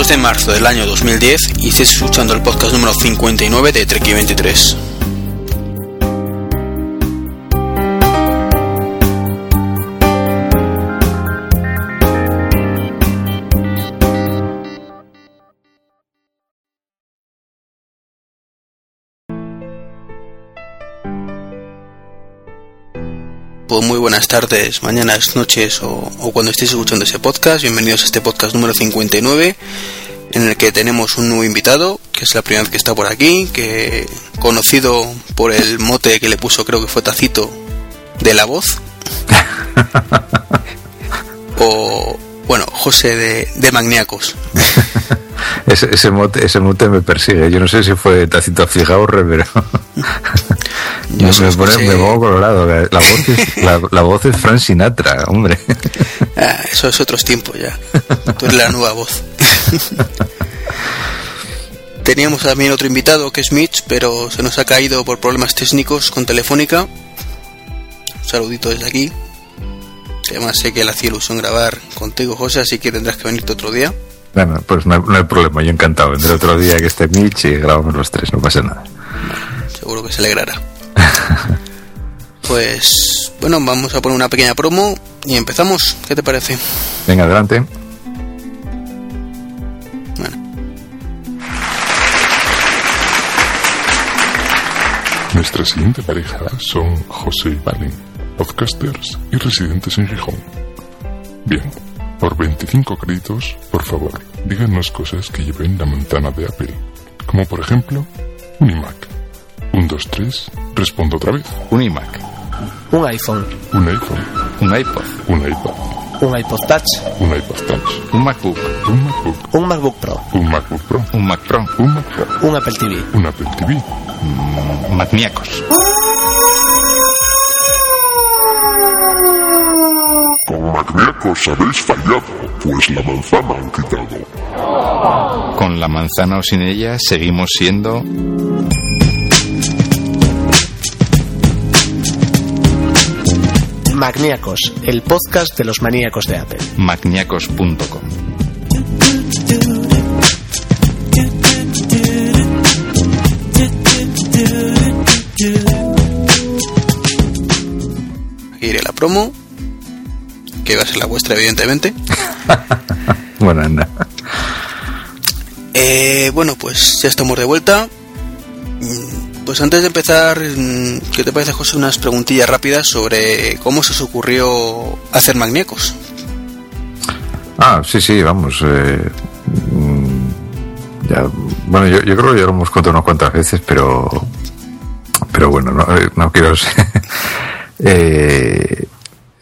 2 de marzo del año 2010 y estáis escuchando el podcast número 59 de Trek 23. Muy buenas tardes, mañanas, noches o, o, cuando estéis escuchando ese podcast. Bienvenidos a este podcast número 59 en el que tenemos un nuevo invitado, que es la primera vez que está por aquí, que conocido por el mote que le puso, creo que fue Tacito, de la voz. o, bueno, José de, de Magniacos. ese, ese, mote, ese mote me persigue. Yo no sé si fue Tacito Fijaurre, pero... Yo me, sí me, pone, escuché- me pongo colorado. La voz, es, la, la voz es Frank Sinatra, hombre. Ah, eso es otros tiempos ya. Tú eres la nueva voz. Teníamos también otro invitado que es Mitch, pero se nos ha caído por problemas técnicos con Telefónica. Un saludito desde aquí. Además sé que le hacía ilusión grabar contigo, José, así que tendrás que venirte otro día. Bueno, pues no hay, no hay problema, yo encantado. Vendré otro día que esté Mitch y grabamos los tres, no pasa nada. Seguro que se alegrará. Pues bueno, vamos a poner una pequeña promo y empezamos. ¿Qué te parece? Venga, adelante. Bueno, Nuestra siguiente pareja son José y Valen, podcasters y residentes en Gijón. Bien, por 25 créditos, por favor, díganos cosas que lleven la manzana de Apple. Como por ejemplo, un iMac. Un, dos, tres, respondo otra vez. Un iMac, un iPhone, Un iPhone, un iPod, un iPad, un iPod Touch, un iPod Touch, un MacBook, un MacBook, un MacBook Pro, un MacBook Pro, un Mac Pro, un Mac Pro, un Apple TV. un Apple TV. Magniacos. Con Magniacos habéis fallado, pues la manzana han quitado. Con la manzana o sin ella seguimos siendo Magníacos, el podcast de los maníacos de Apple. magniacos.com. aquí iré la promo, que va a ser la vuestra, evidentemente. Bueno, anda. Eh, bueno, pues ya estamos de vuelta. Mm, Pues antes de empezar, mm, ¿qué te parece, José? Unas preguntillas rápidas sobre cómo se os ocurrió hacer magníacos. Ah, sí, sí, vamos. eh, mm, ya, bueno, yo, yo creo que ya lo hemos contado unas cuantas veces, pero pero bueno, no, eh, no quiero ser- Eh,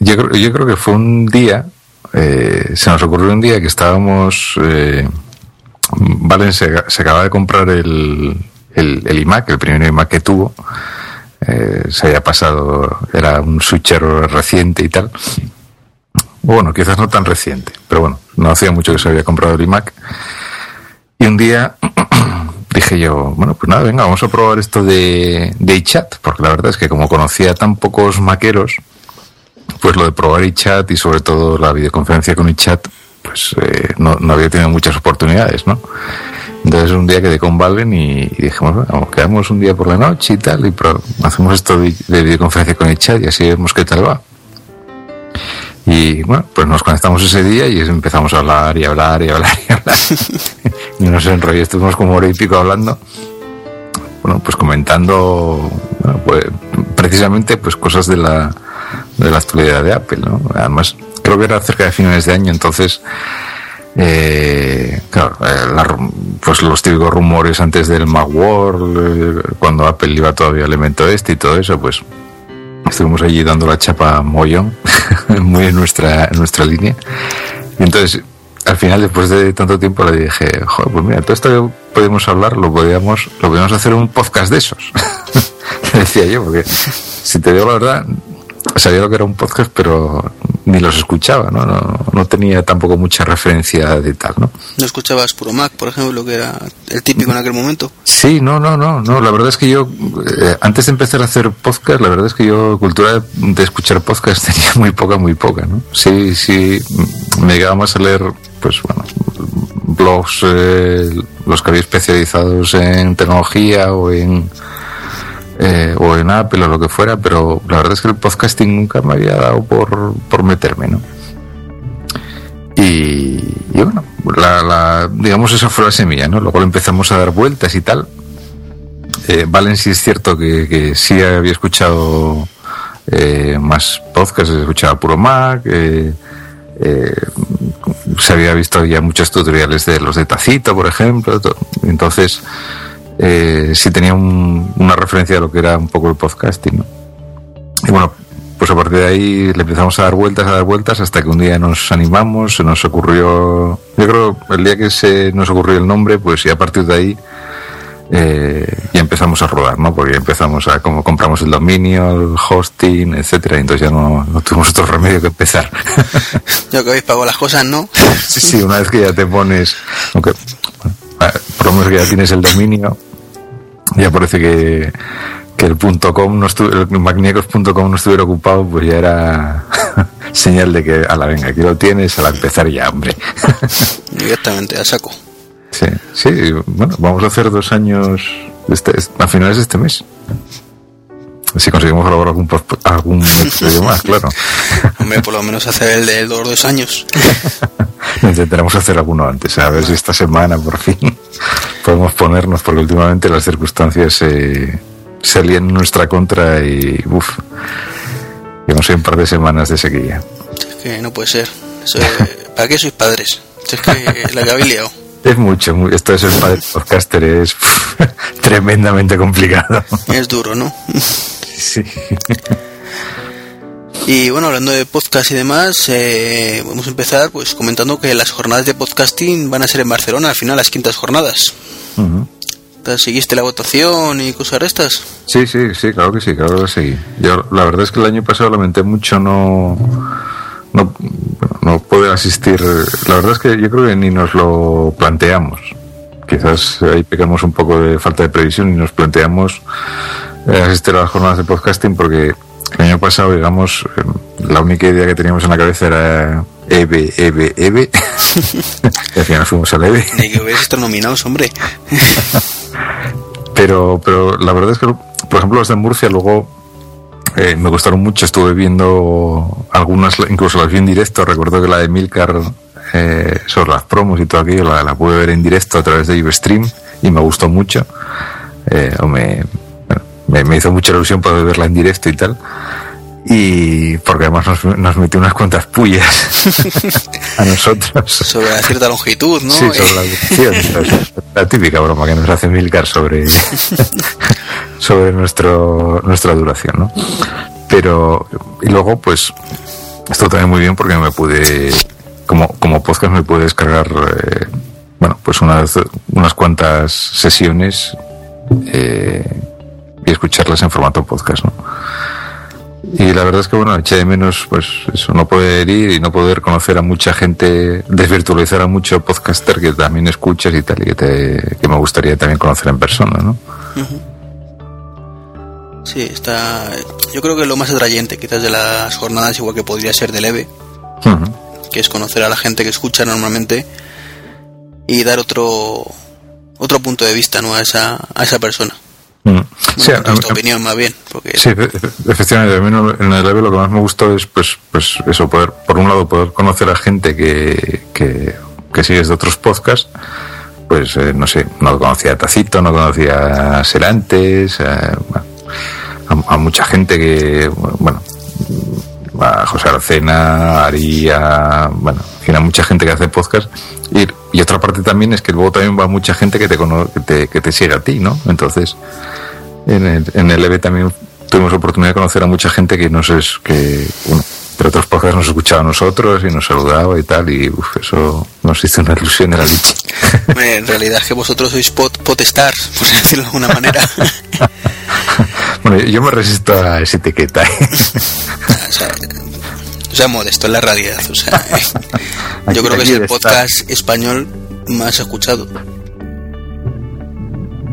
yo, creo, yo creo que fue un día, eh, se nos ocurrió un día que estábamos... Eh, se, se acaba de comprar el, el, el iMac, el primer iMac que tuvo. Eh, se había pasado, era un switcher reciente y tal. Bueno, quizás no tan reciente, pero bueno, no hacía mucho que se había comprado el iMac. Y un día dije yo, bueno, pues nada, venga, vamos a probar esto de, de iChat, porque la verdad es que como conocía tan pocos maqueros, pues lo de probar iChat y sobre todo la videoconferencia con iChat, pues eh, no, no había tenido muchas oportunidades, ¿no? Entonces un día quedé con Valen y, y dijimos, bueno, quedamos un día por la noche y tal, y pro- hacemos esto de, de videoconferencia con iChat y así vemos qué tal va. Y bueno, pues nos conectamos ese día y empezamos a hablar y hablar y hablar y hablar. y nos enrolló, estuvimos como hora y pico hablando. Bueno, pues comentando, pues precisamente pues cosas de la, de la actualidad de Apple, ¿no? Además, creo que era cerca de finales de año, entonces, eh, claro, eh, la pues los típicos rumores antes del Macworld, eh, cuando Apple iba todavía al evento este y todo eso, pues estuvimos allí dando la chapa mollón, muy en nuestra, en nuestra línea. Y entonces, al final, después de tanto tiempo, le dije, joder, pues mira, todo esto que podemos hablar lo podíamos, lo podíamos hacer un podcast de esos. Decía yo, porque si te digo la verdad, sabía lo que era un podcast, pero ni los escuchaba, ¿no? No, no tenía tampoco mucha referencia de tal, ¿no? ¿No escuchabas Puro Mac, por ejemplo, que era el típico en aquel momento? Sí, no, no, no, no. La verdad es que yo, eh, antes de empezar a hacer podcast, la verdad es que yo, cultura de escuchar podcast tenía muy poca, muy poca, ¿no? Sí, sí, me llegaba más a leer, pues bueno, blogs, eh, los que había especializados en tecnología o en eh, o en Apple o lo que fuera, pero la verdad es que el podcasting nunca me había dado por, por meterme, ¿no? Y, bueno, la, la- digamos esa fue la semilla, ¿no? Luego le empezamos a dar vueltas y tal. Eh, Valen sí es cierto que, sí había escuchado eh, más podcasts, escuchaba Puro Mac, eh, eh, se había visto ya muchos tutoriales de los de Tacito, por ejemplo. to- Entonces, eh, sí tenía un- una referencia de lo que era un poco el podcasting, ¿no? Y bueno, pues a partir de ahí le empezamos a dar vueltas, a dar vueltas, hasta que un día nos animamos, se nos ocurrió, yo creo, el día que se nos ocurrió el nombre, pues y a partir de ahí eh, ya empezamos a rodar, ¿no? Porque empezamos a, como compramos el dominio, el hosting, etcétera, y entonces ya no, no tuvimos otro remedio que empezar. Ya que habéis pagado las cosas, ¿no? sí, sí, una vez que ya te pones, aunque, bueno, por lo menos que ya tienes el dominio, ya parece que, que el punto .com no el magniacos.com no estuviera ocupado, pues ya era señal de que, a la venga, aquí lo tienes, a la empezar ya, hombre. Directamente, a saco. sí, sí, bueno, vamos a hacer dos años este, a finales de este mes. Si conseguimos grabar algún, algún episodio más, claro. Hombre, por lo menos hacer el de los dos años. Intentaremos hacer alguno antes, a ver si esta semana por fin podemos ponernos, porque últimamente las circunstancias se se lían en nuestra contra y uff, llevamos un par de semanas de sequía. Es que no puede ser. Eso es- ¿Para qué sois padres? Es que la que habéis liado. Es mucho, mu- esto de ser padre podcaster es uf, tremendamente complicado. Es duro, ¿no? Sí. Y bueno, hablando de podcast y demás, eh, vamos a empezar pues comentando que las jornadas de podcasting van a ser en Barcelona, al final las quintas jornadas. ¿Te ¿Seguiste la votación y cosas de estas? Sí, sí, sí, claro que sí, claro que sí. Yo la verdad es que el año pasado lamenté mucho no no, no poder asistir. La verdad es que yo creo que ni nos lo planteamos. Quizás ahí pecamos un poco de falta de previsión y nos planteamos asistir a las jornadas de podcasting porque el año pasado, digamos, eh, la única idea que teníamos en la cabeza era EVE, EVE, EVE. y al final fuimos al EVE. Ni que hubierais estado nominados, hombre. Pero, pero la verdad es que, por ejemplo, las de Murcia luego eh, me gustaron mucho. Estuve viendo algunas, incluso las vi en directo. Recuerdo que la de Milcar eh, sobre las promos y todo aquello la, la pude ver en directo a través de Ivestream y me gustó mucho. Eh, o me, me, me hizo mucha ilusión poder verla en directo y tal. Y porque además nos, nos metió unas cuantas pullas a nosotros. Sobre la cierta longitud, ¿no? Sí, sobre la duración. ¿sabes? La típica broma que nos hace Milcar sobre, sobre nuestro, nuestra duración, ¿no? Pero, y luego, pues, esto también muy bien porque me pude, como, como podcast me pude descargar, eh, bueno, pues unas, unas cuantas sesiones eh, y escucharlas en formato podcast, ¿no? Y la verdad es que, bueno, eché de menos, pues, eso, no poder ir y no poder conocer a mucha gente, desvirtualizar a mucho podcaster que también escuchas y tal, y que, te, que me gustaría también conocer en persona, ¿no? Sí, está. Yo creo que lo más atrayente, quizás de las jornadas, igual que podría ser del EVE, Ujú. que es conocer a la gente que escucha normalmente y dar otro otro punto de vista ¿no? a, esa, a esa persona. Mm. Sí, a- a- opinión más bien, porque sí, efe- efe- efectivamente, a mí en el live lo que más me gustó es, pues, pues eso, poder, por un lado, poder conocer a gente que, que, que sigues de otros podcasts, pues, eh, no sé, no conocía a Tacito, no conocía a Serantes, a mucha gente que, bueno, a José Arcena, a Ari, a, bueno, en fin, a mucha gente que hace podcast. Y, y otra parte también es que luego también va mucha gente que te, cono- que te, que te sigue a ti, ¿no? Entonces, en el, en el EVE también tuvimos oportunidad de conocer a mucha gente que nos es, que, bueno, de otros podcasts nos escuchaba a nosotros y nos saludaba y tal, y uf, eso nos hizo una ilusión de la leche. en realidad es que vosotros sois pot, potestars, por decirlo de alguna manera. bueno, yo me resisto a esa etiqueta. ¿eh? o, sea, o sea, modesto en la realidad. O sea, yo Aquí- creo que es el podcast español más escuchado.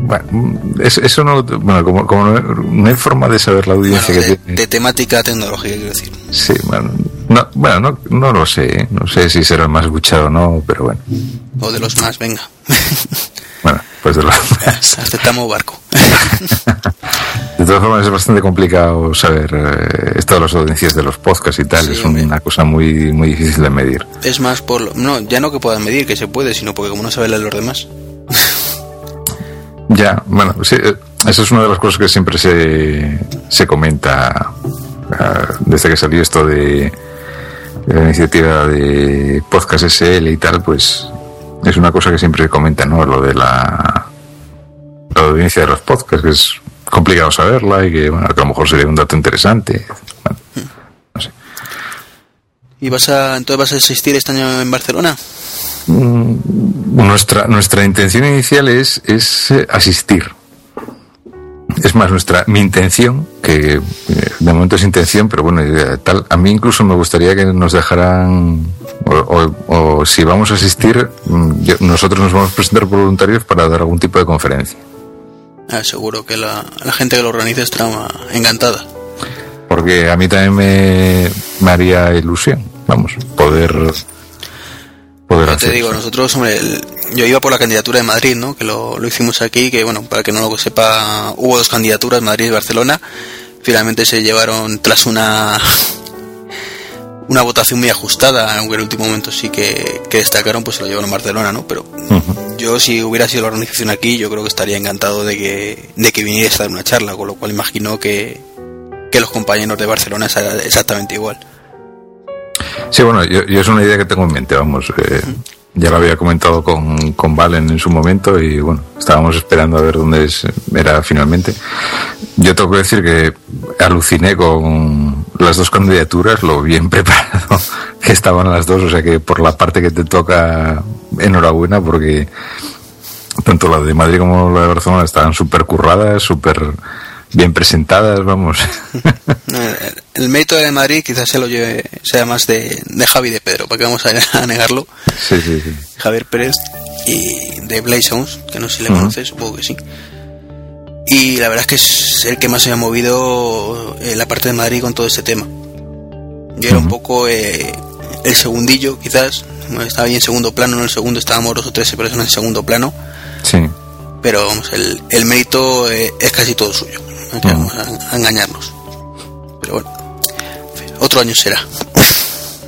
Bueno, eso, no, bueno, como, como no, no hay forma de saber la Bueno, audiencia que de, tiene. de temática tecnológica, quiero decir. Sí, bueno, No, bueno, no, no lo sé, ¿eh? no sé si será el más escuchado o no, pero bueno. O de los más, venga. Bueno, pues de los. Aceptamos barco. De todas formas es bastante complicado saber eh, esto de las audiencias de los podcasts y tal, Sí, es una cosa muy muy difícil de medir. Es más por... lo- No, ya no que puedan medir, que se puede, sino porque como no sabe leer los demás. Ya, bueno, sí, eh, eso es una de las cosas que siempre se, se comenta ah, desde que salió esto de, de la iniciativa de Podcast SL y tal, pues es una cosa que siempre se comenta, ¿no? Lo de la, la audiencia de los podcasts, que es complicado saberla y que, bueno, que a lo mejor sería un dato interesante. Bueno, no sé. ¿Y vas a... entonces vas a asistir este año en Barcelona? Nuestra, nuestra intención inicial es, es eh, asistir. Es más, nuestra, mi intención, que eh, de momento es intención, pero bueno, eh, tal, a mí incluso me gustaría que nos dejaran, o, o- o si vamos a asistir, mm, yo- nosotros nos vamos a presentar voluntarios para dar algún tipo de conferencia. Ah, seguro que la, la gente que lo organiza estará encantada. Porque a mí también me, me haría ilusión, vamos, poder, poder te digo, nosotros, hombre, el- yo iba por la candidatura de Madrid, ¿no? Que lo, lo hicimos aquí, que bueno, para que no lo sepa, hubo dos candidaturas, Madrid y Barcelona. Finalmente se llevaron tras una una votación muy ajustada, aunque en el último momento sí que, que destacaron, pues se lo llevaron Barcelona, ¿no? Pero yo si hubiera sido la organización aquí, yo creo que estaría encantado de que, de que viniera a dar una charla, con lo cual imagino que, que los compañeros de Barcelona será exactamente igual. Sí, bueno, yo, yo es una idea que tengo en mente, vamos. eh, ya lo había comentado con, con Valen en su momento y bueno, estábamos esperando a ver dónde era finalmente. Yo tengo que decir que aluciné con las dos candidaturas, lo bien preparado que estaban las dos, o sea que por la parte que te toca, enhorabuena, porque tanto la de Madrid como la de Barcelona estaban súper curradas, súper bien presentadas, vamos. No, el- mérito de Madrid quizás se lo lleve, sea más de, de Javi de Pedro, para que vamos a, a negarlo. sí, sí, sí. Javier Pérez y de Blaze que no sé si le conoces, supongo que sí. Y la verdad es que es el que más se ha movido en la parte de Madrid con todo este tema. Yo era un poco eh, el segundillo, quizás. Estaba ahí en segundo plano, en el segundo estábamos dos o tres personas en segundo plano. Sí. Pero vamos, el, el mérito eh, es casi todo suyo. No vamos a, a engañarnos. Pero bueno, otro año será.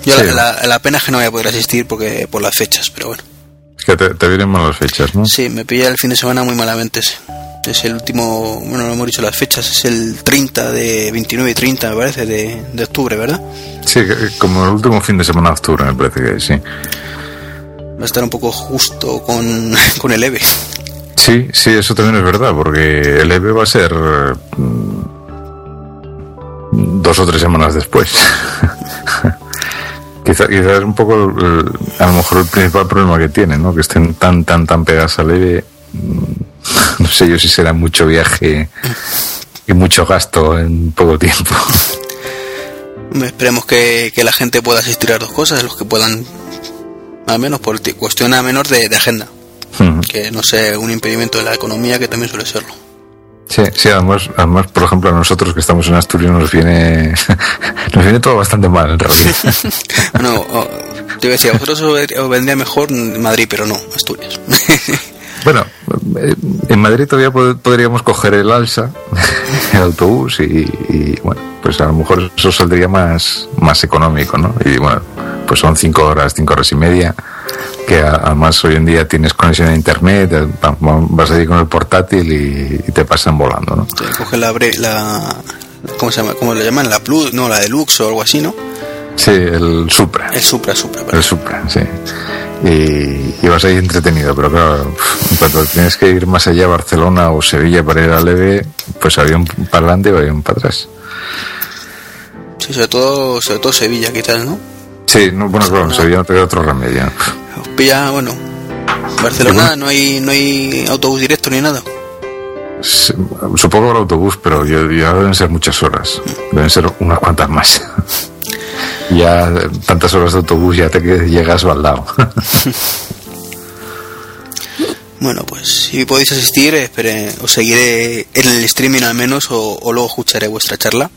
Yo Sí. la, la- la pena es que no voy a poder asistir porque por las fechas, pero bueno. Es que te, te vienen malas fechas, ¿no? Sí, me pilla el fin de semana muy malamente ese. Es el último, bueno, no hemos dicho las fechas, es el 30 de 29 y 30, me parece, de, de octubre, ¿verdad? Sí, como el último fin de semana de octubre, me parece que sí. Va a estar un poco justo con, con el EVE. Sí, sí, eso también es verdad, porque el EVE va a ser mm, dos o tres semanas después. quizá, quizá es un poco, el- a lo mejor, el principal problema que tiene, ¿no? Que estén tan, tan, tan pegadas al EVE. mm, No sé yo si será mucho viaje y mucho gasto en poco tiempo. Esperemos que, la gente pueda asistir a dos cosas, los que puedan, al menos por ti- cuestión a menor de agenda. Que no sea un impedimento de la economía, que también suele serlo. Sí, sí, además, además, por ejemplo, a nosotros que estamos en Asturias nos viene, nos viene todo bastante mal, en realidad. Bueno, te iba a decir, a vosotros os vendría mejor Madrid, pero no, Asturias. Bueno, eh, en Madrid todavía pod- podríamos coger el alza, el autobús, y, y, bueno, pues a lo mejor eso saldría más, más económico, ¿no? Y bueno, pues son cinco horas, cinco horas y media, que además hoy en día tienes conexión a internet, eh, va- va- vas a ir con el portátil y, y te pasan volando, ¿no? Coge la, la ¿cómo se llama? ¿Cómo le llaman? La Plus, no, la Deluxe o algo así, ¿no? Sí, el Supra. El Supra, Supra, El. Supra, sí. Y, y vas ahí entretenido, pero claro, en cuanto tienes que ir más allá, Barcelona o Sevilla para ir a leve, pues había un para adelante y había un para atrás. Sí, sobre todo, sobre todo Sevilla, quizás, ¿no? Sí, no, bueno, claro, en Sevilla no te queda otro remedio. Pilla, bueno, Barcelona no hay, no hay autobús directo ni nada. Supongo habrá autobús, pero ya, ya deben ser muchas horas. Deben ser unas cuantas más. ya tantas horas de autobús ya te que llegas al lado. Bueno, pues si podéis asistir, espere, os seguiré en el streaming al menos o, o luego escucharé vuestra charla.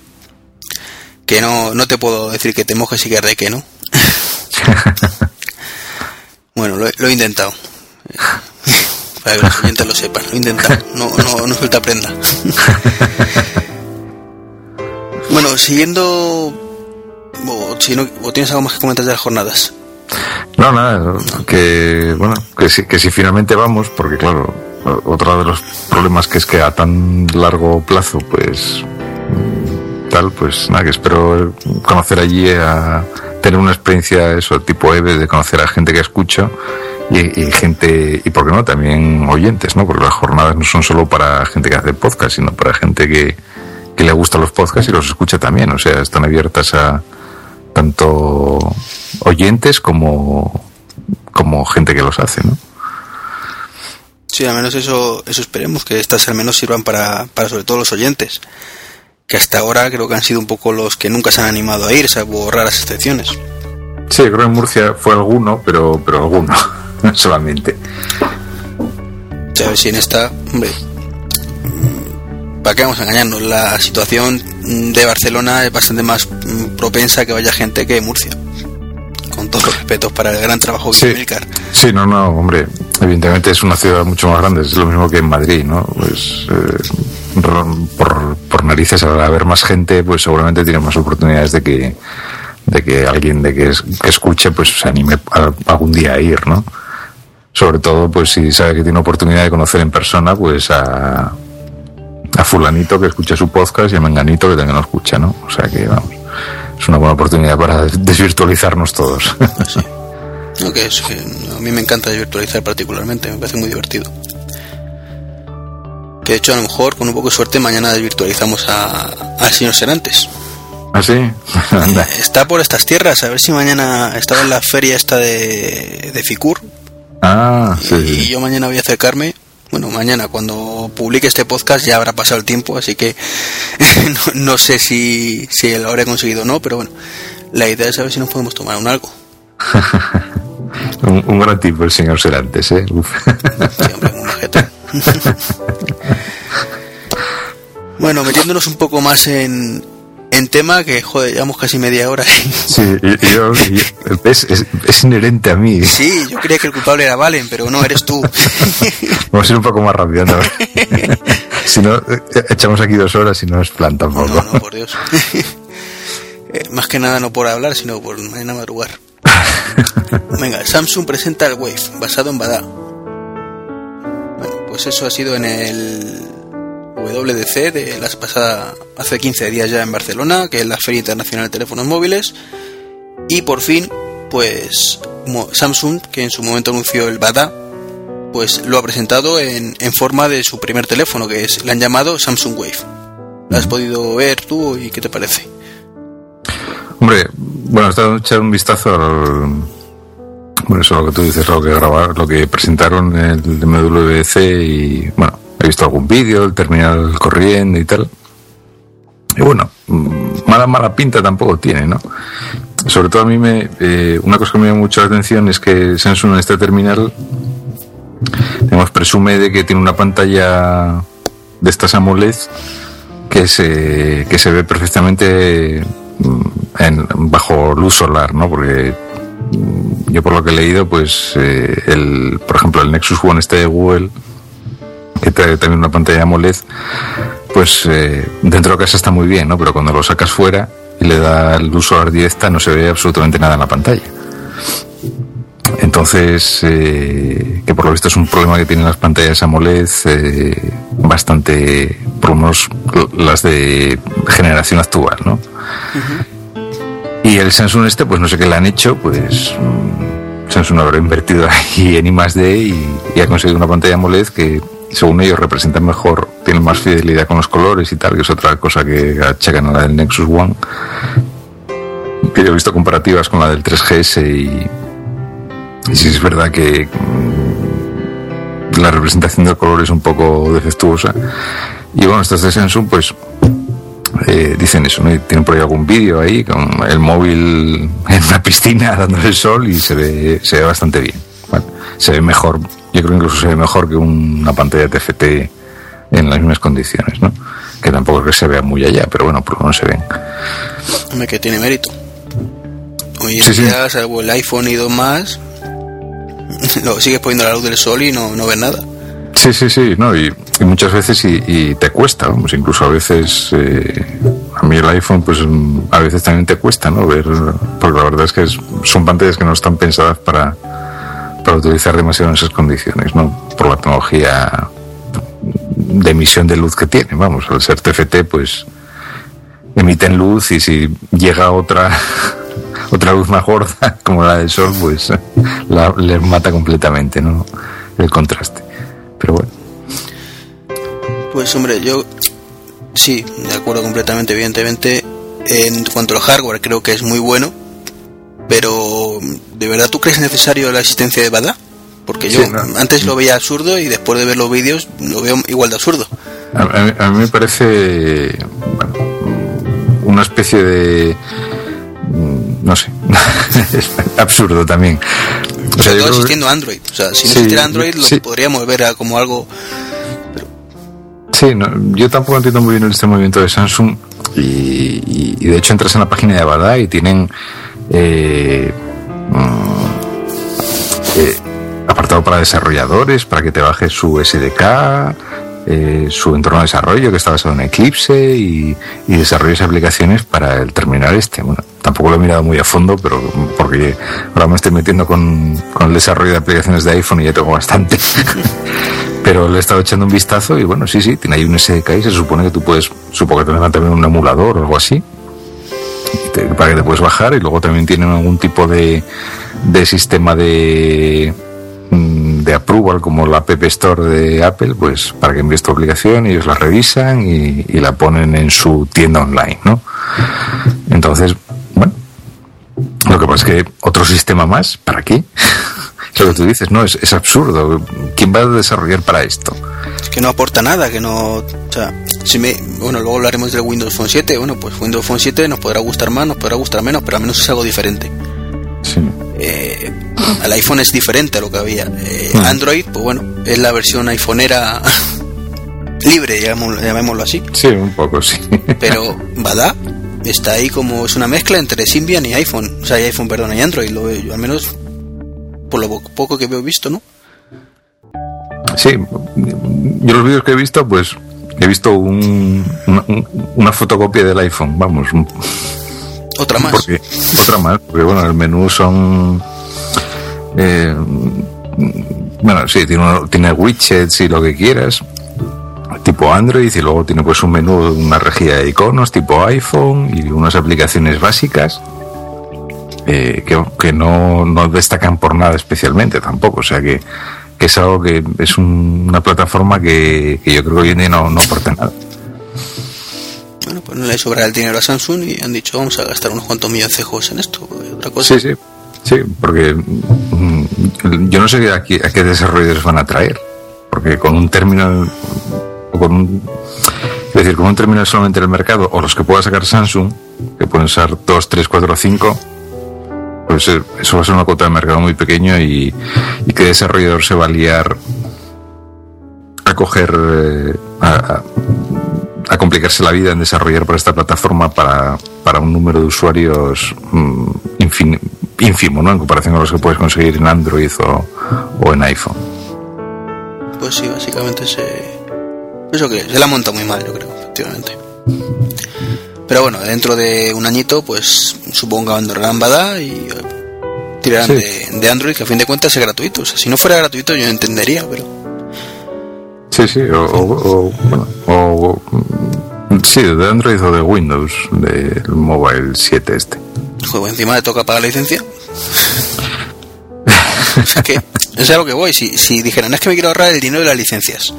que no, no te puedo decir que te mojes y que arde que no. bueno, lo, he- lo he intentado. Para que los oyentes lo sepan, lo he intentado. No, no, no suelta prenda. bueno, siguiendo. O, no, tienes algo más que comentar de las jornadas. No, nada, que bueno, que si, que si finalmente vamos, porque claro, otro de los problemas que es que a tan largo plazo, pues tal, pues nada, que espero conocer allí a tener una experiencia eso, tipo EVE, de conocer a gente que escucho y, y gente, y por qué no, también oyentes, ¿no? Porque las jornadas no son solo para gente que hace podcast, sino para gente que, que le gustan los podcasts y los escucha también, o sea, están abiertas a tanto oyentes como, como gente que los hace, ¿no? Sí, al menos eso, eso esperemos, que estas al menos sirvan para, para sobre todo los oyentes. Que hasta ahora creo que han sido un poco los que nunca se han animado a ir, salvo raras excepciones. Sí, creo que en Murcia fue alguno, pero, pero alguno, solamente. A ver si en esta, hombre, ¿para qué vamos a engañarnos? La situación de Barcelona es bastante más mm, propensa a que vaya gente que Murcia. Con todos los respetos para el gran trabajo que Sí. Milcar. Sí, no, no, hombre, evidentemente es una ciudad mucho más grande, es lo mismo que en Madrid, ¿no? Pues eh, por, por narices, al haber más gente, pues seguramente tiene más oportunidades de que de que alguien de que, es- que escuche pues se anime a- algún día a ir, ¿no? Sobre todo, pues si sabe que tiene oportunidad de conocer en persona, pues a, a fulanito que escucha su podcast y a menganito que también lo escucha, ¿no? O sea que, vamos, es una buena oportunidad para desvirtualizarnos todos. No, que es, que a mí me encanta virtualizar particularmente, me parece muy divertido. Que de hecho a lo mejor con un poco de suerte mañana desvirtualizamos a, al señor Serantes. ¿Ah, sí? Anda. Está por estas tierras, a ver si mañana estaba en la feria esta de, de Ficur Ah, sí. y yo mañana voy a acercarme. Bueno, mañana cuando publique este podcast ya habrá pasado el tiempo, así que no, no sé si, si lo habré conseguido o no, pero bueno, la idea es saber si nos podemos tomar un algo. Un, un gran tipo el señor Serantes, ¿eh? Uf. Sí, hombre, majete. bueno, metiéndonos un poco más en, en tema, que joder, llevamos casi media hora. Sí, yo- y- es, es- es inherente a mí. sí, yo creía que el culpable era Valen, pero no, eres tú. Vamos a ir un poco más rápido, ¿no? si no, echamos aquí dos horas y no es plan tampoco. No, no, por Dios. Eh, más que nada no por hablar, sino por mañana madrugar. Venga, Samsung presenta el Wave, basado en Bada. Bueno, pues eso ha sido en el WDC de las pasada hace 15 días ya en Barcelona, que es la Feria Internacional de Teléfonos Móviles. Y por fin, pues Samsung, que en su momento anunció el Bada, pues lo ha presentado en, en forma de su primer teléfono, que es, le han llamado Samsung Wave. ¿Lo has podido ver tú y qué te parece? Hombre, bueno, estado echar un vistazo al. Bueno, eso lo que tú dices, lo que grabar, lo que presentaron en el MWC y bueno, he visto algún vídeo, el terminal corriendo y tal. Y bueno, mm, mala mala pinta tampoco tiene, ¿no? Sobre todo a mí me eh, una cosa que me llama mucho la atención es que Samsung en este terminal digamos, presume de que tiene una pantalla de estas AMOLED que se, que se ve perfectamente mm, bajo luz solar, ¿no? Porque mm, yo por lo que he leído, pues eh, el, por ejemplo, el Nexus One este de Google, que trae también una pantalla AMOLED, pues eh, dentro de casa está muy bien, ¿no? Pero cuando lo sacas fuera y le da luz solar directa, no se ve absolutamente nada en la pantalla. Entonces, eh, que por lo visto es un problema que tienen las pantallas AMOLED eh, bastante, por lo menos las de generación actual, ¿no? Y el Samsung este, pues no sé qué le han hecho, pues mm, Samsung habrá invertido ahí en I más D y, y ha conseguido una pantalla AMOLED que según ellos representa mejor, tiene más fidelidad con los colores y tal, que es otra cosa que achacan a la del Nexus One. Que yo he visto comparativas con la del 3GS y, y sí es verdad que mm, la representación del color es un poco defectuosa. Y bueno, estos de Samsung, pues eh, dicen eso, ¿no? Tienen por ahí algún vídeo ahí con el móvil en una piscina dándole sol y se ve, se ve bastante bien. Se ve mejor, yo creo que incluso se ve mejor que una pantalla TFT en las mismas condiciones, ¿no? que tampoco es que se vea muy allá, pero bueno, por lo menos se ven. Hombre, que tiene mérito. Hoy en Sí, sí. día, salvo el iPhone y dos más, lo sigues poniendo la luz del sol y no, no ves nada. Sí, sí, sí, no, y, y muchas veces y, y te cuesta, vamos, incluso a veces, eh, a mí el iPhone, pues mm, a veces también te cuesta, ¿no? Ver, porque la verdad es que es- son pantallas que no están pensadas para, para utilizar demasiado en esas condiciones, ¿no? Por la tecnología de emisión de luz que tiene, vamos, al ser TFT, pues emiten luz y si llega otra otra luz más gorda como la del sol, pues la, les mata completamente, ¿no? El contraste. Pero bueno. Pues hombre, yo sí, de acuerdo completamente, evidentemente. En cuanto al hardware, creo que es muy bueno. Pero, ¿de verdad tú crees necesario la existencia de Bada? Porque yo Sí, no. antes lo veía absurdo y después de ver los vídeos lo veo igual de absurdo. A, a mí- a mí me parece bueno, una especie de mm, no sé absurdo también O sea, Sobre todo que- existiendo Android. O sea, si no Sí, existiera Android lo sí. podríamos ver a- como algo... Sí, no, yo tampoco entiendo muy bien este movimiento de Samsung y, y- y de hecho entras en la página de Abada y tienen eh, mm, eh, apartado para desarrolladores, para que te bajes su SDK, eh, su entorno de desarrollo que está basado en Eclipse y, y desarrolles aplicaciones para el terminal este. Bueno, tampoco lo he mirado muy a fondo, pero porque ahora me estoy metiendo con, con el desarrollo de aplicaciones de iPhone y ya tengo bastante. Pero le he estado echando un vistazo y bueno, sí, sí, tiene ahí un SDK y se supone que tú puedes, supongo que tendrá también un emulador o algo así, para que te puedes bajar y luego también tienen algún tipo de, de sistema de, mm, de approval como la App Store de Apple, pues para que envíes tu aplicación ellos la revisan y, y la ponen en su tienda online, ¿no? Entonces, bueno, lo que pasa es que otro sistema más, ¿para qué? Lo que tú dices, no, es, es absurdo. ¿Quién va a desarrollar para esto? que no aporta nada, que no... O sea, si me... Bueno, luego hablaremos del Windows Phone 7. Bueno, pues Windows Phone 7 nos podrá gustar más, nos podrá gustar menos, pero al menos es algo diferente. Sí. Eh, el iPhone es diferente a lo que había. Eh, Hmm. Android, pues bueno, es la versión iPhoneera libre, llamémoslo, llamémoslo así. Sí, un poco, sí. Pero Bada está ahí como es una mezcla entre Symbian y iPhone. O sea, y iPhone, perdón, y Android. Lo yo, al menos por lo po- poco que veo visto, ¿no? Sí, yo los vídeos que he visto, pues he visto un- una, un- una fotocopia del iPhone, vamos, Otra más. porque otra más, porque bueno, el menú son eh, bueno, sí, tiene, uno- tiene widgets y lo que quieras, tipo Android, y luego tiene pues un menú, una rejilla de iconos tipo iPhone y unas aplicaciones básicas. Eh, que, que no, no destacan por nada especialmente tampoco, o sea que, que es algo que es un- una plataforma que, que yo creo que hoy en día no, no aporta nada. Bueno, pues no le sobra el dinero a Samsung y han dicho vamos a gastar unos cuantos milloncejos en esto. Otra cosa. Sí, sí, sí, porque mm, yo no sé a qué, a qué desarrolladores van a traer, porque con un terminal, o con un, es decir, con un terminal solamente en el mercado, o los que pueda sacar Samsung, que pueden ser 2, 3, 4, 5, eso va a ser una cuota de mercado muy pequeño y, y qué desarrollador se va a liar a coger, eh, a, a- complicarse la vida en desarrollar para esta plataforma para, para un número de usuarios mm, ínfimo, ¿no? En comparación con los que puedes conseguir en Android o, o en iPhone. Pues sí, básicamente se. Eso que se la monta muy mal, yo creo, efectivamente. Pero bueno, dentro de un añito, pues supongo que abandonarán Bada y eh, tirarán Sí. de, de Android, que a fin de cuentas es gratuito. O sea, si no fuera gratuito, yo entendería, pero. Sí, sí, o, o- o, bueno, o, sí, de Android o de Windows, del Mobile 7 este. Juego encima le toca pagar la licencia. es que es a lo que voy. Si, si dijeran, es que me quiero ahorrar el dinero de las licencias.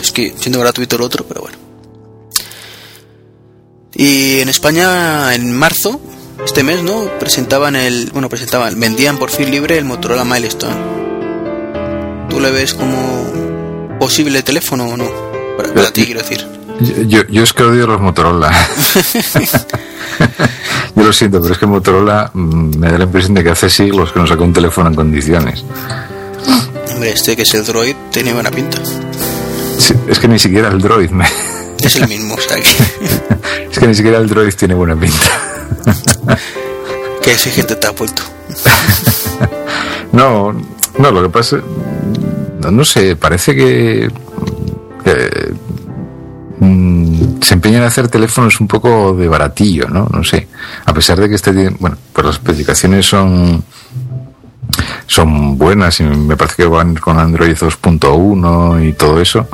Es que siendo gratuito el otro, pero bueno. Y en España, en marzo, este mes, ¿no? Presentaban el. Bueno, presentaban, vendían por fin libre el Motorola Milestone. ¿Tú le ves como posible teléfono o no? Para, para ti, quiero decir. Yo, yo, yo es que odio los Motorola. yo lo siento, pero es que Motorola mm, me da la impresión de que hace siglos que no saca un teléfono en condiciones. Hombre, este que es el Droid tiene buena pinta. Sí, es que ni siquiera el Droid me, es el mismo, o sea que, Es que ni siquiera el Droid tiene buena pinta. que exigente te ha puesto. No, no, lo que pasa, no, no sé, parece que, que, mm, se empeñan en hacer teléfonos un poco de baratillo, ¿no? No sé. A pesar de que este, tiene- bueno, pues las especificaciones son son buenas y me parece que van con Android 2.1 y todo eso.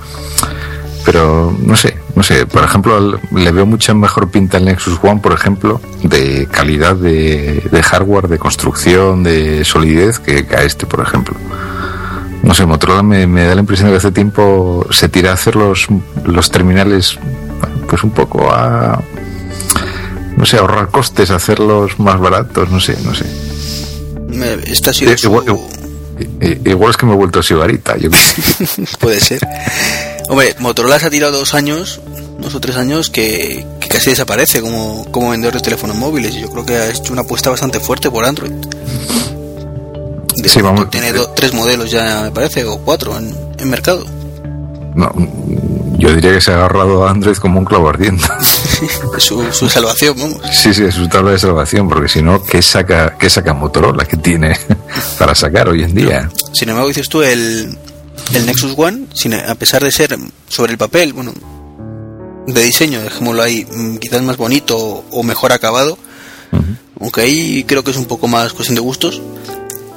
Pero no sé, no sé. Por ejemplo, le veo mucha mejor pinta al Nexus One, por ejemplo, de calidad de, de hardware, de construcción, de solidez, que, que a este, por ejemplo. No sé, Motorola me, me da la impresión de que hace tiempo se tira a hacer los, los terminales, pues un poco a. No sé, ahorrar costes, hacerlos más baratos, no sé, no sé. Esta ha sido Eh, su- igual, i- igual es que me he vuelto sibarita, yo. Puede ser. Hombre, Motorola se ha tirado dos años, dos o tres años, que, que casi desaparece como, como vendedor de teléfonos móviles. Y yo creo que ha hecho una apuesta bastante fuerte por Android. De Sí, vamos. Tiene do- tres modelos ya, me parece, o cuatro en, en mercado. No, yo diría que se ha agarrado a Android como un clavo ardiendo. Es su, su salvación, vamos. Sí, sí, es su tabla de salvación, porque si no, ¿qué saca, qué saca Motorola que tiene para sacar hoy en día? Sin embargo, dices tú, el, el Nexus One, sin, a pesar de ser sobre el papel, bueno, de diseño, dejémoslo ahí, mm, quizás más bonito o mejor acabado, aunque ahí creo que es un poco más cuestión de gustos,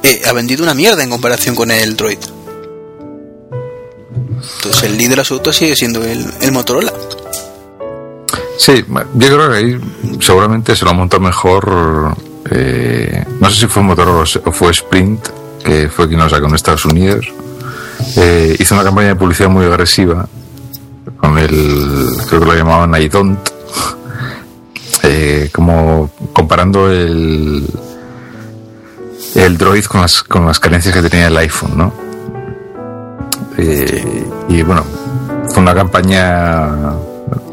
eh, ha vendido una mierda en comparación con el Droid. Entonces el líder absoluto sigue siendo el, el Motorola. Sí, yo creo que ahí seguramente se lo ha montado mejor. eh, no sé si fue Motorola o fue Sprint, que fue quien lo sacó en Estados Unidos. Eh, hizo una campaña de publicidad muy agresiva con el, creo que lo llamaban I Don't, eh, como comparando el el Droid con las, con las carencias que tenía el iPhone, ¿no? Eh, y bueno, fue una campaña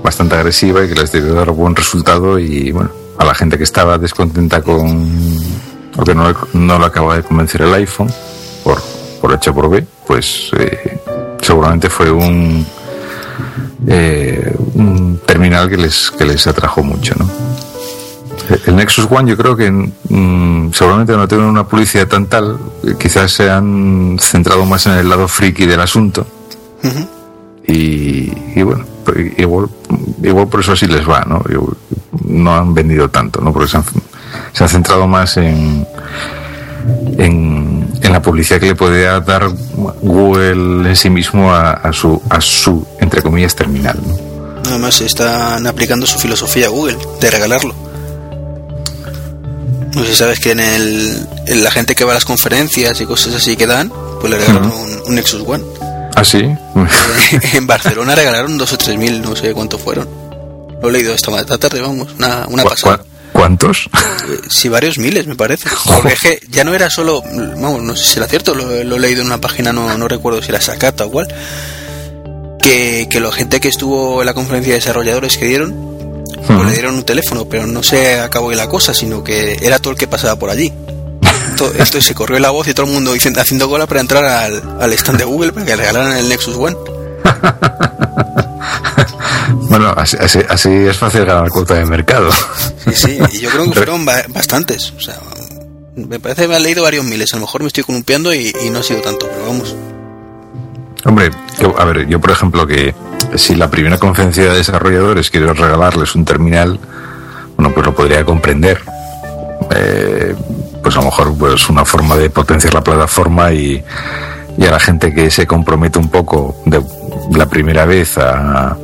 bastante agresiva y que les debió dar buen resultado y bueno, a la gente que estaba descontenta con o que no, no le acaba de convencer el iPhone por, por H por B, pues eh, seguramente fue un eh, un terminal que les que les atrajo mucho, ¿no? El Nexus One yo creo que mm, seguramente no tiene una publicidad tan tal, quizás se han centrado más en el lado friki del asunto y, y bueno, pues igual, igual por eso así les va, ¿no? No han vendido tanto, ¿no? Porque se han, se han centrado más en, en, en la publicidad que le podía dar Google en sí mismo a, a su, a su, entre comillas, terminal, ¿no? Además están aplicando su filosofía a Google de regalarlo. No sé sabes que en, el, en la gente que va a las conferencias y cosas así que dan, pues le regalaron un, un Nexus One. ¿Ah, sí? en Barcelona regalaron dos o tres mil, no sé cuántos fueron. Lo he leído esta tarde, vamos, una, una ¿Cu- pasada. Cu- ¿Cuántos? Eh, Sí, varios miles, me parece. Porque es que ya no era solo, vamos, no sé si era cierto, lo, lo he leído en una página, no, no recuerdo si era Sakata o cuál, que, que la gente que estuvo en la conferencia de desarrolladores que dieron, pues Ujú. le dieron un teléfono, pero no se acabó ahí la cosa, sino que era todo el que pasaba por allí. To- Esto se corrió la voz y todo el mundo dicen- haciendo cola para entrar al, al stand de Google para que regalaran el Nexus One. Bueno, así, así, así es fácil ganar cuota de mercado. Sí, sí, y yo creo que fueron ba- bastantes. O sea, me parece que me han leído varios miles. A lo mejor me estoy columpiando y, y no ha sido tanto, pero vamos. Hombre, yo- a ver, yo por ejemplo que si la primera conferencia de desarrolladores quiero regalarles un terminal, bueno, pues lo podría comprender. Eh, pues a lo mejor pues una forma de potenciar la plataforma y, y a la gente que se compromete un poco de la primera vez a,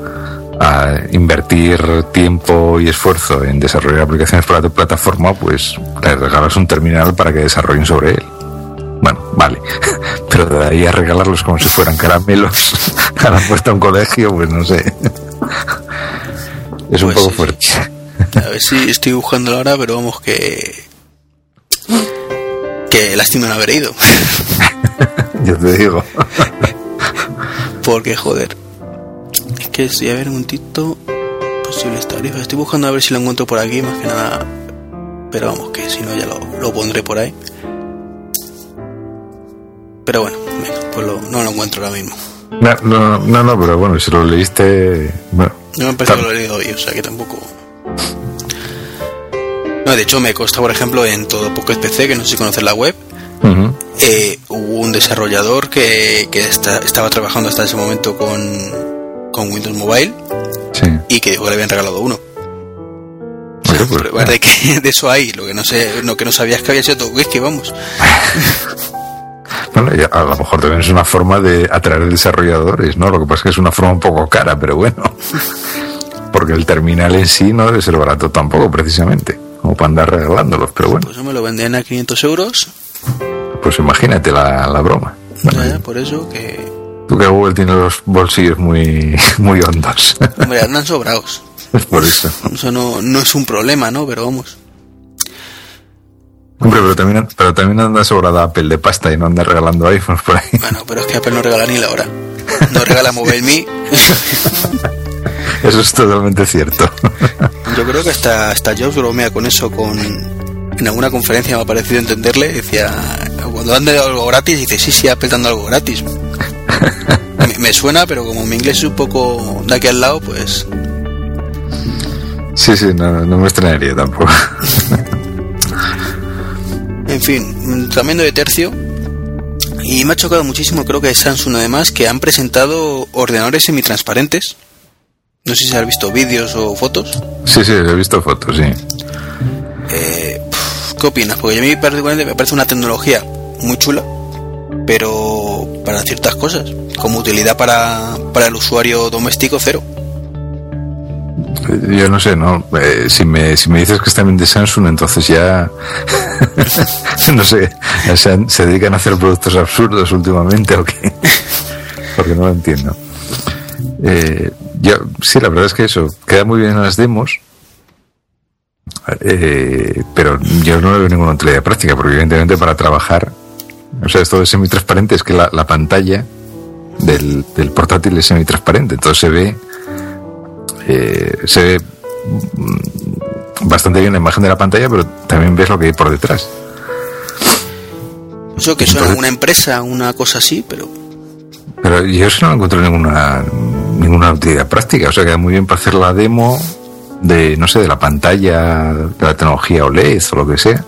a invertir tiempo y esfuerzo en desarrollar aplicaciones para tu plataforma, pues les regalas un terminal para que desarrollen sobre él. Bueno, vale. Pero de ahí a regalarlos como si fueran caramelos a la puesta a un colegio, pues no sé. Es un Pues poco fuerte. A ver si estoy buscándolo ahora, pero vamos que. Que lástima no haber ido. Yo te digo. Porque, joder. Que si a ver un momentito. Posibles tarifas. Estoy buscando a ver si lo encuentro por aquí, más que nada. Pero vamos, que si no ya lo, lo pondré por ahí. Pero bueno, venga, pues lo- no lo encuentro ahora mismo. No, no, no, no, pero bueno, si lo leíste. Bueno, No me parece que lo he leído hoy, o sea que tampoco. No, de hecho me consta, por ejemplo, en todo Pocket PC, que no sé si conoces la web, eh, hubo un desarrollador que, que está- estaba trabajando hasta ese momento con, con Windows Mobile Sí. y que dijo que le habían regalado uno. Pues, Pruebas de que de eso hay, lo que no sé, lo que no sabías que había sido todo whisky, vamos. Bueno, y a lo mejor también es una forma de atraer desarrolladores, ¿no? Lo que pasa es que es una forma un poco cara, pero bueno. Porque el terminal en sí no debe ser barato tampoco, precisamente. Como para andar regalándolos, pero bueno, Pues yo me lo vendían a 500 euros, pues imagínate la, la broma. Bueno, ya, por eso que, tú que Google tiene los bolsillos muy, muy hondos. hombre, andan sobrados. es por eso. Eso no, no es un problema, ¿no? Pero vamos. Hombre, pero también, pero también anda sobrada Apple de pasta y no anda regalando iPhones por ahí. Bueno, pero es que Apple no regala ni la hora. No regala MobileMe. Eso es totalmente cierto. Yo creo que hasta, hasta Jobs bromea con eso, con en alguna conferencia me ha parecido entenderle, decía, cuando dan algo gratis, dice, sí, sí, Apple dando algo gratis. Me, me suena, pero como mi inglés es un poco de aquí al lado, pues Sí, sí, no, no me extrañaría tampoco. En fin, cambiando de tercio. Y me ha chocado muchísimo, creo que Samsung además, que han presentado ordenadores semitransparentes. No sé si has visto vídeos o fotos. Sí, sí, he visto fotos, sí. Eh, ¿Qué opinas? Porque a mí particularmente me parece una tecnología muy chula, pero para ciertas cosas, como utilidad para, para el usuario doméstico, cero. Yo no sé, ¿no? Eh, si, me, si me dices que es también de Samsung, entonces ya. no sé, se, dedican a hacer productos absurdos últimamente o qué. Porque no lo entiendo. Eh, yo, sí, la verdad es que eso, queda muy bien en las demos. eh, pero yo no le veo ninguna utilidad práctica, porque evidentemente para trabajar, o sea, esto de semitransparente es que la, la pantalla del, del portátil es semitransparente, entonces se ve eh, se ve mm, bastante bien la imagen de la pantalla, pero también ves lo que hay por detrás. Eso que suena una empresa, una cosa así, pero Pero yo eso no encuentro ninguna ninguna utilidad práctica. O sea, queda muy bien para hacer la demo de, no sé, de la pantalla, de la tecnología OLED o lo que sea.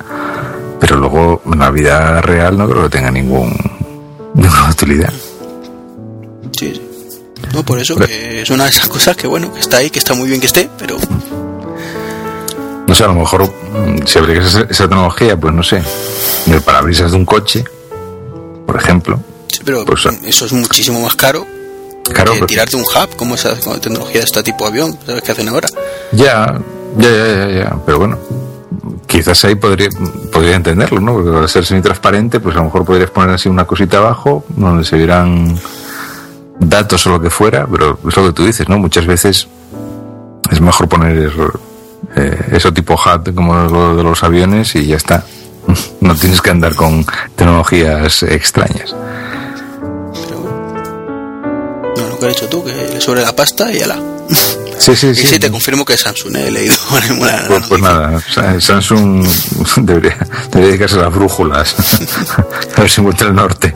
Pero luego, en la vida real, no creo que tenga ningún ninguna utilidad. sí, sí. No, por eso que es una de esas cosas que bueno, que está ahí, que está muy bien que esté, pero No sé, a lo mejor mm, si abrieras esa, esa tecnología, pues no sé, en el parabrisas de un coche, por ejemplo. Sí, pero Pues, eso es muchísimo más caro Claro, que tirarte un hub, como esa tecnología de este tipo de avión, ¿sabes qué hacen ahora? Ya, ya, ya, ya, ya, pero bueno, quizás ahí podría, podría entenderlo, ¿no? Porque al ser semi-transparente, pues a lo mejor podrías poner así una cosita abajo donde se vieran datos o lo que fuera, pero es lo que tú dices, ¿no? Muchas veces es mejor poner eh, eso tipo HUD como lo de los aviones y ya está. No tienes que andar con tecnologías extrañas. Que has dicho tú, que sobre la pasta y ala. Sí, sí, Y sí. sí, te confirmo que es Samsung, eh, he leído en una- Pues, pues nada, Sa- Samsung debería, debería dedicarse a las brújulas, a ver si encuentra el norte.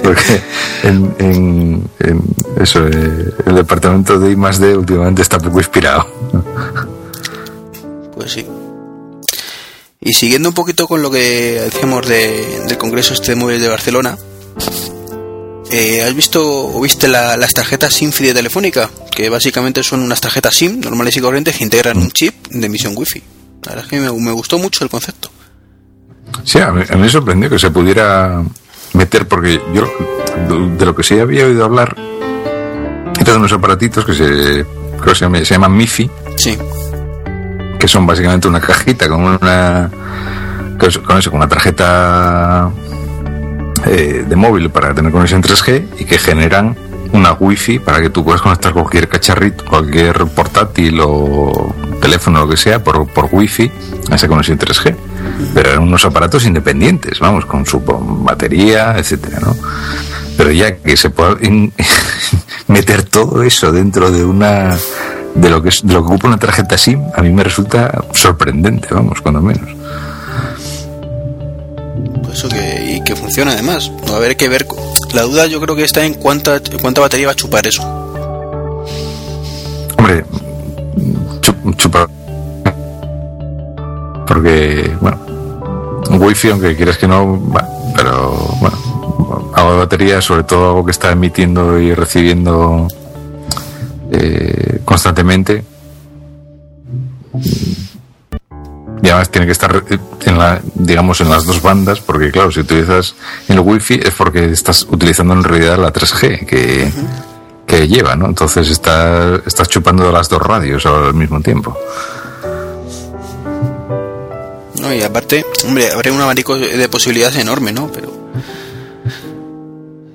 Porque en, en- en eso, eh, el departamento de I más D últimamente está poco inspirado. Pues sí. Y siguiendo un poquito con lo que decíamos de- del Congreso este de móviles de Barcelona, eh, ¿has visto o viste la- las tarjetas SIM-FI de Telefónica? Que básicamente son unas tarjetas SIM normales y corrientes que integran un chip de emisión Wi-Fi. La verdad es que me, me gustó mucho el concepto. Sí, a mí, a mí me sorprendió que se pudiera meter, porque yo de lo que sí había oído hablar de unos aparatitos que se, creo que se, llama- se llaman MIFI, Sí, que son básicamente una cajita con una con eso, con una tarjeta eh, de móvil para tener conexión 3G y que generan una wifi para que tú puedas conectar cualquier cacharrito, cualquier portátil o teléfono lo que sea por, por wifi a esa conexión 3G. Pero eran unos aparatos independientes, vamos, con su batería, etcétera, ¿no? Pero ya que se pueda meter todo eso dentro de una de lo que es de lo que ocupa una tarjeta SIM, a mí me resulta sorprendente, vamos, cuando menos. Eso que, y que funciona además. A ver, hay que ver. La duda yo creo que está en cuánta, cuánta batería va a chupar eso. Hombre, chup- chupa. Porque, bueno, un wifi, aunque quieras que no, va, pero bueno, algo de batería, sobre todo algo que está emitiendo y recibiendo eh, constantemente. Y además tiene que estar eh, en la, digamos, en las dos bandas, porque claro, si utilizas el wifi es porque estás utilizando en realidad la 3G que, que lleva, ¿no? Entonces está, estás chupando las dos radios al mismo tiempo. No, y aparte, hombre, habrá un abanico de posibilidades enorme, ¿no? Pero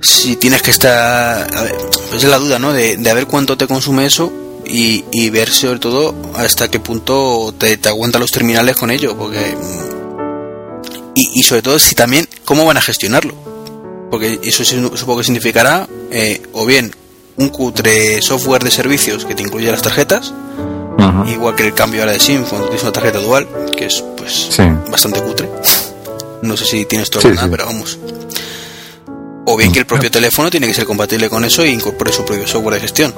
si tienes que estar, a ver, pues es la duda, ¿no? De, de a ver cuánto te consume eso y, y ver sobre todo hasta qué punto te, te aguantan los terminales con ello, porque y, y sobre todo si también cómo van a gestionarlo, porque eso supongo que significará eh, o bien un cutre software de servicios que te incluye las tarjetas, igual que el cambio ahora de SIM cuando tienes una tarjeta dual, que es pues Sí. bastante cutre. No sé si tienes todo Sí, nada, sí. pero vamos. O bien que el propio teléfono tiene que ser compatible con eso e incorpore su propio software de gestión.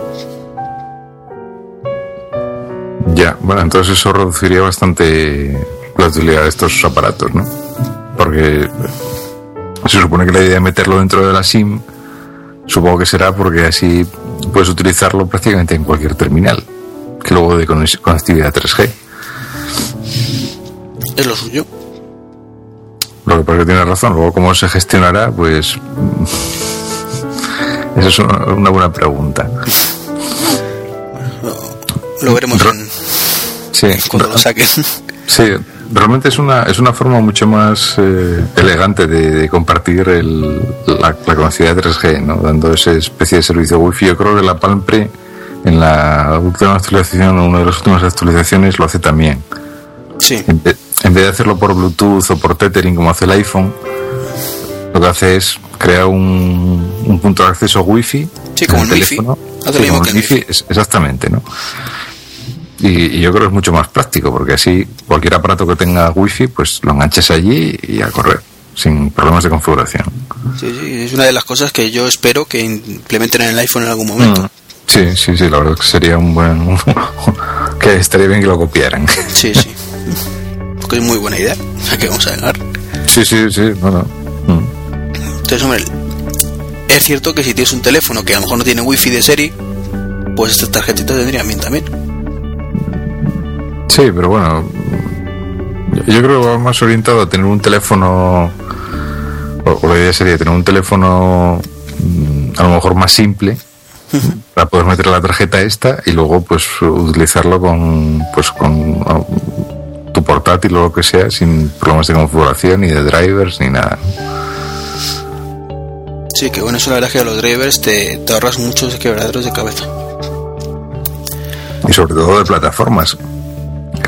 Ya, bueno, entonces eso reduciría bastante la utilidad de estos aparatos, ¿no? Porque se supone que la idea de meterlo dentro de la SIM, supongo que será porque así puedes utilizarlo prácticamente en cualquier terminal, que luego de conectividad 3G. Es lo suyo. Lo que pasa es que tienes razón, luego cómo se gestionará, pues... Esa es una, una buena pregunta. Lo veremos Ro- en- Sí, cuando lo saquen. Sí, realmente es una, es una forma mucho más eh, elegante de, de compartir el, la, la conectividad 3G, ¿no? dando esa especie de servicio Wi-Fi. Yo creo que la Palm Pre, en la última actualización, o una de las últimas actualizaciones, lo hace también. Sí, En vez, en vez de hacerlo por Bluetooth o por Tethering como hace el iPhone, lo que hace es crear un, un punto de acceso Wi-Fi. Sí, como el Wi-Fi. teléfono. Sí, como el Wi-Fi, es- exactamente, ¿no? Y, y yo creo que es mucho más práctico, porque así cualquier aparato que tenga Wi-Fi, pues lo enganches allí y a correr, sin problemas de configuración. sí, sí, es una de las cosas que yo espero que implementen en el iPhone en algún momento. Mm. Sí, sí, sí, la verdad es que sería un buen... que estaría bien que lo copiaran. Sí, sí. Porque es muy buena idea. ¿A qué vamos a llegar? sí, sí, sí, bueno. Mm. Entonces, hombre, es cierto que si tienes un teléfono que a lo mejor no tiene wifi de serie, pues estas tarjetitas tendrían bien también. Sí, pero bueno, yo- creo que va más orientado a tener un teléfono, o, la idea sería tener un teléfono mm, a lo mejor más simple, para poder meter la tarjeta esta y luego pues utilizarlo con, pues, con ah, tu portátil o lo que sea, sin problemas de configuración, ni de drivers, ni nada. Sí, que bueno, eso la verdad es que a los drivers te, te ahorras muchos quebraderos de cabeza. Y sobre todo de plataformas.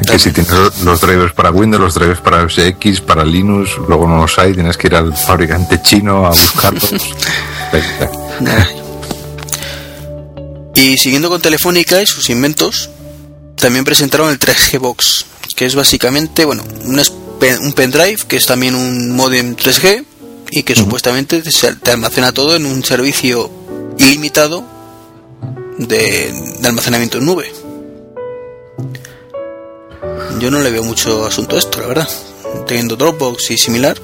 Que si tienes los drivers para Windows, los drivers para OS X, para Linux, luego no los hay, tienes que ir al fabricante chino a buscarlos. Y siguiendo con Telefónica y sus inventos, también presentaron el 3G Box, que es básicamente, bueno, un, un pendrive que es también un modem 3G y que supuestamente te, almacena todo en un servicio ilimitado de, de almacenamiento en nube. Yo no le veo mucho asunto a esto, la verdad. Teniendo Dropbox y similar.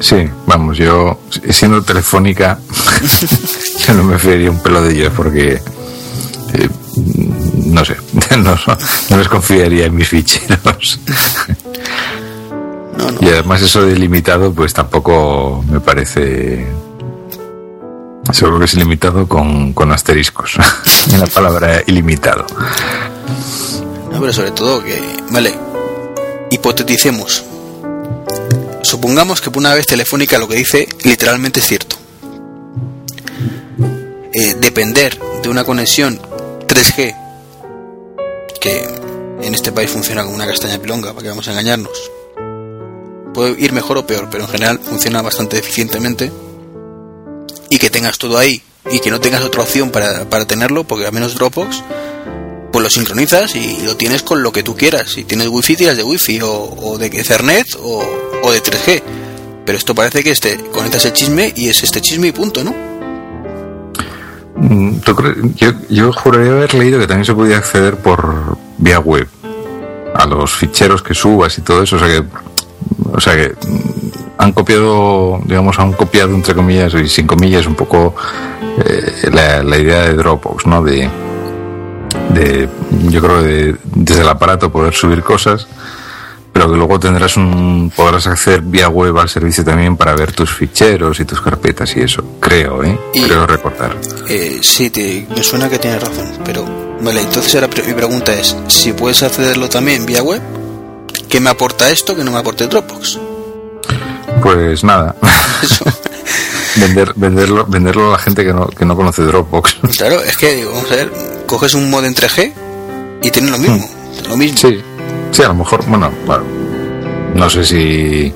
Sí, vamos, yo siendo telefónica, yo no me fiaría un pelo de ellos porque, eh, no sé, no, no les confiaría en mis ficheros. No, no. Y además eso de ilimitado, pues tampoco me parece... Seguro que es ilimitado con, con asteriscos. en la palabra ilimitado. Pero sobre todo que, vale, hipoteticemos. Supongamos que por una vez Telefónica lo que dice literalmente es cierto. Eh, depender de una conexión 3G que en este país funciona como una castaña pilonga, para que vamos a engañarnos. Puede ir mejor o peor, pero en general funciona bastante eficientemente. Y que tengas todo ahí y que no tengas otra opción para, para tenerlo, porque al menos Dropbox pues lo sincronizas y lo tienes con lo que tú quieras. Si tienes wifi, tiras de wifi o, o de Ethernet o, de 3G. Pero esto parece que este conectas el chisme y es este chisme y punto, ¿no? Mm. Yo, juraría haber leído que también se podía acceder por vía web a los ficheros que subas y todo eso. O sea que, o sea que mm, han copiado, digamos, han copiado entre comillas y sin comillas un poco eh, la, la idea de Dropbox, ¿no? De, de yo creo de desde el aparato poder subir cosas pero que luego tendrás un podrás acceder vía web al servicio también para ver tus ficheros y tus carpetas y eso creo eh Y- creo recordar Eh, sí, te- me suena que tienes razón, pero vale, entonces ahora mi pregunta es, si puedes accederlo también vía web, ¿qué me aporta esto que no me aporte Dropbox? pues nada Eso. vender venderlo venderlo a la gente que no que no conoce Dropbox claro, es que, digo, vamos a ver, coges un modem 3G y tiene lo mismo, lo mismo. sí sí a lo mejor bueno, bueno, no sé si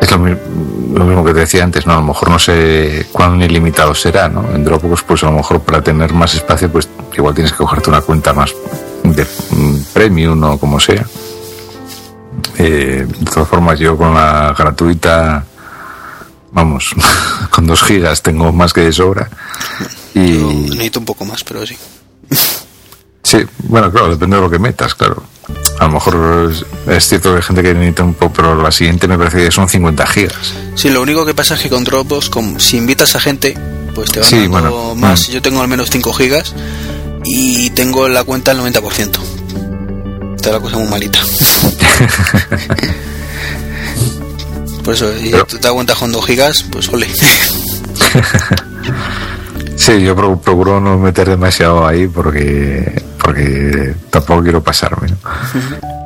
es lo, lo mismo que te decía antes, ¿no? A lo mejor no sé cuán ilimitado será, ¿no? En Dropbox, pues a lo mejor para tener más espacio, pues igual tienes que cogerte una cuenta más de mm, premium o como sea. Eh, de todas formas, yo con la gratuita, vamos, con dos gigas tengo más que de sobra. Yo Y necesito un poco más, pero sí. sí, bueno, claro, depende de lo que metas, claro. A lo mejor es, cierto que hay gente que necesita un poco, pero la siguiente me parece que son 50 gigas. Sí, lo único que pasa es que con Dropbox, como, si invitas a gente, pues te van Sí, dando bueno, más. mm. Yo tengo al menos 5 gigas y tengo en la cuenta el 90%. Está la cosa muy malita. Por eso, Pero- tú te aguantas con 2 gigas, pues ole. Sí, yo pro- procuro no meter demasiado ahí porque porque tampoco quiero pasarme, ¿no?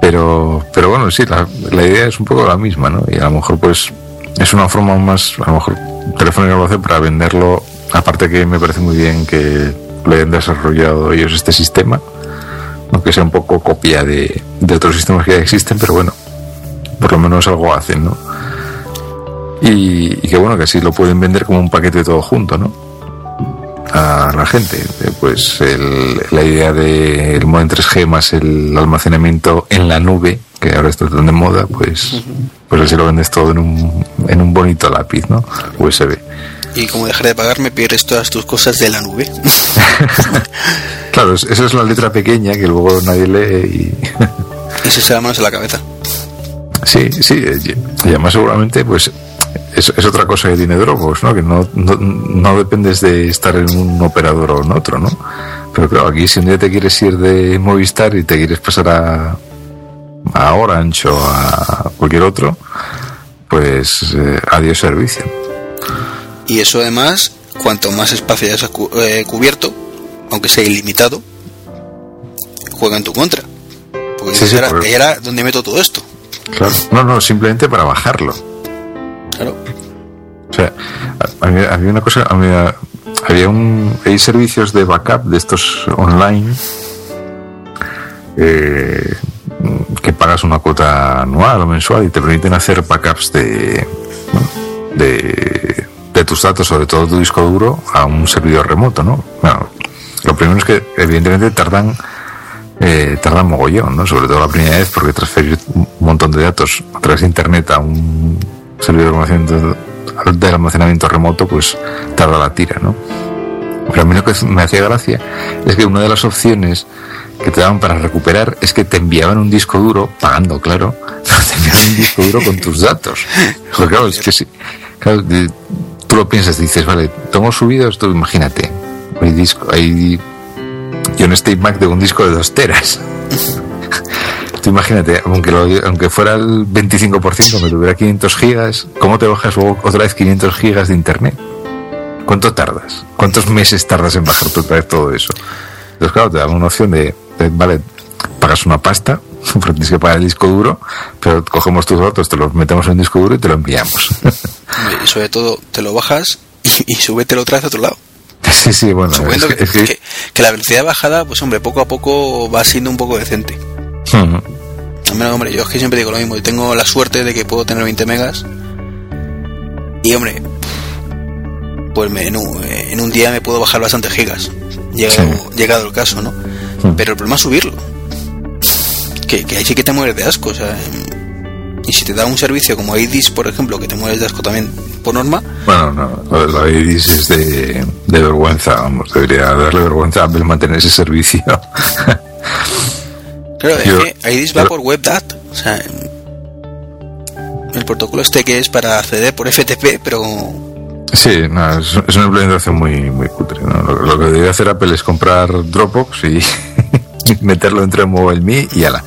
Pero pero bueno, sí, la, la idea es un poco la misma, ¿no? Y a lo mejor pues es una forma más, a lo mejor Telefónica lo hace para venderlo, aparte que me parece muy bien que lo hayan desarrollado ellos este sistema, aunque sea un poco copia de, de otros sistemas que ya existen, pero bueno, por lo menos algo hacen, ¿no? Y, y que bueno, que así lo pueden vender como un paquete todo junto, ¿no? a la gente. Eh, Pues el- la idea del modem 3G más el almacenamiento en la nube, que ahora está tan de moda, pues, pues así lo vendes todo en un, en un bonito lápiz, ¿no? USB. Y como dejar de pagarme, pierdes todas tus cosas de la nube. Claro, es- esa es la letra pequeña que luego nadie lee y... y se las manos en la cabeza. Sí, sí, y además seguramente pues es, es otra cosa que tiene Dropbox, ¿no? Que no, no, no dependes de estar en un operador o en otro, ¿no? Pero claro, aquí si un día te quieres ir de Movistar y te quieres pasar a, a Orange o a cualquier otro, pues eh, adiós servicio. Y eso además, cuanto más espacio hayas cu- eh, cubierto, aunque sea ilimitado, juega en tu contra. Porque Sí, sí, ahora, por- ¿y ahora dónde meto todo esto? Claro. No, no, simplemente para bajarlo. Claro. O sea, había, una cosa, había, había un, hay servicios de backup de estos online eh, que pagas una cuota anual o mensual y te permiten hacer backups de, de, de tus datos, sobre todo tu disco duro, a un servidor remoto, ¿no? Bueno, lo primero es que evidentemente tardan eh, tardan mogollón, ¿no? Sobre todo la primera vez porque transferir un montón de datos a través de internet a un servidor de almacenamiento, remoto, pues tarda la tira, ¿no? Pero a mí lo que me hacía gracia es que una de las opciones que te daban para recuperar es que te enviaban un disco duro, pagando, claro, te enviaban un disco duro con tus datos. Porque claro, es que sí, claro, tú lo piensas, dices, vale, tengo subido esto, imagínate, hay disco, hay yo en este iMac de un disco de dos teras. Tú imagínate, aunque, lo- aunque fuera el 25%, me tuviera 500 gigas, ¿cómo te bajas luego otra vez 500 gigas de internet? ¿Cuánto tardas? ¿Cuántos meses tardas en bajar otra vez todo eso? Entonces, claro, te dan una opción de, de, vale, pagas una pasta, porque tienes que pagar el disco duro, pero cogemos tus datos, te los metemos en el disco duro y te lo enviamos. Y sobre todo, te lo bajas y, y súbetelo otra vez a otro lado. sí, sí, bueno, es Suponiendo que- que, es que- que- que la velocidad de bajada, pues hombre, poco a poco va siendo un poco decente. Menos, hombre, yo es que siempre digo lo mismo. Yo tengo la suerte de que puedo tener 20 megas. Y, hombre, pues me- en, un, en un día me puedo bajar bastantes gigas. Llegado, Sí. llegado el caso, ¿no? Pero el problema es subirlo. Que, que ahí sí que te mueres de asco. O sea, Y si te da un servicio como IDIS, por ejemplo, que te mueves de asco también por norma, Bueno, no, la IDIS es de, de vergüenza, vamos, debería darle vergüenza a mantener ese servicio. claro, Yo- es que IDIS va por WebDAT. O sea, el protocolo este que es para acceder por FTP, pero Sí, no, es, es una implementación muy, muy cutre. ¿no? Lo, lo que debería hacer Apple es comprar Dropbox y meterlo dentro de MobileMe y ala.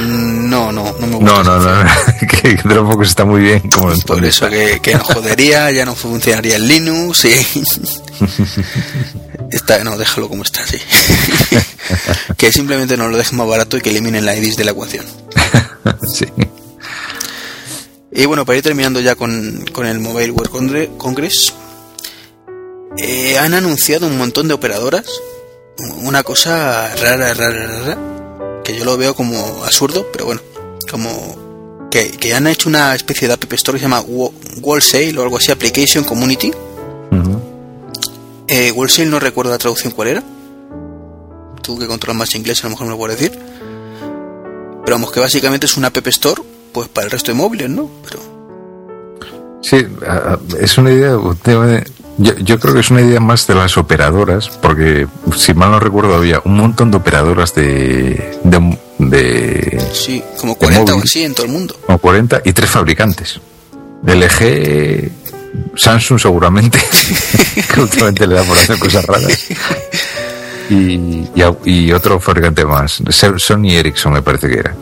no, no, no me gusta. No, no, no, que Dropbox está muy bien como Por entonces. eso que, que nos jodería, ya no funcionaría el Linux y... Está, no, déjalo como está, sí. que simplemente nos lo dejen más barato y que eliminen la IDIS de la ecuación. sí. Y bueno, para ir terminando ya con, con el Mobile World Congre- Congress, eh, han anunciado un montón de operadoras. Una cosa rara, rara, rara, que yo lo veo como absurdo, pero bueno, como que, que han hecho una especie de App Store que se llama Wholesale o algo así, Application Community. Ujú. Eh, Wholesale no recuerdo la traducción cuál era. Tú que controlas más inglés a lo mejor me lo puedes decir. Pero vamos, que básicamente es una App Store pues para el resto de móviles, ¿no? Pero Sí, es una idea. Yo, yo creo que es una idea más de las operadoras, porque si mal no recuerdo, había un montón de operadoras de. de, de Sí, como 40 o móvil. así en todo el mundo. como 40 y tres fabricantes. LG, Samsung seguramente, que últimamente le da por hacer cosas raras. Y, otro fabricante más, Sony Ericsson me parece que era.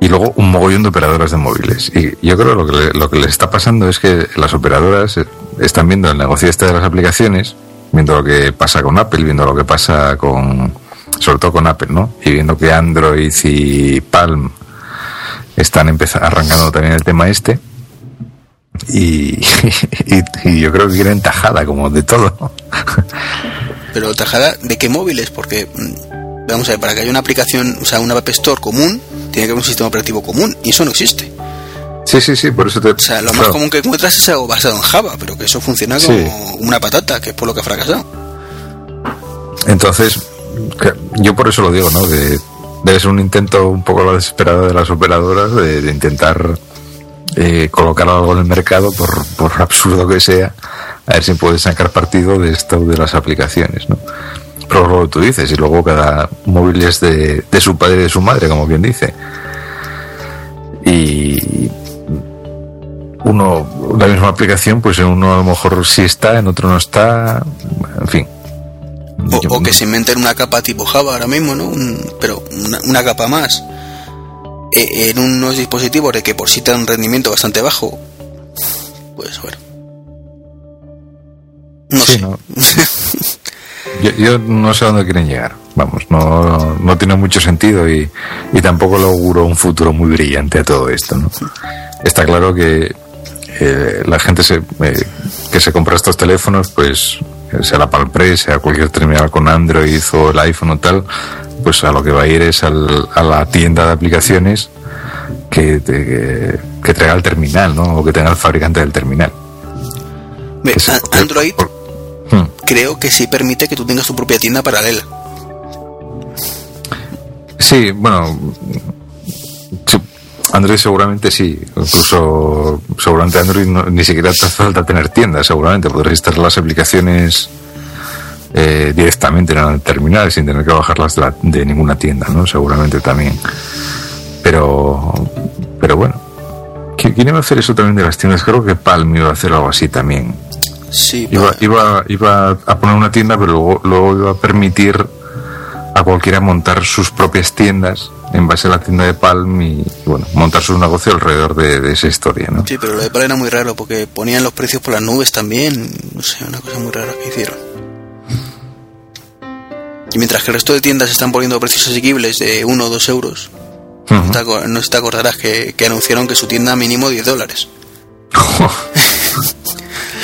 Y luego un mogollón de operadoras de móviles. Y yo creo que lo que, lo que les está pasando es que las operadoras eh, están viendo el negocio este de las aplicaciones, viendo lo que pasa con Apple, viendo lo que pasa con, sobre todo con Apple, ¿no? Y viendo que Android y Palm están arrancando también el tema este. Y, y, y yo creo que quieren tajada, como de todo. Pero tajada, ¿de qué móviles? Porque, mm, vamos a ver, para que haya una aplicación, o sea, una App Store común, tiene que haber un sistema operativo común, y eso no existe. Sí, sí, sí, por eso te. O sea, lo más común que encuentras es algo basado en Java, pero que eso funciona como Sí. una patata, que es por lo que ha fracasado. Entonces, yo por eso lo digo, ¿no? Que debe ser un intento un poco la desesperada de las operadoras de, de intentar eh, colocar algo en el mercado, por, por absurdo que sea, a ver si puede sacar partido de esto de las aplicaciones, ¿no? Pero luego tú dices, y luego cada móvil es de, de su padre y de su madre, como quien dice. Y uno, la misma aplicación, pues en uno a lo mejor sí está, en otro no está, en fin. O, o que se inventen una capa tipo Java ahora mismo, ¿no? Un- pero una, una capa más en unos dispositivos de que por sí te dan un rendimiento bastante bajo. Pues bueno. No Sí, sé. no. Yo, yo no sé a dónde quieren llegar. Vamos, no, no tiene mucho sentido y, y tampoco le auguro un futuro muy brillante a todo esto. ¿no? Está claro que eh, la gente se, eh, que se compra estos teléfonos, pues eh, sea la Palm sea cualquier terminal con Android o el iPhone o tal, pues a lo que va a ir es al- a la tienda de aplicaciones que, te- que, que traiga el terminal, ¿no? O que tenga el fabricante del terminal. Ve, Android por- Hmm. creo que sí permite que tú tengas tu propia tienda paralela. Sí, bueno, Android seguramente sí. Incluso seguramente Android no- ni siquiera te hace falta tener tiendas, seguramente podrás instalar las aplicaciones eh, directamente en el terminal sin tener que bajarlas de, la- de ninguna tienda, ¿no? Seguramente también. Pero, pero bueno. ¿Qui- ¿Quién iba a hacer eso también de las tiendas? Creo que Palm iba a hacer algo así también. Sí, Iba, iba, iba a poner una tienda, pero luego, luego iba a permitir a cualquiera montar sus propias tiendas en base a la tienda de Palm y, bueno, montar su negocio alrededor de, de esa historia, ¿no? sí, pero lo de Palm era muy raro porque ponían los precios por las nubes también. No sé, una cosa muy rara que hicieron. Y mientras que el resto de tiendas están poniendo precios asequibles de 1 o 2 euros, te no si te acordarás que, que anunciaron que su tienda mínimo 10 dólares.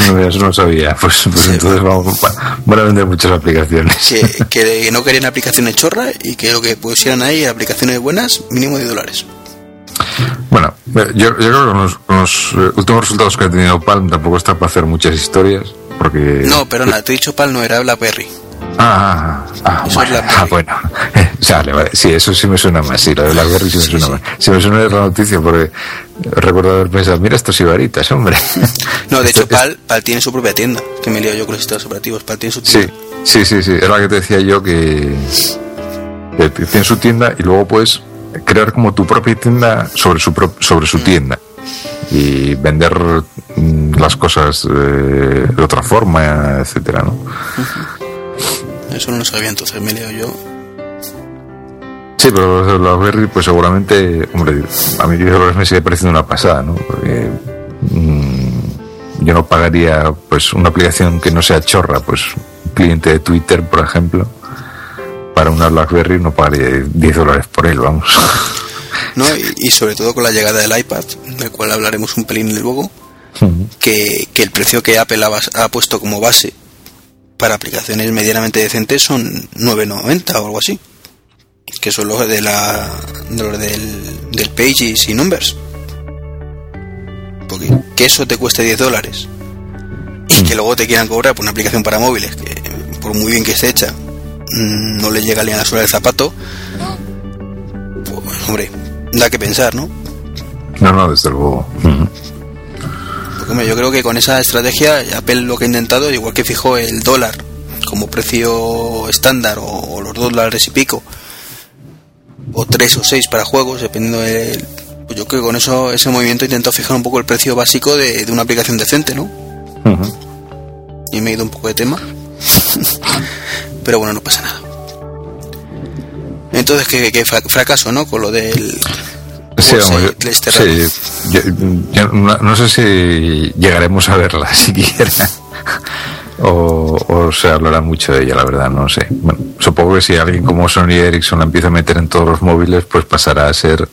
No, eso no sabía. Pues, pues Sí. entonces vamos, va- van a vender muchas aplicaciones. Que, que no querían aplicaciones chorra y que lo que pusieran ahí, aplicaciones buenas, mínimo 10 dólares. Bueno, yo, yo creo que con los, los, eh, últimos resultados que ha tenido Palm tampoco está para hacer muchas historias, porque... No, perdona, te he dicho PAL no era BlackBerry. Ah, ah, ah, Eso es bueno, ah, bueno. Vale, vale. Sí, eso sí me suena más. Sí, lo de BlackBerry sí me suena más. Sí me suena la noticia porque recuerdo haber pensado, mira estos ibaritas, hombre. No, de hecho, PAL, PAL tiene su propia tienda. Que me lío yo con los sistemas operativos. PAL tiene su Sí, tienda. sí, sí, sí. Era la que te decía yo que, que tiene su tienda y luego puedes crear como tu propia tienda sobre su, pro- sobre su tienda y vender mm, las cosas eh, de otra forma, etcétera, ¿no? Eso no lo sabía, entonces me lío yo. Sí, pero los BlackBerry, pues seguramente, hombre, a mí 10 dólares me sigue pareciendo una pasada, ¿no? Porque mm, yo no pagaría, pues, una aplicación que no sea chorra, pues, un cliente de Twitter, por ejemplo, para una BlackBerry no pagaría 10 dólares por él, vamos. ¿no? Y, y sobre todo con la llegada del iPad, del cual hablaremos un pelín luego, que, que el precio que Apple ha, ha puesto como base para aplicaciones medianamente decentes son 9.90 o algo así. Que son los de la los del, del Pages y Numbers. Porque que eso te cueste 10 dólares y que luego te quieran cobrar por una aplicación para móviles que por muy bien que esté hecha mm, no le llega ni a la suela del zapato pues hombre da que pensar ¿no? No, no, desde luego. Hombre, yo creo que con esa estrategia Apple lo que ha intentado, igual que fijó el dólar como precio estándar o, o los dos dólares y pico, o tres o seis para juegos, dependiendo del... Pues yo creo que con eso ese movimiento intentó fijar un poco el precio básico de, de una aplicación decente, ¿no? Y me he ido un poco de tema. Pero bueno, no pasa nada. Entonces, que, que fra- fracaso, ¿no? Con lo del... Sí, Pues, vamos, sí, yo- yo no, no sé si llegaremos a verla siquiera. O, o se hablará mucho de ella, la verdad, no sé. Bueno, supongo que si alguien como Sony Ericsson la empieza a meter en todos los móviles, pues pasará a ser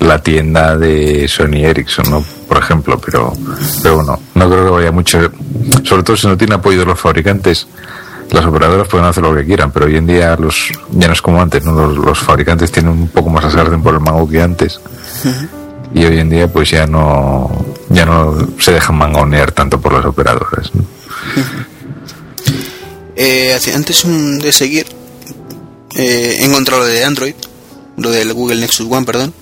la tienda de Sony Ericsson, ¿no? Por ejemplo, pero, pero bueno, no creo que vaya mucho. Sobre todo si no tiene apoyo de los fabricantes. Las operadoras pueden hacer lo que quieran, pero hoy en día los ya no es como antes, ¿no? Los, los fabricantes tienen un poco más sartén por el mango que antes y hoy en día pues ya no ya no se dejan mangonear tanto por las operadoras ¿no? Eh, antes de seguir, eh, he encontrado lo de Android, lo del Google Nexus One, perdón.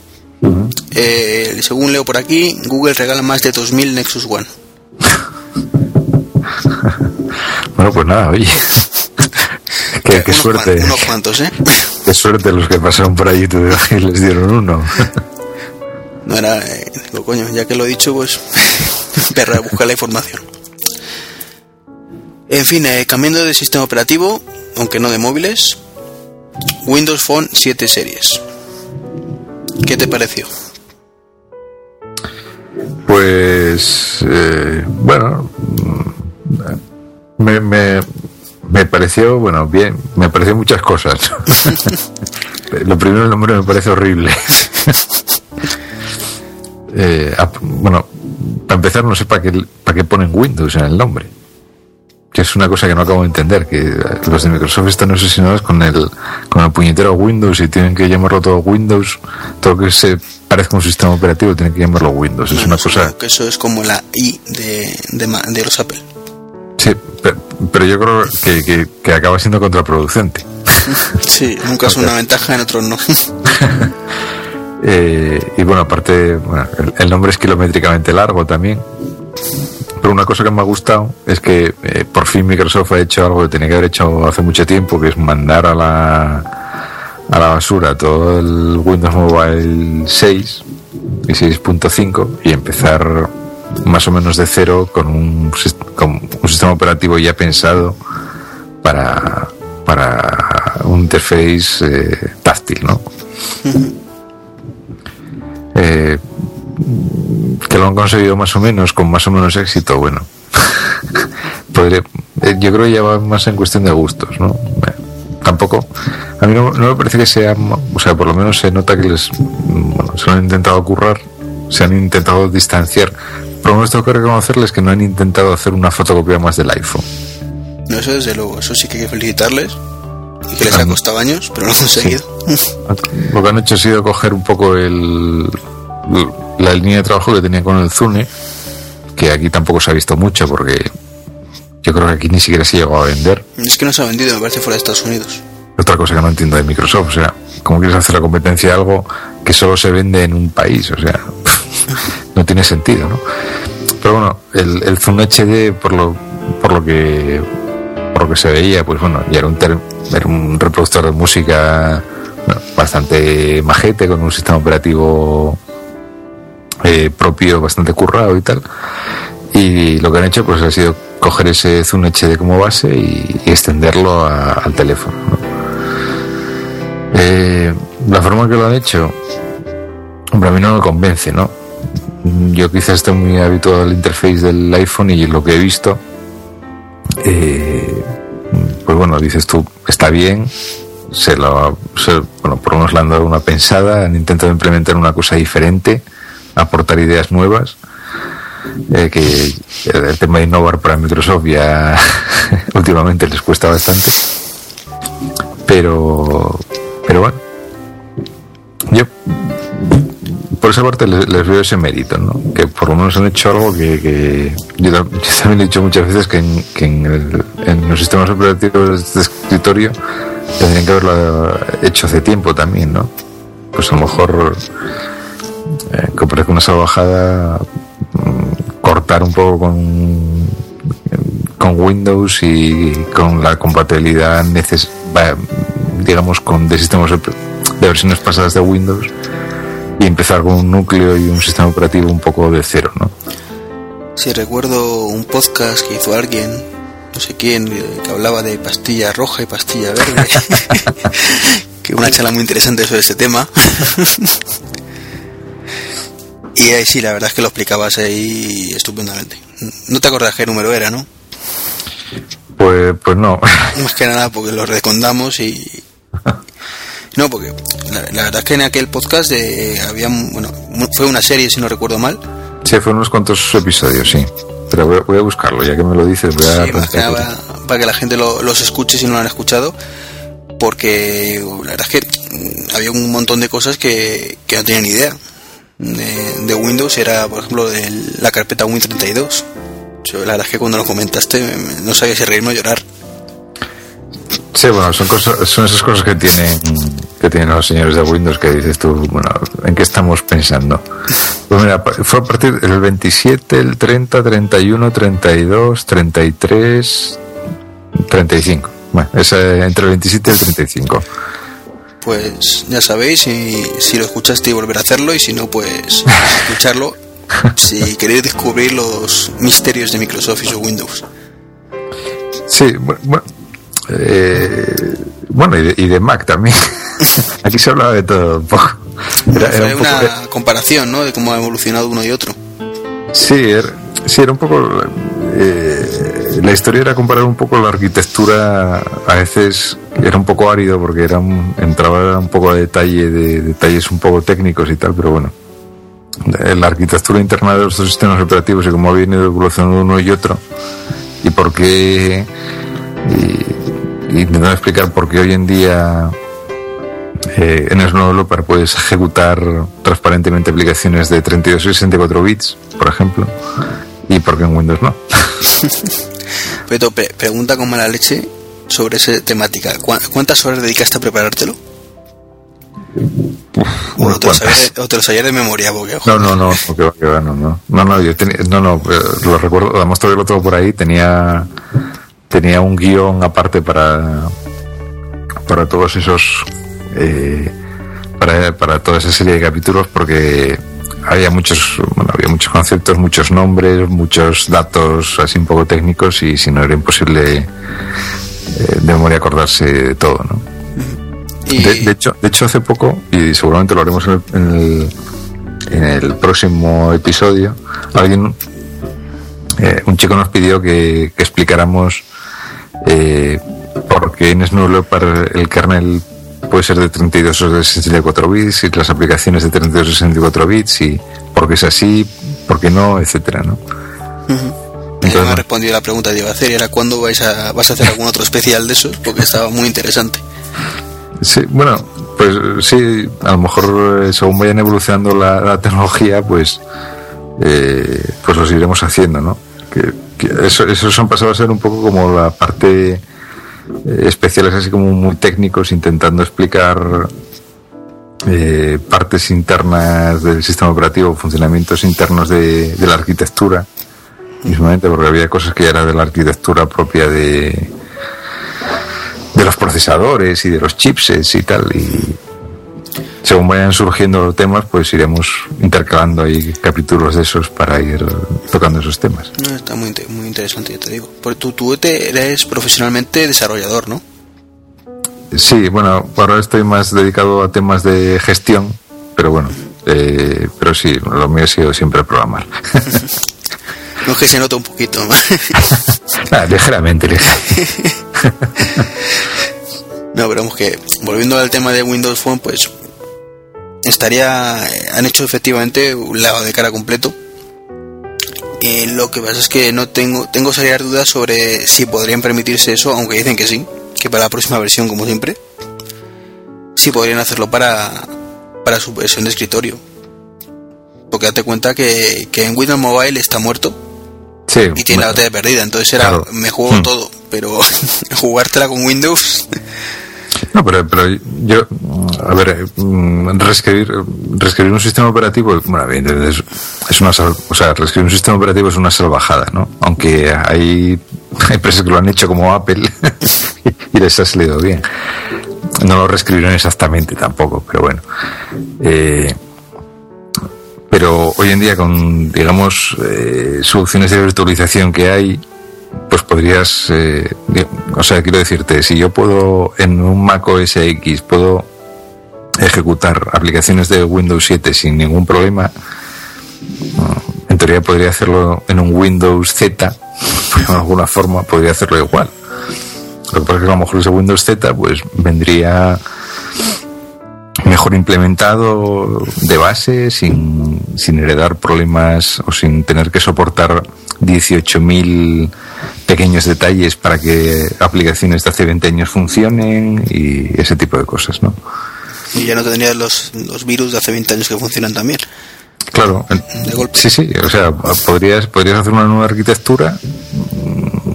Eh, según leo por aquí, Google regala más de 2.000 Nexus One. bueno pues nada oye qué, qué Unos suerte unos cuantos, ¿eh? qué suerte los que pasaron por allí y les dieron uno No era, eh, coño, ya que lo he dicho, pues, perra, busca la información. En fin, eh, cambiando de sistema operativo, aunque no de móviles, Windows Phone 7 series. ¿Qué te pareció? pues eh, bueno mm, me, me, me pareció bueno bien me pareció muchas cosas lo primero el nombre me parece horrible Eh, bueno, para empezar no sé para qué, para qué ponen Windows en el nombre. Que es una cosa que no acabo de entender, que los de Microsoft están obsesionados con el, con el puñetero Windows y tienen que llamarlo todo Windows, todo que se parezca a un sistema operativo tienen que llamarlo Windows. Es Bueno, una cosa... que eso es como la I de, de, de los Apple. Sí, pero, pero yo creo que, que, que acaba siendo contraproducente. Sí, nunca es una ventaja, en otros no. Eh, y bueno, aparte, bueno, el, nombre es kilométricamente largo también. Pero una cosa que me ha gustado es que eh, por fin Microsoft ha hecho algo que tenía que haber hecho hace mucho tiempo, que es mandar a la, a la basura todo el Windows Mobile 6 y 6.5 y empezar más o menos de cero con un, con un sistema operativo ya pensado para, para un interface eh, táctil, ¿no? Eh, que lo han conseguido más o menos, con más o menos éxito, bueno. Eh, yo creo que ya va más en cuestión de gustos, ¿no? Tampoco. A mí no, no me parece que sea. O sea, por lo menos se nota que les. Bueno, se lo han intentado currar, se han intentado distanciar. Por lo menos tengo que reconocerles que no han intentado hacer una fotocopia más del iPhone. No, eso desde luego, eso sí que hay que felicitarles. Y que les ha costado años, pero lo han conseguido. Lo que han hecho ha sido coger un poco el, la línea de trabajo que tenía con el Zune, que aquí tampoco se ha visto mucho porque yo creo que aquí ni siquiera se llegó a vender. Es que no se ha vendido, me parece, fuera de Estados Unidos. Otra cosa que no entiendo de Microsoft, o sea, ¿cómo quieres hacer la competencia de algo que solo se vende en un país? O sea, no tiene sentido, ¿no? Pero bueno, el, el Zoom HD, por lo, por lo que por lo que se veía, pues bueno, ya era un, reproductor de música bastante majete, con un sistema operativo eh, propio bastante currado y tal. Y lo que han hecho pues ha sido coger ese Zoom HD como base y, extenderlo al teléfono. ¿no? Eh, la forma que lo han hecho, hombre, a mí no me convence, ¿no? Yo quizás estoy muy habituado al interface del iPhone y lo que he visto, eh, pues bueno, dices tú, está bien, se lo, se- bueno, por lo menos le han dado una pensada, han intentado implementar una cosa diferente, aportar ideas nuevas, eh, que el, tema de innovar para Microsoft ya últimamente les cuesta bastante, pero, pero bueno, yo esa parte les, veo ese mérito, ¿no? Que por lo menos han hecho algo que, yo, tam- yo también he dicho muchas veces que en, los sistemas operativos de escritorio tendrían que haberlo hecho hace tiempo también, ¿no? Pues a lo mejor eh, que parezca una salvajada mm, cortar un poco con con Windows y con la compatibilidad digamos con de sistemas de versiones pasadas de Windows y empezar con un núcleo y un sistema operativo un poco de cero, ¿no? Si recuerdo un podcast que hizo alguien, no sé quién, eh, que hablaba de pastilla roja y pastilla verde. que una charla muy interesante sobre este tema. y ahí sí, la verdad es que lo explicabas ahí estupendamente. No te acordás qué número era, ¿no? Pues, pues no. Más que nada porque lo recondamos y... No, porque la, la verdad es que en aquel podcast de, había, bueno, fue una serie si no recuerdo mal, Sí, fueron unos cuantos episodios, sí. Pero voy, voy a buscarlo, ya que me lo dices. Voy a Sí, más que pensar nada para, para que la gente lo- los escuche si no lo han escuchado, porque la verdad es que mm, había un montón de cosas que, que no tenían ni idea. De, de Windows era, por ejemplo, de la carpeta Win32. Yo, la verdad es que cuando lo comentaste me- me- no sabía si reírme o llorar. Sí, bueno, son, cosas, son esas cosas que tienen, que tienen los señores de Windows que dices tú, bueno, ¿en qué estamos pensando? Pues mira, fue a partir del 27, el 30, 31, 32, 33, 35. Bueno, es entre el 27 y el 35. Pues ya sabéis, si, si lo escuchaste y volver a hacerlo, y si no, pues escucharlo si queréis descubrir los misterios de Microsoft y su Windows. Sí, bu- bueno, eh, bueno y, de, y de Mac también. Aquí se hablaba de todo un poco. Era, poco- una comparación, ¿no? De cómo ha evolucionado uno y otro. Sí, era, sí, era un poco. eh, la historia era comparar un poco la arquitectura. A veces era un poco árido porque era un- entraba un poco a detalle, de detalles un poco técnicos y tal, pero bueno. La arquitectura interna de los dos sistemas operativos y cómo ha venido evolucionando uno y otro. Y por qué. Y, y intentando explicar por qué hoy en día eh, en Snow Developer puedes ejecutar transparentemente aplicaciones de 32 y 64 bits, por ejemplo, y por qué en Windows no. Pero pre- pregunta con mala leche sobre esa temática. ¿Cuá- ¿Cuántas horas dedicaste a preparártelo? o, unas te sabías, o te lo sabías de memoria, porque No, no, no, que va, no, no, no, no, yo tenía, no, no, eh, lo recuerdo, además todavía lo tengo por ahí, tenía, tenía un guion aparte para, para todos esos, eh, para, para toda esa serie de capítulos, porque había muchos, bueno, había muchos conceptos, muchos nombres, muchos datos así un poco técnicos y si no era imposible eh, de memoria acordarse de todo, ¿no? y De, de hecho, de hecho, hace poco, y seguramente lo haremos en el, en el, en el próximo episodio, alguien, eh, un chico nos pidió que, que explicáramos eh, por qué en Snow Leopard el kernel puede ser de 32 o de 64 bits y las aplicaciones de 32 o 64 bits y por qué es así, por qué no, etcétera, ¿no? Ella Entonces, me ha respondido la pregunta que iba a hacer y era cuándo vais a, vas a hacer algún otro especial de esos, porque estaba muy interesante. Sí, bueno, pues sí, a lo mejor eh, según vayan evolucionando la, la tecnología, pues eh, pues los iremos haciendo, ¿no? Que eso, esos han pasado a ser un poco como la parte eh, especiales así como muy técnicos intentando explicar eh, partes internas del sistema operativo, funcionamientos internos de, la arquitectura, mismamente porque había cosas que ya era de la arquitectura propia de, de los procesadores y de los chipsets y tal. Y según vayan surgiendo temas, pues iremos intercalando ahí capítulos de esos para ir tocando esos temas. No, está muy, muy interesante, ya te digo. Porque tú, tú eres profesionalmente desarrollador, ¿no? Sí, bueno, ahora estoy más dedicado a temas de gestión, pero bueno, eh, pero sí, lo mío ha sido siempre programar. No es que se nota un poquito. ¿no? Ah, ligeramente, ligeramente. No, pero vamos que, volviendo al tema de Windows Phone, pues estaría. Han hecho efectivamente un lado de cara completo. Eh, lo que pasa es que no tengo, tengo serias dudas sobre si podrían permitirse eso, aunque dicen que sí, que para la próxima versión, como siempre, sí podrían hacerlo para, para su versión de escritorio. Porque date cuenta que, que en Windows Mobile está muerto Sí, y tiene la batalla perdida, entonces era, Claro. me juego Hmm. todo, pero jugártela con Windows. No, pero, pero yo, a ver, mm, reescribir, reescribir un sistema operativo, bueno, es, es una, o sea, reescribir un sistema operativo es una salvajada, ¿no? Aunque hay, hay empresas que lo han hecho como Apple y les ha salido bien. No lo reescribieron exactamente tampoco, pero bueno. Eh, pero hoy en día con, digamos, eh, soluciones de virtualización que hay, pues podrías, eh, o sea, quiero decirte, si yo puedo en un Mac OS X puedo ejecutar aplicaciones de Windows 7 sin ningún problema, mm, en teoría podría hacerlo en un Windows Z, de alguna forma podría hacerlo igual. Lo que pasa es que a lo mejor ese Windows Z pues vendría mejor implementado de base, sin, sin heredar problemas o sin tener que soportar 18.000 pequeños detalles para que aplicaciones de hace 20 años funcionen y ese tipo de cosas, ¿no? Y ya no tendrías los, los virus de hace 20 años que funcionan también. Claro, De golpe. sí, sí, o sea, podrías, podrías hacer una nueva arquitectura mm,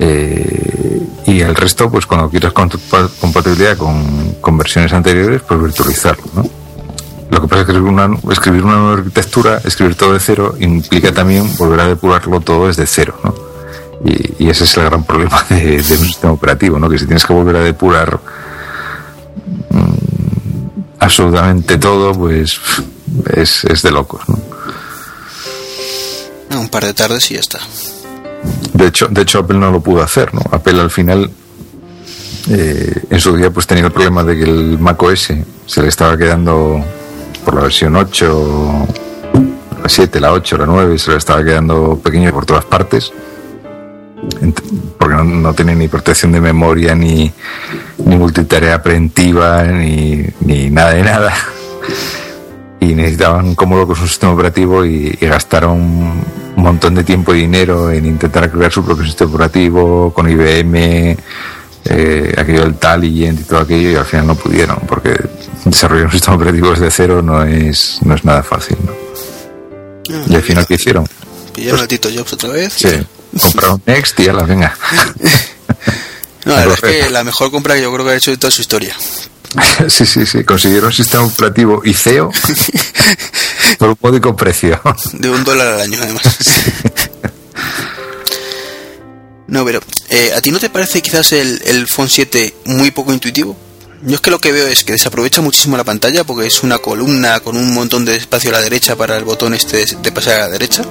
eh, y el resto, pues cuando quieras compa- compatibilidad con, con versiones anteriores, pues virtualizarlo, ¿no? Lo que pasa es que una, escribir una nueva arquitectura, escribir todo de cero, implica también volver a depurarlo todo desde cero, ¿no? Y, y ese es el gran problema de, de un sistema operativo, ¿no? Que si tienes que volver a depurar mm, absolutamente todo, pues es, es de locos, ¿no? Un par de tardes y ya está. De hecho, de hecho Apple no lo pudo hacer, ¿no? Apple al final, eh, en su día, pues tenía el problema de que el Mac OS se le estaba quedando por la versión 8, la 7, la 8, la 9, se le estaba quedando pequeño por todas partes. Porque no, no tenía ni protección de memoria, ni, ni multitarea preventiva, ni, ni nada de nada. Y necesitaban como locos un sistema operativo y gastaron un montón de tiempo y dinero en intentar crear su propio sistema operativo con IBM, eh, aquello del Talient y todo aquello, y al final no pudieron, porque desarrollar un sistema operativo desde cero no es, no es nada fácil. ¿no? Ah, Y al final, ¿qué hicieron? Pillaron a Tito Jobs otra vez. Sí, compraron Next y ya la venga. No, la verdad es que la mejor compra que yo creo que ha hecho de toda su historia. sí, sí, sí, consiguieron un sistema operativo ICEO por un módico precio. De un dólar al año, además. No, pero eh, ¿a ti no te parece quizás el, el Phone 7 muy poco intuitivo? Yo es que lo que veo es que desaprovecha muchísimo la pantalla porque es una columna con un montón de espacio a la derecha para el botón este de, pasar a la derecha.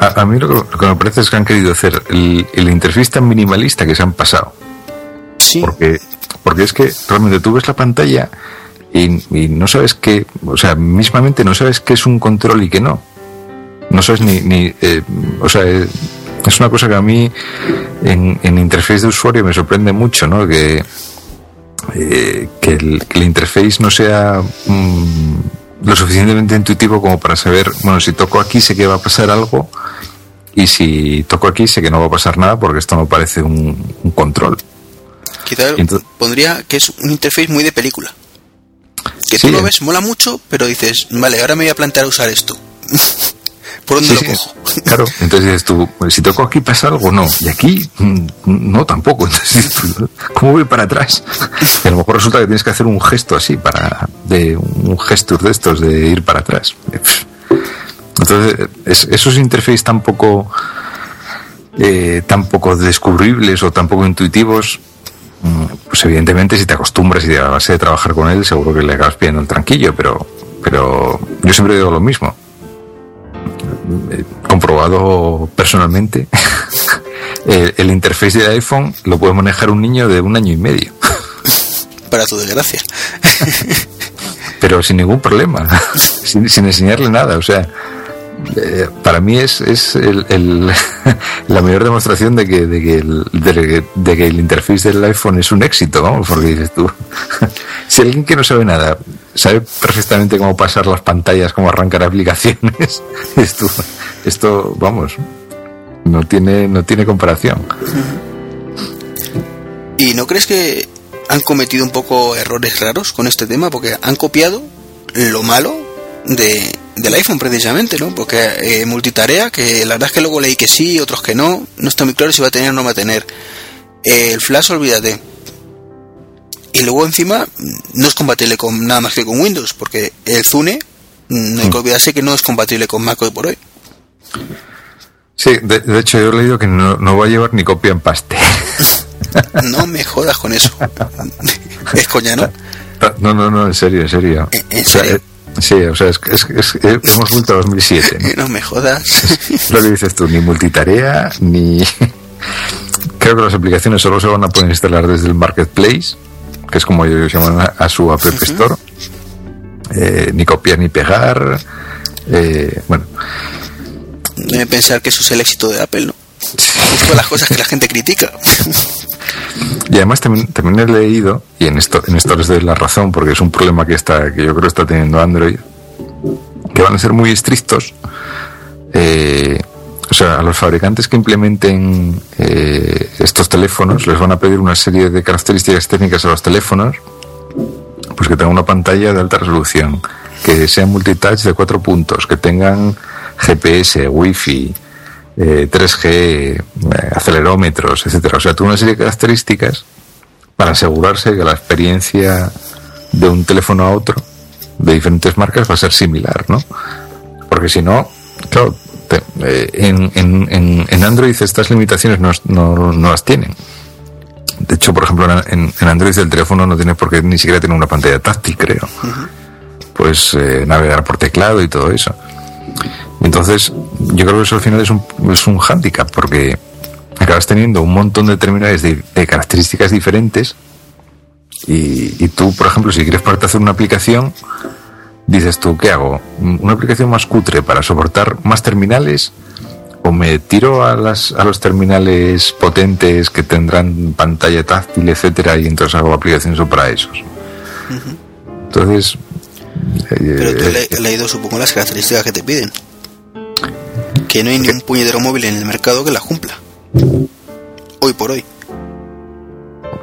A, a mí lo que, lo que me parece es que han querido hacer el, el interfaz tan minimalista que se han pasado. Sí. Porque, porque es que realmente tú ves la pantalla y, no sabes qué, o sea, mismamente no sabes qué es un control y qué no. No sabes ni, eh, o sea, eh, es una cosa que a mí en, en interfaz de usuario me sorprende mucho, ¿no? Que, eh, que, el, que interface no sea mm, lo suficientemente intuitivo como para saber, bueno, si toco aquí sé que va a pasar algo y si toco aquí sé que no va a pasar nada porque esto no parece un control. Quizás entonces- pondría que es un interface muy de película. Que Sí, tú lo ves, mola mucho, pero dices, vale, ahora me voy a plantear usar esto. ¿Por dónde Sí, lo sí, cojo? Claro, entonces dices tú, pues, si toco aquí pasa algo, no. Y aquí, mm, no tampoco. Entonces, dices tú, ¿cómo voy para atrás? Y a lo mejor resulta que tienes que hacer un gesto así, para de un gesto de estos, de ir para atrás. Entonces, es- esos interfaces tan poco, eh, tan poco descubribles o tan poco intuitivos, mm, pues evidentemente si te acostumbras y a base de trabajar con él, seguro que le acabas pidiendo el tranquillo, pero, pero yo siempre digo lo mismo eh, comprobado personalmente, el, el interface del iPhone lo puede manejar un niño de un año y medio, Para tu desgracia. pero sin ningún problema, sin, sin enseñarle nada. O sea, eh, para mí es, es el- la mayor demostración de que, de, que el, de, interface del iPhone es un éxito, ¿no? Porque dices tú, si alguien que no sabe nada sabe perfectamente cómo pasar las pantallas, cómo arrancar aplicaciones, tú, esto, vamos, no tiene, no tiene comparación. ¿Y no crees que han cometido un poco errores raros con este tema? Porque han copiado lo malo de, del iPhone precisamente, ¿no? Porque eh, multitarea, que la verdad es que luego leí que sí, otros que no. No está muy claro si va a tener o no va a tener. Eh, el Flash, olvídate. Y luego encima no es compatible con nada más que con Windows, porque el Zune, mm, no hay que olvidarse que no es compatible con Mac hoy por hoy. Sí, de, de hecho yo he leído que no, no va a llevar ni copia en paste. No me jodas con eso. es coña, ¿no? No, no, no, en serio, en serio. ¿En- en O sea, serio? eh, sí, o sea, es, que- es, es hemos vuelto a 2007. ¿no? No me jodas. Lo que dices tú, ni multitarea, ni... Creo que las aplicaciones solo se van a poder instalar desde el Marketplace, que es como ellos llaman a, a su App Store. Eh, ni copiar ni pegar. Eh, bueno, Debe pensar que eso es el éxito de Apple, ¿no? Justo las cosas que la gente critica. Y además también, he leído, y en esto, en esto les doy la razón, porque es un problema que está, que yo creo está teniendo Android, que van a ser muy estrictos. eh, o sea, a los fabricantes que implementen eh, estos teléfonos les van a pedir una serie de características técnicas a los teléfonos, pues que tengan una pantalla de alta resolución, que sean multitouch de cuatro puntos, que tengan GPS, Wi-Fi, eh, 3G, eh, acelerómetros, etcétera. O sea, toda una serie de características para asegurarse que la experiencia de un teléfono a otro de diferentes marcas va a ser similar, ¿no? Porque si no, claro, te- eh, en, en- en- en Android estas limitaciones no, no- no las tienen. De hecho, por ejemplo, en, en Android el teléfono no tiene por qué ni siquiera tener una pantalla táctil, creo. Pues eh, navegar por teclado y todo eso. Entonces, yo creo que eso al final es un, es un hándicap, porque acabas teniendo un montón de terminales de, de características diferentes y, y tú, por ejemplo, si quieres ponerte a hacer una aplicación, dices tú, ¿qué hago? ¿Una aplicación más cutre para soportar más terminales? ¿O me tiro a, las, a los terminales potentes que tendrán pantalla táctil, etcétera, y entonces hago aplicaciones para esos? Entonces... Pero tú eh, le- has leído, supongo, las características que te piden. Que no hay ni un puñetero móvil en el mercado que las cumpla. Hoy por hoy.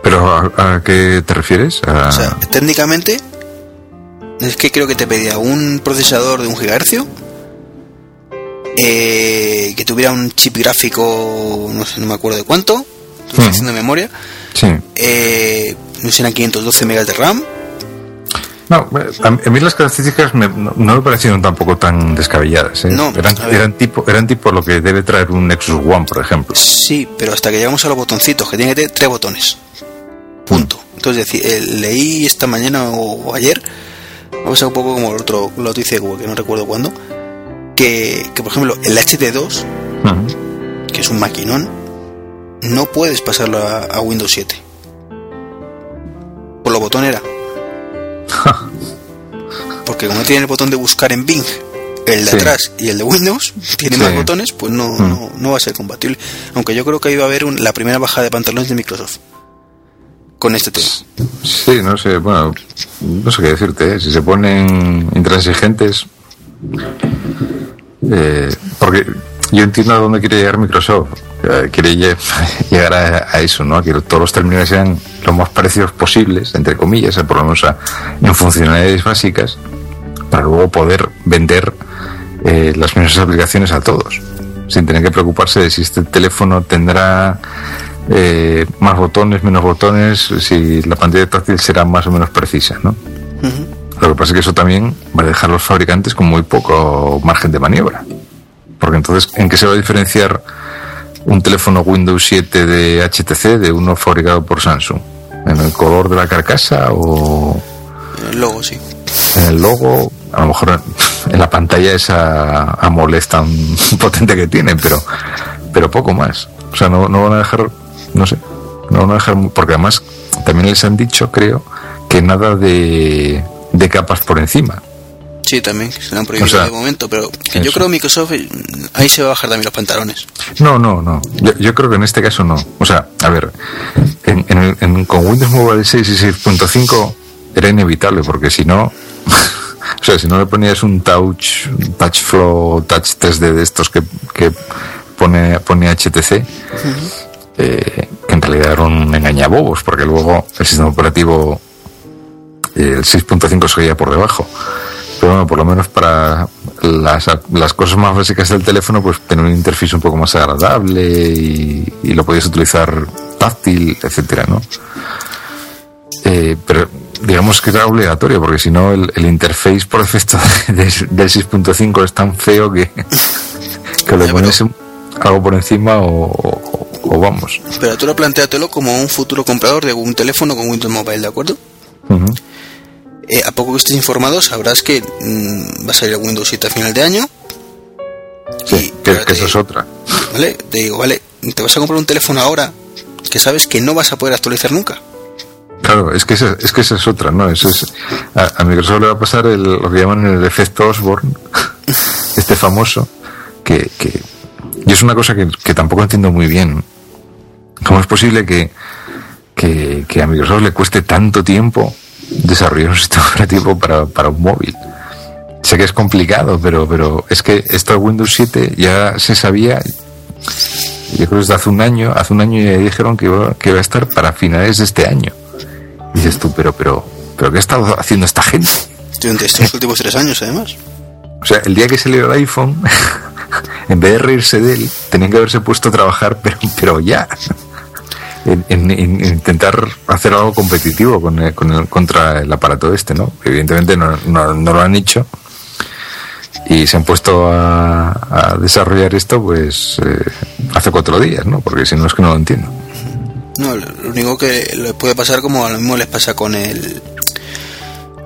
¿Pero a, a qué te refieres? A- O sea, técnicamente, es que creo que te pedía un procesador de un gigahercio. eh, que tuviera un chip gráfico, no sé, no me acuerdo de cuánto. Estoy Hmm. haciendo memoria. sí. Eh, no sé, eran 512 megas de RAM. No, a mí las características me- no, no me parecieron tampoco tan descabelladas. ¿eh? No, eran, eran tipo, eran tipo lo que debe traer un Nexus One, por ejemplo. Sí, pero hasta que llegamos a los botoncitos, que tiene que tener tres botones. Punto. Entonces, deci- eh, leí esta mañana o, o ayer, vamos a un poco como el otro lo dice Google, que no recuerdo cuándo, que, que por ejemplo el HT2, Ujú. que es un maquinón, no puedes pasarlo a, a Windows 7. Por los botones era. Porque como tiene el botón de buscar en Bing, el de Sí. atrás y el de Windows, tiene Sí. más botones, pues no, Mm. no, no va a ser compatible. Aunque yo creo que iba a haber un- la primera bajada de pantalones de Microsoft con este tema. Sí, no sé, bueno, no sé qué decirte, ¿eh? si se ponen intransigentes, eh, porque yo entiendo a dónde quiere llegar Microsoft, eh, quiere lle- llegar a, a eso, ¿no? A que todos los terminales sean lo más parecidos posibles, entre comillas, por lo menos a- en funcionalidades básicas, para luego poder vender eh, las mismas aplicaciones a todos, sin tener que preocuparse de si este teléfono tendrá eh, más botones, menos botones, si la pantalla táctil será más o menos precisa, ¿no? Lo que pasa es que eso también va a dejar a los fabricantes con muy poco margen de maniobra. Porque entonces, ¿en qué se va a diferenciar un teléfono Windows 7 de HTC de uno fabricado por Samsung? ¿En el color de la carcasa o El logo, sí. en el logo? A lo mejor en la pantalla esa AMOLED tan potente que tiene, pero, pero poco más. O sea, no, no van a dejar, no sé, no van a dejar, porque además también les han dicho, creo, que nada de, de capas por encima. Sí, también, se lo han prohibido O sea, de momento, pero yo eso. creo que Microsoft eh, ahí se va a bajar también los pantalones. No, no, no. Yo, yo creo que en este caso no. O sea, a ver, en, en en- con Windows Mobile 6 y 6.5 era inevitable, porque si no, o sea, si no le ponías un touch, un touch flow, touch 3D de estos que, que pone, pone HTC, eh, que en realidad era un engañabobos, porque luego el sistema operativo, eh, el 6.5 seguía por debajo. Pero bueno, por lo menos para las, las cosas más básicas del teléfono, pues tener un interfaz un poco más agradable y, y lo podías utilizar táctil, etcétera, ¿no? Eh, pero digamos que era obligatorio, porque si no, el, el interface por defecto de- del 6.5 es tan feo que, que Ya, pones algo por encima o, o- o vamos. Pero tú lo planteatelo como un futuro comprador de un teléfono con Windows Mobile, ¿de acuerdo? Ujú. Eh, a poco que estés informado, sabrás que mm, va a salir el Windows 7 a final de año. Sí, Y, que, eso es otra. ¿Vale? Te digo, vale, te vas a comprar un teléfono ahora que sabes que no vas a poder actualizar nunca. Claro, es que esa, es que esa es otra, ¿no? Eso es, a, a Microsoft le va a pasar el- lo que llaman el efecto Osborne, este famoso, que, que y es una cosa que, que tampoco entiendo muy bien. ¿Cómo es posible que, que, que a Microsoft le cueste tanto tiempo desarrollar un sistema operativo para, para un móvil? Sé que es complicado, pero, pero es que esto de Windows 7 ya se sabía, yo creo que desde hace un año, hace un año ya dijeron que iba, que iba a estar para finales de este año. Y dices tú, pero, pero, pero ¿qué ha estado haciendo esta gente? Durante estos últimos tres años, además. O sea, el día que salió el iPhone, en vez de reírse de él, tenían que haberse puesto a trabajar, pero, pero ya. En, en- en intentar hacer algo competitivo con el- con el- contra el aparato este, ¿no? Evidentemente no, no- no lo han hecho. Y se han puesto a, a desarrollar esto, pues, eh, hace cuatro días, ¿no? Porque si no es que no lo entiendo. No, lo único que le puede pasar como a lo mismo les pasa con el...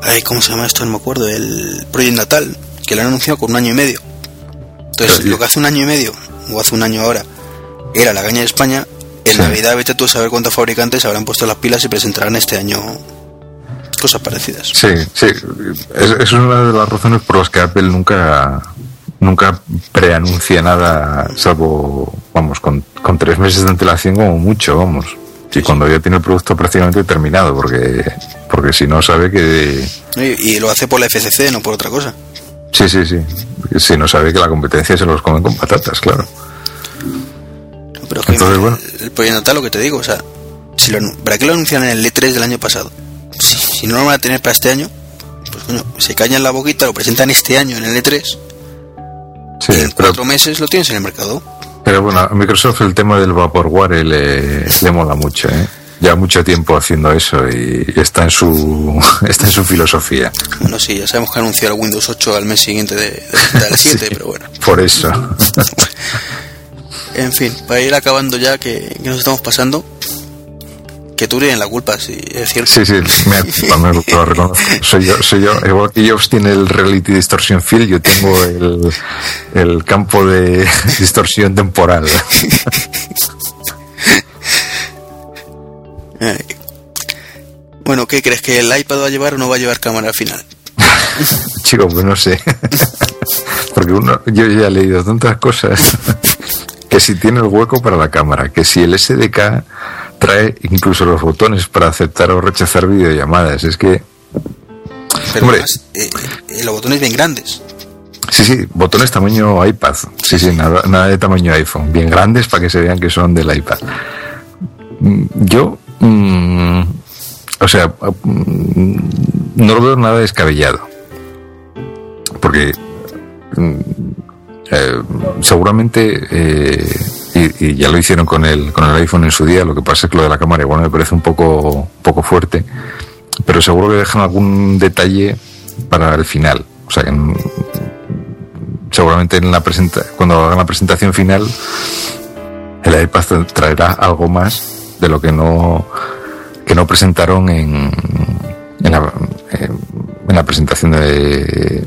Ay, ¿cómo se llama esto? No me acuerdo. El Project Natal, que lo han anunciado con un año y medio. Entonces, lo que hace un año y medio, o hace un año ahora, era la gaña de España, en Sí. Navidad vete tú a saber cuántos fabricantes habrán puesto las pilas y presentarán este año cosas parecidas. Sí, sí. Es, es una de las razones por las que Apple nunca nunca preanuncia nada, salvo, vamos, con, con tres meses de antelación como mucho, vamos. Y cuando ya tiene el producto prácticamente terminado, porque porque si no sabe que... Y, y lo hace por la FCC, no por otra cosa. Sí, sí, sí. Si no sabe que la competencia se los comen con patatas, claro. Pero que Entonces, el, bueno. el Project Natal, lo que te digo, o sea, si lo, anu- ¿para qué lo anuncian en el E3 del año pasado? Si, si no lo van a tener para este año, pues coño, se cañan la boquita, lo presentan este año en el E3 Sí, y en pero, cuatro meses lo tienes en el mercado. pero bueno, a Microsoft el tema del Vaporware le, le mola mucho, ¿eh? Ya mucho tiempo haciendo eso y está en su está en su filosofía. Bueno, sí, ya sabemos que el Windows 8 al mes siguiente de, de- del 7, Sí. pero bueno. Por eso. En fin, para ir acabando ya, que, que nos estamos pasando, que tú en la culpa, sí, es cierto. Sí, sí, me, me lo reconozco. Soy yo, soy yo. Igual que Jobs tiene el Reality Distortion Field, yo tengo el, el campo de distorsión temporal. Ay. Bueno, ¿qué crees? ¿Que el iPad va a llevar o no va a llevar cámara al final? Chico, pues no sé. Porque uno, yo ya he leído tantas cosas. Que si tiene el hueco para la cámara, que si el SDK trae incluso los botones para aceptar o rechazar videollamadas. Es que, Pero Hombre. además, eh, eh, los botones bien grandes. sí, sí, botones tamaño iPad. Sí, sí, nada, nada de tamaño iPhone. Bien grandes para que se vean que son del iPad. Mm, Yo, mm, o sea, mm, no lo veo nada descabellado. Porque eh, seguramente, eh, y, ya lo hicieron con el, con el iPhone en su día, lo que pasa es que lo de la cámara igual me parece un poco, poco fuerte, pero seguro que dejan algún detalle para el final. O sea, que en- seguramente en la presenta cuando hagan la presentación final, el iPad traerá algo más de lo que no que no presentaron en, en, la, en la presentación de,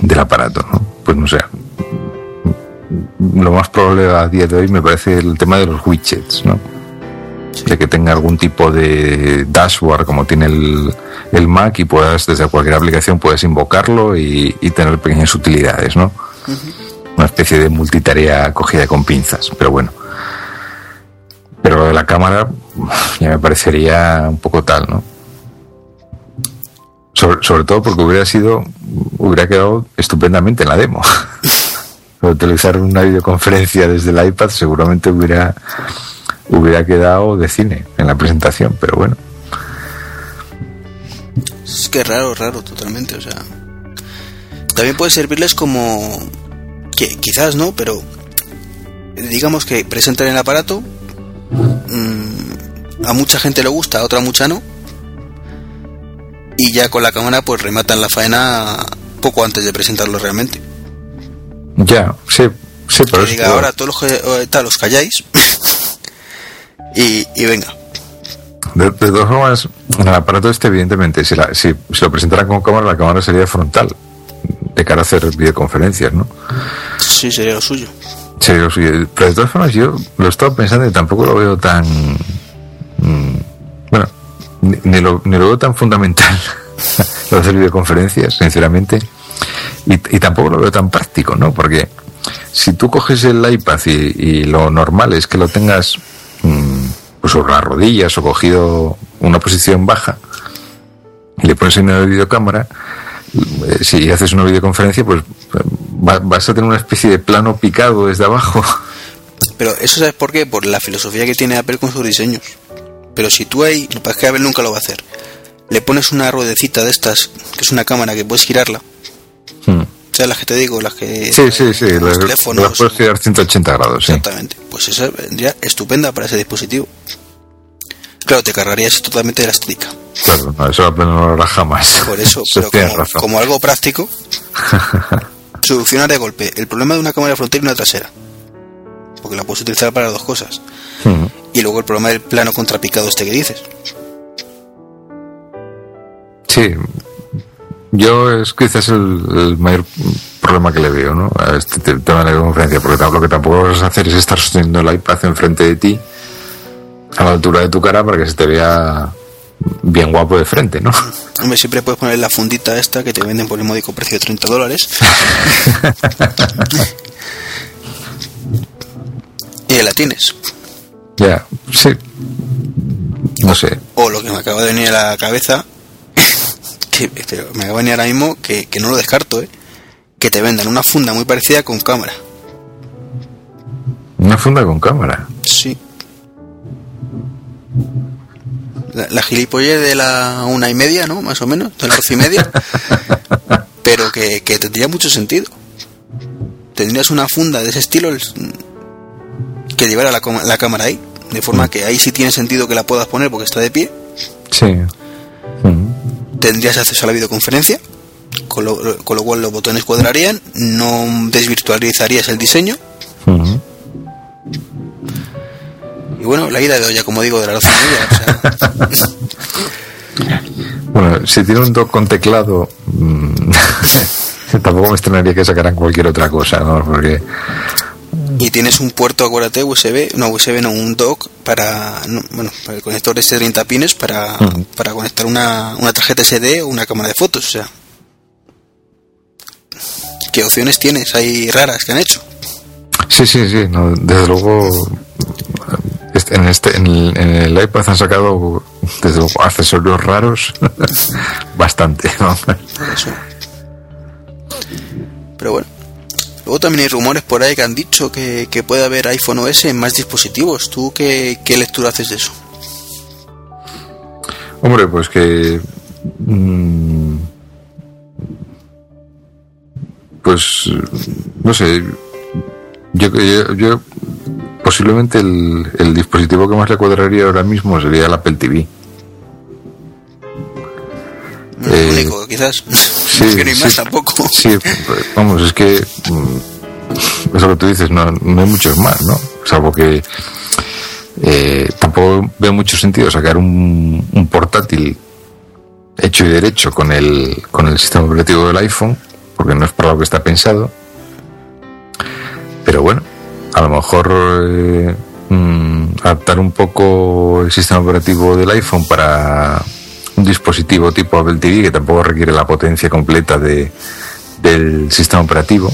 del aparato, ¿no? Pues no sé. Lo más probable a día de hoy me parece el tema de los widgets, ¿no? De que tenga algún tipo de dashboard como tiene el, el Mac y puedas, desde cualquier aplicación, puedes invocarlo y, y tener pequeñas utilidades, ¿no? Una especie de multitarea cogida con pinzas, pero bueno. Pero lo de la cámara ya me parecería un poco tal, ¿no? Sobre, sobre todo porque hubiera sido, hubiera quedado estupendamente en la demo. Utilizar una videoconferencia desde el iPad seguramente hubiera, hubiera quedado de cine en la presentación, pero bueno. Es que raro, raro, totalmente. O sea, también puede servirles como. Que, quizás no, pero. Digamos que presentan el aparato. mm, a mucha gente le gusta, a otra mucha no. Y ya con la cámara, pues rematan la faena poco antes de presentarlo realmente. Ya, sí, sí, pero es ahora todos los que tal, os calláis. y, y venga. De, de todas formas, en el aparato este, evidentemente, si, la- si, si lo presentaran con cámara, la cámara sería frontal, de cara a hacer videoconferencias, ¿no? Sí, sería lo suyo. Sí, o sea, pero de todas formas, yo lo he estado pensando y tampoco lo veo tan. mm, bueno, ni, ni lo, ni lo veo tan fundamental lo de hacer videoconferencias, sinceramente. Y, y tampoco lo veo tan práctico, ¿no? Porque si tú coges el iPad y, lo normal es que lo tengas mm, pues sobre las rodillas o cogido una posición baja y le pones en una videocámara, eh, si haces una videoconferencia, pues va- vas a tener una especie de plano picado desde abajo. Pero eso sabes por qué? Por la filosofía que tiene Apple con sus diseños. Pero si tú ahí, lo que pasa es que Apple nunca lo va a hacer. Le pones una ruedecita de estas, que es una cámara que puedes girarla. Hmm. O sea, las que te digo, las que... Sí, sí, sí, los las teléfonos. las puedes girar 180 grados, sí. Exactamente. Pues esa vendría estupenda para ese dispositivo. Claro, te cargarías totalmente de la estética. Claro, no, eso no lo hará jamás. Por eso, pero como, razón. como algo práctico, solucionar de golpe el problema de una cámara frontal y una trasera. Porque la puedes utilizar para las dos cosas. Hmm. Y luego el problema del plano contrapicado este que dices. Sí, yo es quizás el, el mayor problema que le veo, ¿no? A este te- tema de la conferencia, porque lo que tampoco vas a hacer es estar sosteniendo el iPad enfrente de ti a la altura de tu cara para que se te vea bien guapo de frente, ¿no? Hombre, siempre puedes poner la fundita esta que te venden por el módico precio de 30 dólares. y ahí la tienes. ya, sí. No sé. O lo que me acaba de venir a la cabeza, que pero me acaba de venir ahora mismo, que, que no lo descarto, ¿eh? que te vendan una funda muy parecida con cámara. Una funda con cámara. Sí. La, la gilipollez de la una y media, ¿no? Más o menos, de la doce y media. pero que, que tendría mucho sentido. Tendrías una funda de ese estilo el- que llevara la, la cámara ahí. De forma que ahí sí tiene sentido que la puedas poner porque está de pie. Sí. Hmm. Tendrías acceso a la videoconferencia. Con lo, con lo cual los botones cuadrarían. No desvirtualizarías el diseño. Y bueno, la ida de olla, como digo, de la o sea, Bueno, si tiene un dock con teclado, mm, tampoco me extrañaría que sacaran cualquier otra cosa, ¿no? Porque Y tienes un puerto, acuérdate, USB, no USB, no, un dock para, no, bueno, para el conector de 30 pines para, Ujú. para conectar una, una tarjeta SD o una cámara de fotos, o sea. ¿Qué opciones tienes? Hay raras que han hecho. Sí, sí, sí, no, desde luego este- en este en el, en el iPad han sacado desde luego accesorios raros bastante. ¿no? Eso. Pero bueno. Luego también hay rumores por ahí que han dicho que, que puede haber iPhone OS en más dispositivos. ¿Tú qué, qué lectura haces de eso? Hombre, pues que mm, pues, no sé, yo, yo, yo posiblemente el, el dispositivo que más le cuadraría ahora mismo sería el Apple TV. El Eh, único, quizás. Sí, más sí. tampoco. Sí, vamos, es que mm, es lo que tú dices, no, no hay muchos más, ¿no? Salvo que eh, tampoco veo mucho sentido sacar un, un portátil hecho y derecho con el, con el sistema operativo del iPhone, porque no es para lo que está pensado. Pero bueno, a lo mejor eh, mm, adaptar un poco el sistema operativo del iPhone para un dispositivo tipo Apple TV que tampoco requiere la potencia completa de, del sistema operativo.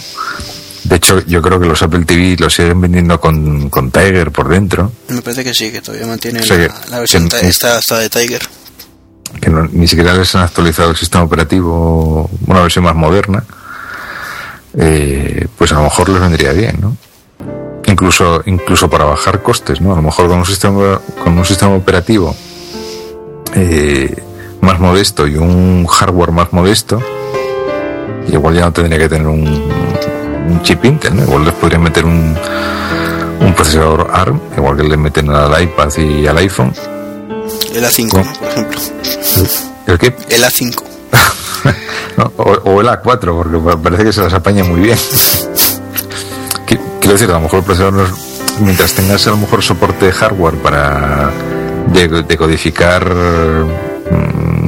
De hecho, yo creo que los Apple TV los siguen vendiendo con, con Tiger por dentro, Me parece que sí, que todavía mantiene O sea la, versión que- ta- esta, esta de Tiger. que no- ni siquiera les han actualizado el sistema operativo, una versión más moderna. Eh, pues a lo mejor les vendría bien, ¿no? Incluso, incluso para bajar costes, ¿no? A lo mejor con un sistema, con un sistema operativo eh, más modesto y un hardware más modesto, igual ya no tendría que tener un, un chip Intel, ¿no? Igual les podrían meter un, un procesador ARM, igual que le meten al iPad y al iPhone. El A5, ¿Cómo? ¿no? por ejemplo. ¿El qué? El A5. ¿no? O, o el A4, porque pa- parece que se las apaña muy bien. Qui- Quiero decir, a lo mejor el procesador, mientras tengas a lo mejor soporte de hardware para de-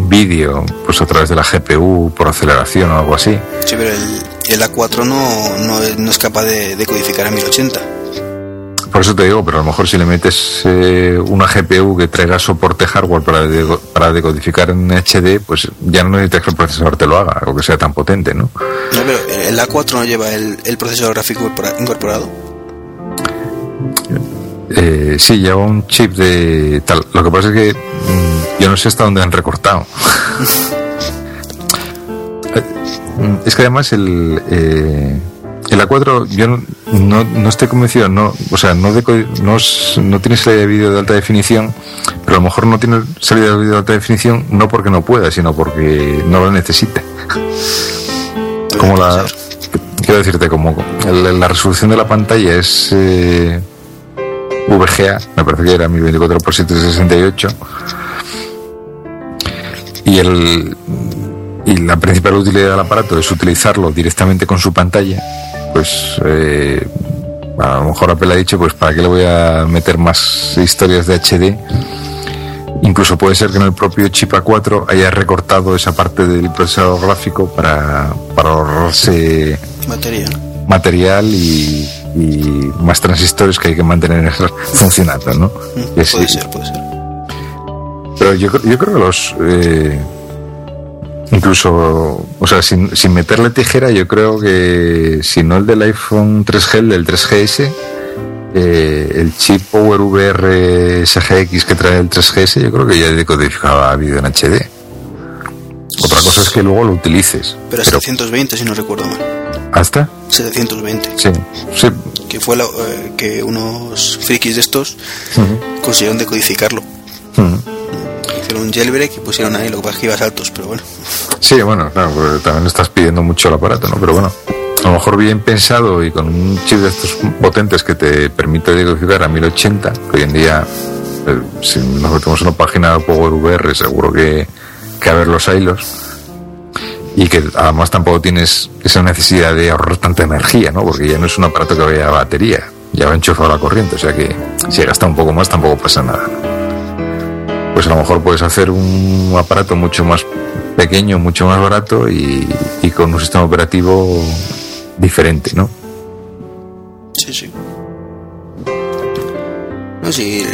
vídeo pues a través de la GPU por aceleración o algo así. Sí, pero el, el A4 no, no, es, no es capaz de, de codificar a 1080. Por eso te digo, pero a lo mejor si le metes eh, una GPU que traiga soporte hardware para, de- para decodificar en HD, pues ya no necesitas que el procesador te lo haga, algo que sea tan potente, ¿no? No, pero el A4 no lleva el, el procesador gráfico incorpora- incorporado. Eh, sí, lleva un chip de tal. Lo que pasa es que mm, yo no sé hasta dónde han recortado. Eh, es que además el, eh, el A4 yo no, no, estoy convencido, no, o sea, no, no, no tiene salida de vídeo de alta definición, pero a lo mejor no tiene salida de vídeo de alta definición no porque no pueda, sino porque no lo necesita. Como la, quiero decirte, como la resolución de la pantalla es eh, VGA, me parece que era 1024 por 768 y el y la principal utilidad del aparato es utilizarlo directamente con su pantalla, pues eh, a lo mejor Apple ha dicho, pues para qué le voy a meter más historias de HD. Incluso puede ser que en el propio chip A4 haya recortado esa parte del procesador gráfico para, para ahorrarse Batería, ¿no? material y, y más transistores que hay que mantener funcionando, ¿no? Mm, sí. Puede ser, puede ser. Pero yo, yo creo que los. eh, incluso. O sea, sin, sin meterle tijera, yo creo que si no el del iPhone 3G, el del 3GS, eh, el chip Power VR SGX que trae el 3GS, yo creo que ya decodificaba vídeo en HD. Otra cosa es que luego lo utilices. Pero a Pero 720, si no recuerdo mal. hasta. 720. Sí, sí. Que fue la- eh, que unos frikis de estos consiguieron decodificarlo. Hicieron un jailbreak y pusieron ahí, lo que pasa es que iba a saltos, pero bueno. Sí, bueno, claro, porque también estás pidiendo mucho el aparato, ¿no? Pero bueno, a lo mejor bien pensado y con un chip de estos potentes que te permite decodificar a 1080, que hoy en día, eh, si nos metemos en una página de Power VR, seguro que, que a ver los hilos. Y que además tampoco tienes esa necesidad de ahorrar tanta energía, ¿no? Porque ya no es un aparato que vaya a batería, ya va enchufado a la corriente, o sea que si gasta un poco más tampoco pasa nada. Pues a lo mejor puedes hacer un aparato mucho más pequeño, mucho más barato y, y con un sistema operativo diferente, ¿no? Sí, sí. No, sí,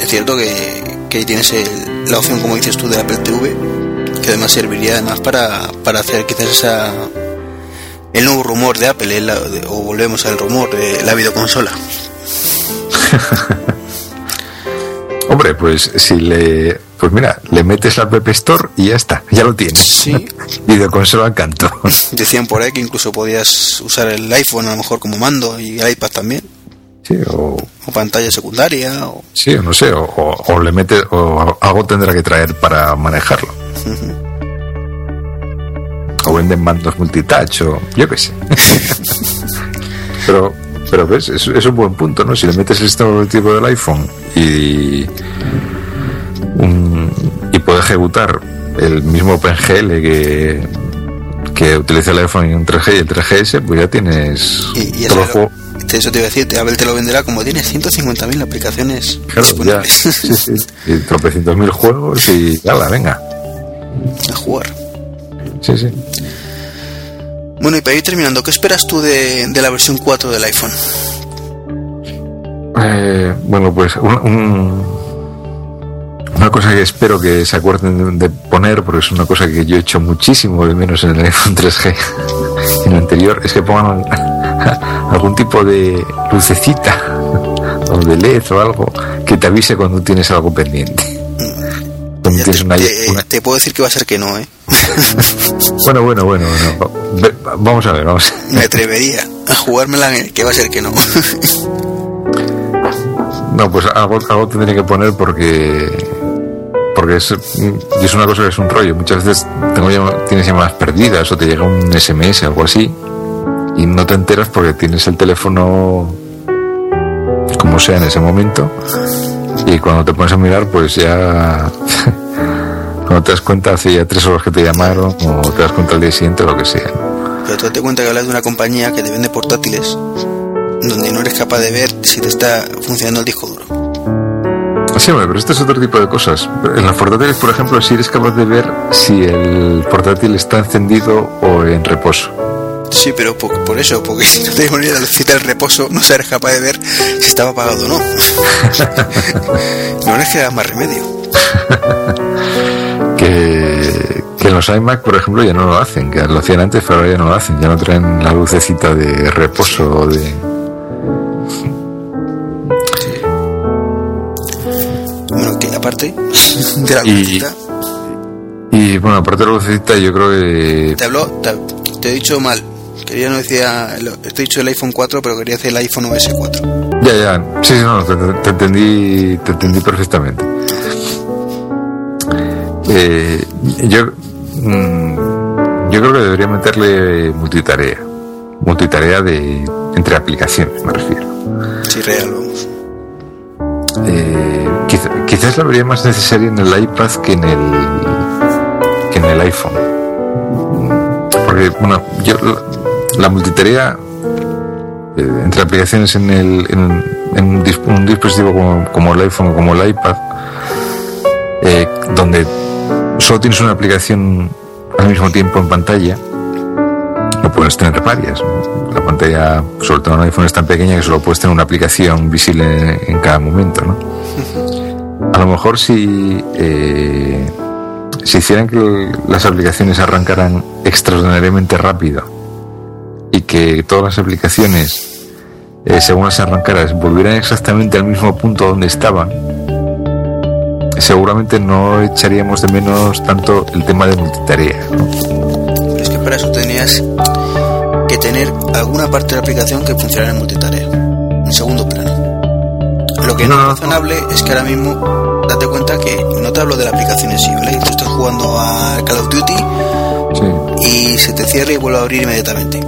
es cierto que, que tienes el- la opción, como dices tú, del Apple TV, que además serviría además para, para hacer quizás esa el nuevo rumor de Apple, el- de- o volvemos al rumor de la videoconsola. Hombre, pues si le, pues mira, le metes la App Store y ya está, ya lo tienes. Sí. Videoconsola al canto. Decían por ahí que incluso podías usar el iPhone a lo mejor como mando y el iPad también, Sí, o, o pantalla secundaria, o sí, no sé, o, o- o le metes, o algo tendrá que traer para manejarlo. o venden mandos multitouch o yo qué sé. pero, pero ves, es, es, un buen punto, ¿no? Si le metes el sistema operativo del iPhone y, un, y puede ejecutar el mismo OpenGL que, que utiliza el iPhone en 3G y el 3GS, pues ya tienes Y, y todo juego. eso te iba a decir, Apple te lo venderá como tienes 150.000 aplicaciones Claro, ya, sí, sí, y tropecientos mil juegos y ala, venga. a jugar. Sí, sí. Bueno, y para ir terminando, ¿qué esperas tú de, de la versión 4 del iPhone? Eh, bueno, pues un, un- una cosa que espero que se acuerden de, de poner, porque es una cosa que yo he hecho muchísimo de menos en el iPhone 3G en el anterior, es que pongan algún tipo de lucecita o de LED o algo que te avise cuando tienes algo pendiente. Ya tienes te, una- te- una- te puedo decir que va a ser que no, ¿eh? Bueno, bueno, bueno, bueno. Vamos a ver, vamos. Me atrevería a jugármela que va a ser que no. No, pues algo, algo tendría que poner porque porque es, es una cosa que es un rollo. Muchas veces tengo llama- tienes llamadas perdidas o te llega un SMS o algo así y no te enteras porque tienes el teléfono como sea en ese momento y cuando te pones a mirar pues ya cuando te das cuenta hace ya tres horas que te llamaron o te das cuenta al día siguiente o lo que sea. Pero tú te cuenta que hablas de una compañía que te vende portátiles donde no eres capaz de ver si te está funcionando el disco duro. Sí, hombre, pero esto es otro tipo de cosas. En los portátiles, por ejemplo, si eres capaz de ver si el portátil está encendido o en reposo. Sí, pero por, por eso, porque si no te ponía la lucita del reposo, no serás capaz de ver si estaba apagado o no. no les queda más remedio. Que, los iMac, por ejemplo, ya no lo hacen, que lo hacían antes, pero ahora ya no lo hacen. Ya no traen la lucecita de reposo o de. Bueno, que aparte de la Y- lucecita, Y bueno, aparte de la lucecita, yo creo que. te habló, te, te he dicho mal. Quería no decía, el- te he dicho el iPhone 4, pero quería decir el iPhone OS 4. Ya, ya. Sí, sí, no, te, te entendí, te entendí perfectamente. Eh, yo, mm, yo creo que debería meterle multitarea. Multitarea de entre aplicaciones, me refiero. Sí, real, vamos. Eh, quiz- quizás la vería más necesaria en el iPad que en el que en el iPhone. Porque, bueno, yo la, multitarea eh, entre aplicaciones en, el, en, en un, dis- un dispositivo como, como el iPhone o como el iPad, eh, donde solo tienes una aplicación al mismo tiempo en pantalla, no puedes tener varias. La pantalla, sobre todo en un iPhone, es tan pequeña que solo puedes tener una aplicación visible en, en cada momento, ¿no? A lo mejor si, eh, si hicieran que las aplicaciones arrancaran extraordinariamente rápido y que todas las aplicaciones, eh, según las arrancaras, volvieran exactamente al mismo punto donde estaban, seguramente no echaríamos de menos tanto el tema de multitarea. ¿no? Pero es que para eso tenías que tener alguna parte de la aplicación que funcionara en multitarea, en segundo plano. Lo que no, No, no, es razonable es que ahora mismo date cuenta que no te hablo de la aplicación en sí, ¿vale? Tú estás jugando a Call of Duty Sí. Y se te cierra y vuelve a abrir inmediatamente.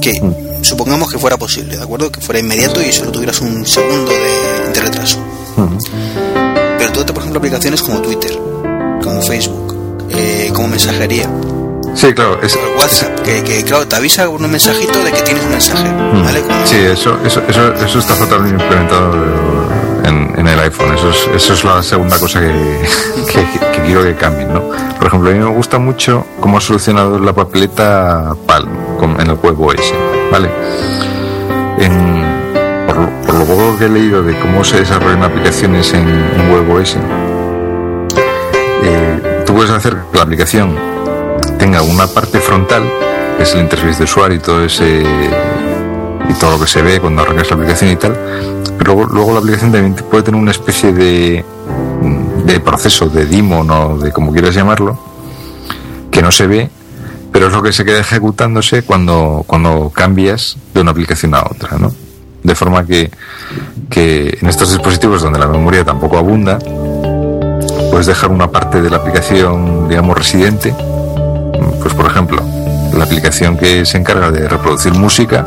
Que supongamos que fuera posible, ¿de acuerdo? Que fuera inmediato y solo tuvieras un segundo de, de retraso. Ujú. Pero tú, por ejemplo, aplicaciones como Twitter, como Facebook, eh, como mensajería, Sí, claro. es- WhatsApp, que, que, claro, te avisa un mensajito de que tienes un mensaje, ¿vale? Mm. Sí, eso, eso, eso, eso está totalmente implementado en, el iPhone. Eso es, la segunda cosa que, quiero que cambien, ¿no? Por ejemplo, a mí me gusta mucho cómo ha solucionado la papeleta Palm con- en el web OS, ¿vale? En, por, lo- por lo poco que he leído de cómo se desarrollan aplicaciones en, en web OS, eh, tú puedes hacer que la aplicación tenga una parte frontal, que es el interfaz de usuario y todo ese y todo lo que se ve cuando arrancas la aplicación y tal, pero luego, luego la aplicación también puede tener una especie de, de proceso, de daemon o de como quieras llamarlo, que no se ve, pero es lo que se queda ejecutándose cuando, cuando cambias de una aplicación a otra, ¿no? De forma que, que en estos dispositivos donde la memoria tampoco abunda, puedes dejar una parte de la aplicación, digamos, residente pues por ejemplo, la aplicación que se encarga de reproducir música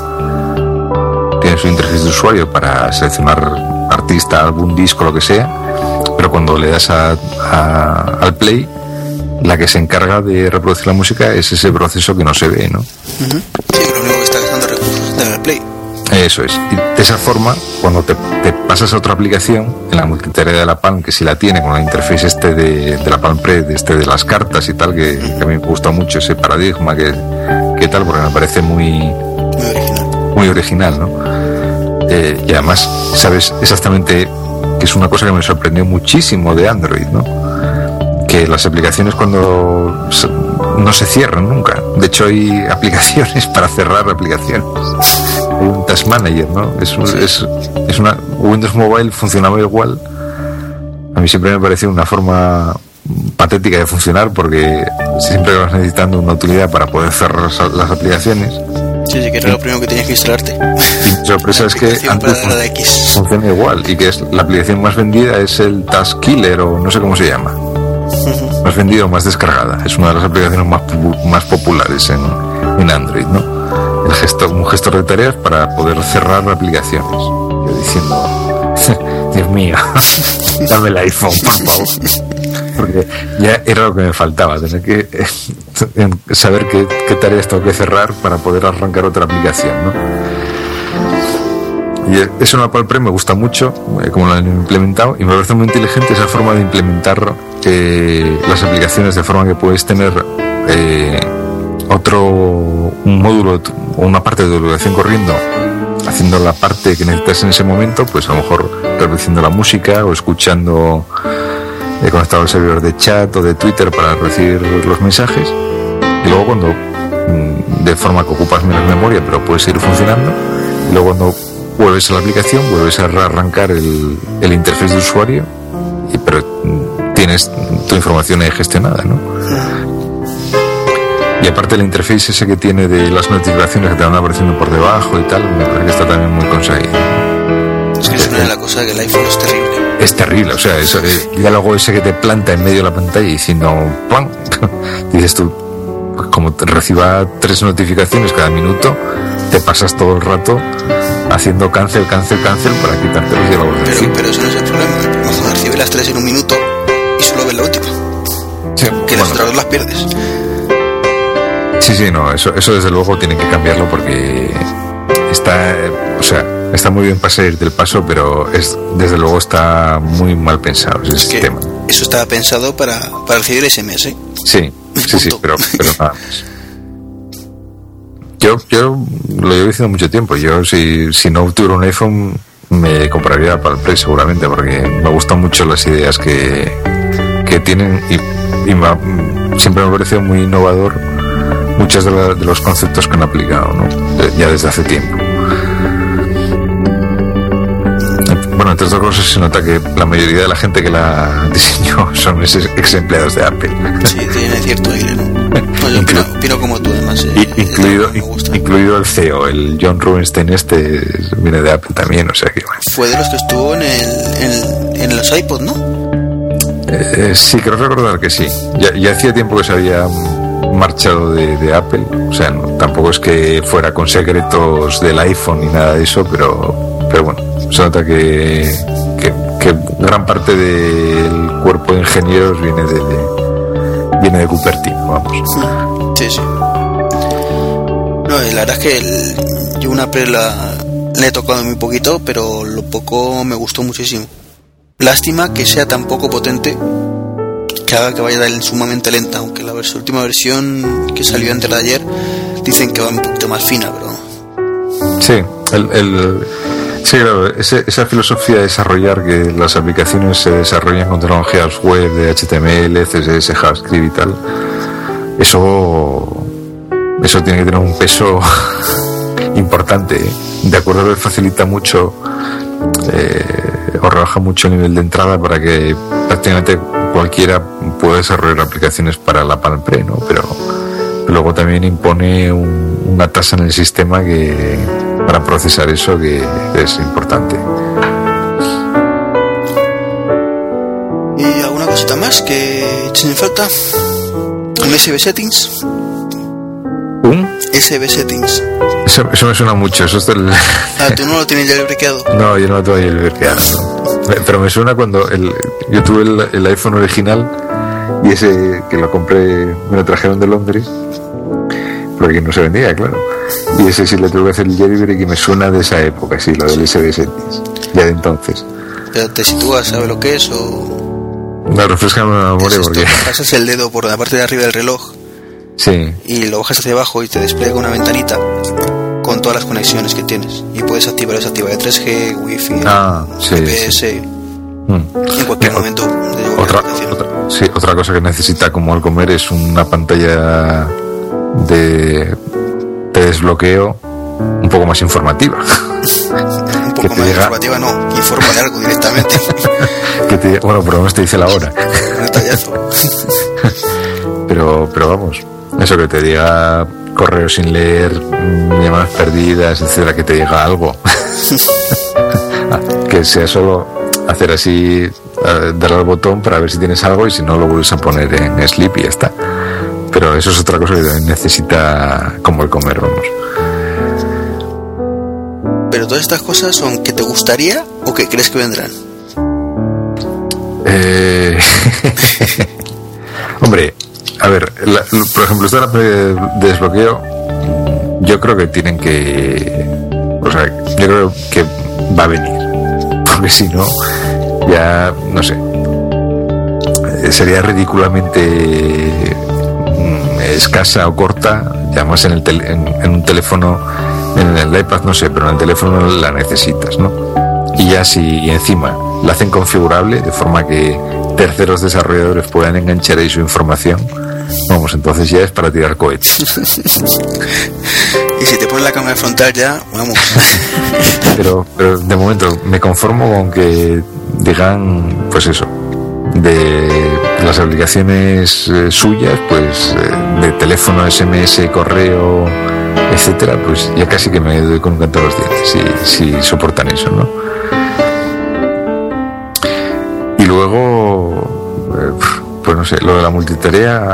tiene su interfaz de usuario para seleccionar artista, álbum, disco, lo que sea, pero cuando le das a, a- al play, la que se encarga de reproducir la música es ese proceso que no se ve, ¿no? Ujú. Sí, lo único que está es tener el play. Eso es. Y de esa forma, cuando te, te pasas a otra aplicación, en la multitarea de la Palm, que si la tiene con la interfaz este de, de la Palm Pre, de este de las cartas y tal, que, que a mí me gusta mucho ese paradigma que, que tal, porque me parece muy, Muy original. ¿no? Eh, y además, sabes exactamente que es una cosa que me sorprendió muchísimo de Android, ¿no? Que las aplicaciones cuando se- no se cierran nunca. De hecho, hay aplicaciones para cerrar aplicaciones. Hay un Task Manager, ¿no? Es, un- es, es una Windows Mobile funcionaba igual. A mí siempre me pareció una forma patética de funcionar porque siempre vas necesitando una utilidad para poder cerrar las aplicaciones. Sí, sí, que era lo primero que tenías que instalarte. Y mi sorpresa es que antes X. funciona igual y que es la aplicación más vendida es el Task Killer o no sé cómo se llama. Más vendida o más descargada. Es una de las aplicaciones más, más populares en, en Android, ¿no? El gestor, un gestor de tareas para poder cerrar aplicaciones. Yo diciendo, Dios mío, dame el iPhone, por favor. Porque ya era lo que me faltaba, tener que eh, saber qué, tareas tengo que cerrar para poder arrancar otra aplicación, ¿no? Y eso en la Palpre me gusta mucho, eh, como lo han implementado, y me parece muy inteligente esa forma de implementar eh, las aplicaciones de forma que puedes tener otro un módulo o una parte de tu aplicación corriendo, haciendo la parte que necesitas en ese momento, pues a lo mejor reproduciendo la música o escuchando eh, conectado al servidor de chat o de Twitter para recibir los mensajes. Y luego cuando mm, de forma que ocupas menos memoria, pero puedes seguir funcionando. Y luego cuando vuelves a la aplicación, vuelves a arrancar el, el interfaz de usuario, y, pero mm, tienes tu información ahí gestionada, ¿no? Y aparte el interface ese que tiene de las notificaciones que te van apareciendo por debajo y tal, me parece que está también muy conseguido. Las cosas que el iPhone es terrible. Es terrible, o sea, eso, el diálogo ese que te planta en medio de la pantalla y diciendo ¡pam! Dices tú, pues como te reciba tres notificaciones cada minuto, te pasas todo el rato haciendo cancel, cancel, cancel para quitarte los diálogos Pero, pero eso no es el problema. El problema es recibe las tres en un minuto y solo ves la última. Sí, Que las bueno, otras dos las pierdes. sí, sí, no, eso, eso desde luego tienen que cambiarlo porque está, o sea, está muy bien para salir del paso, pero es, desde luego está muy mal pensado ese Es sistema. eso estaba pensado para, para recibir SMS. Sí, sí, sí, Punto. pero, pero nada más. Yo, yo lo llevo diciendo mucho tiempo. Yo, si, si no tuviera un iPhone, me compraría para el Play seguramente, porque me gustan mucho las ideas que, que tienen y, y me siempre me ha parecido muy innovador muchos de, la- de los conceptos que han aplicado, ¿no? Ya desde hace tiempo. Bueno, entre otras cosas se nota que la mayoría de la gente que la diseñó son ex empleados de Apple. Sí, tiene cierto aire, ¿no? No, yo opino, opino como tú, además. eh, I- incluido, incluido el CEO, el John Rubinstein este es- viene de Apple también, o sea que bueno. Fue de los que estuvo en, el, en, en los iPod, ¿no? Eh, sí, creo recordar que sí. Ya, ya hacía tiempo que se había marchado de, de Apple, o sea, no- tampoco es que fuera con secretos del iPhone ni nada de eso, pero, pero bueno, se nota que, que, que gran parte del cuerpo de ingenieros viene de, viene de Cupertino, vamos. Sí, sí. No, la verdad es que el, yo una Apple la, la he tocado muy poquito, pero lo poco me gustó muchísimo. Lástima que sea tan poco potente que haga que vaya sumamente lenta, aunque la vers- última versión que salió antes de ayer dicen que va un poquito más fina, pero Sí, el, el- sí, claro, ese- esa filosofía de desarrollar que las aplicaciones se desarrollan con tecnologías web de HTML, CSS, JavaScript y tal, eso, eso tiene que tener un peso importante. ¿eh? De acuerdo que facilita mucho eh, o rebaja mucho el nivel de entrada para que prácticamente cualquiera pueda desarrollar aplicaciones para la Palm Pre, ¿no? Pero, luego también impone un- una tasa en el sistema que para procesar eso que es importante. ¿Y alguna cosita más que echen en falta? ¿Un USB Settings? ¿Un? SB Settings. Eso, eso me suena mucho. Eso es del... Ah, tú no lo tienes ya jailbreakado. No, yo no lo tengo el no. Pero me suena cuando el, yo tuve el, el iPhone original y ese que lo compré, me lo trajeron de Londres, porque no se vendía, claro. Y ese sí le tuve que hacer el jailbreak y me suena de esa época, sí, lo del Settings, ya de entonces. Pero te sitúas, ¿sabes lo que es? O refresca la memoria porque... pasas el dedo por la parte de arriba del reloj Sí, y lo bajas hacia abajo y te despliega una ventanita con todas las conexiones que tienes. Y puedes activar o desactivar el 3G, Wi-Fi, Ah, sí, GPS, Mm. en cualquier Mira, momento de Otra, otra, sí, otra cosa que necesita como al comer es una pantalla de, de desbloqueo un poco más informativa. Un que poco más llega- informativa, no, que informa de algo directamente. que te- bueno, por lo menos te dice la hora. Pero, pero vamos, eso que te diga correo sin leer, mm, llamadas perdidas, etcétera, que te diga algo. que sea solo hacer así, eh, darle al botón para ver si tienes algo y si no lo vuelves a poner en sleep y ya está. Pero eso es otra cosa que también necesita como el comer, vamos. Pero todas estas cosas son que te gustaría o que crees que vendrán. Eh, Hombre, a ver, la- por ejemplo, esta de desbloqueo, yo creo que tienen que. O sea, yo creo que va a venir. Porque si no, ya, no sé. eh, Sería ridículamente escasa o corta, además en, el tel- en, en un teléfono, en el iPad no sé, pero en el teléfono la necesitas, ¿no? Y ya si encima la hacen configurable de forma que terceros desarrolladores puedan enganchar ahí su información, vamos, entonces ya es para tirar cohetes. Y si te pones la cámara frontal ya, vamos. Pero, pero de momento me conformo con que digan, pues eso, de las aplicaciones eh, suyas, pues eh, de teléfono, SMS, correo, etcétera, pues ya casi que me doy con un canto a los dientes si, soportan eso, ¿no? Y luego, eh, pues no sé, lo de la multitarea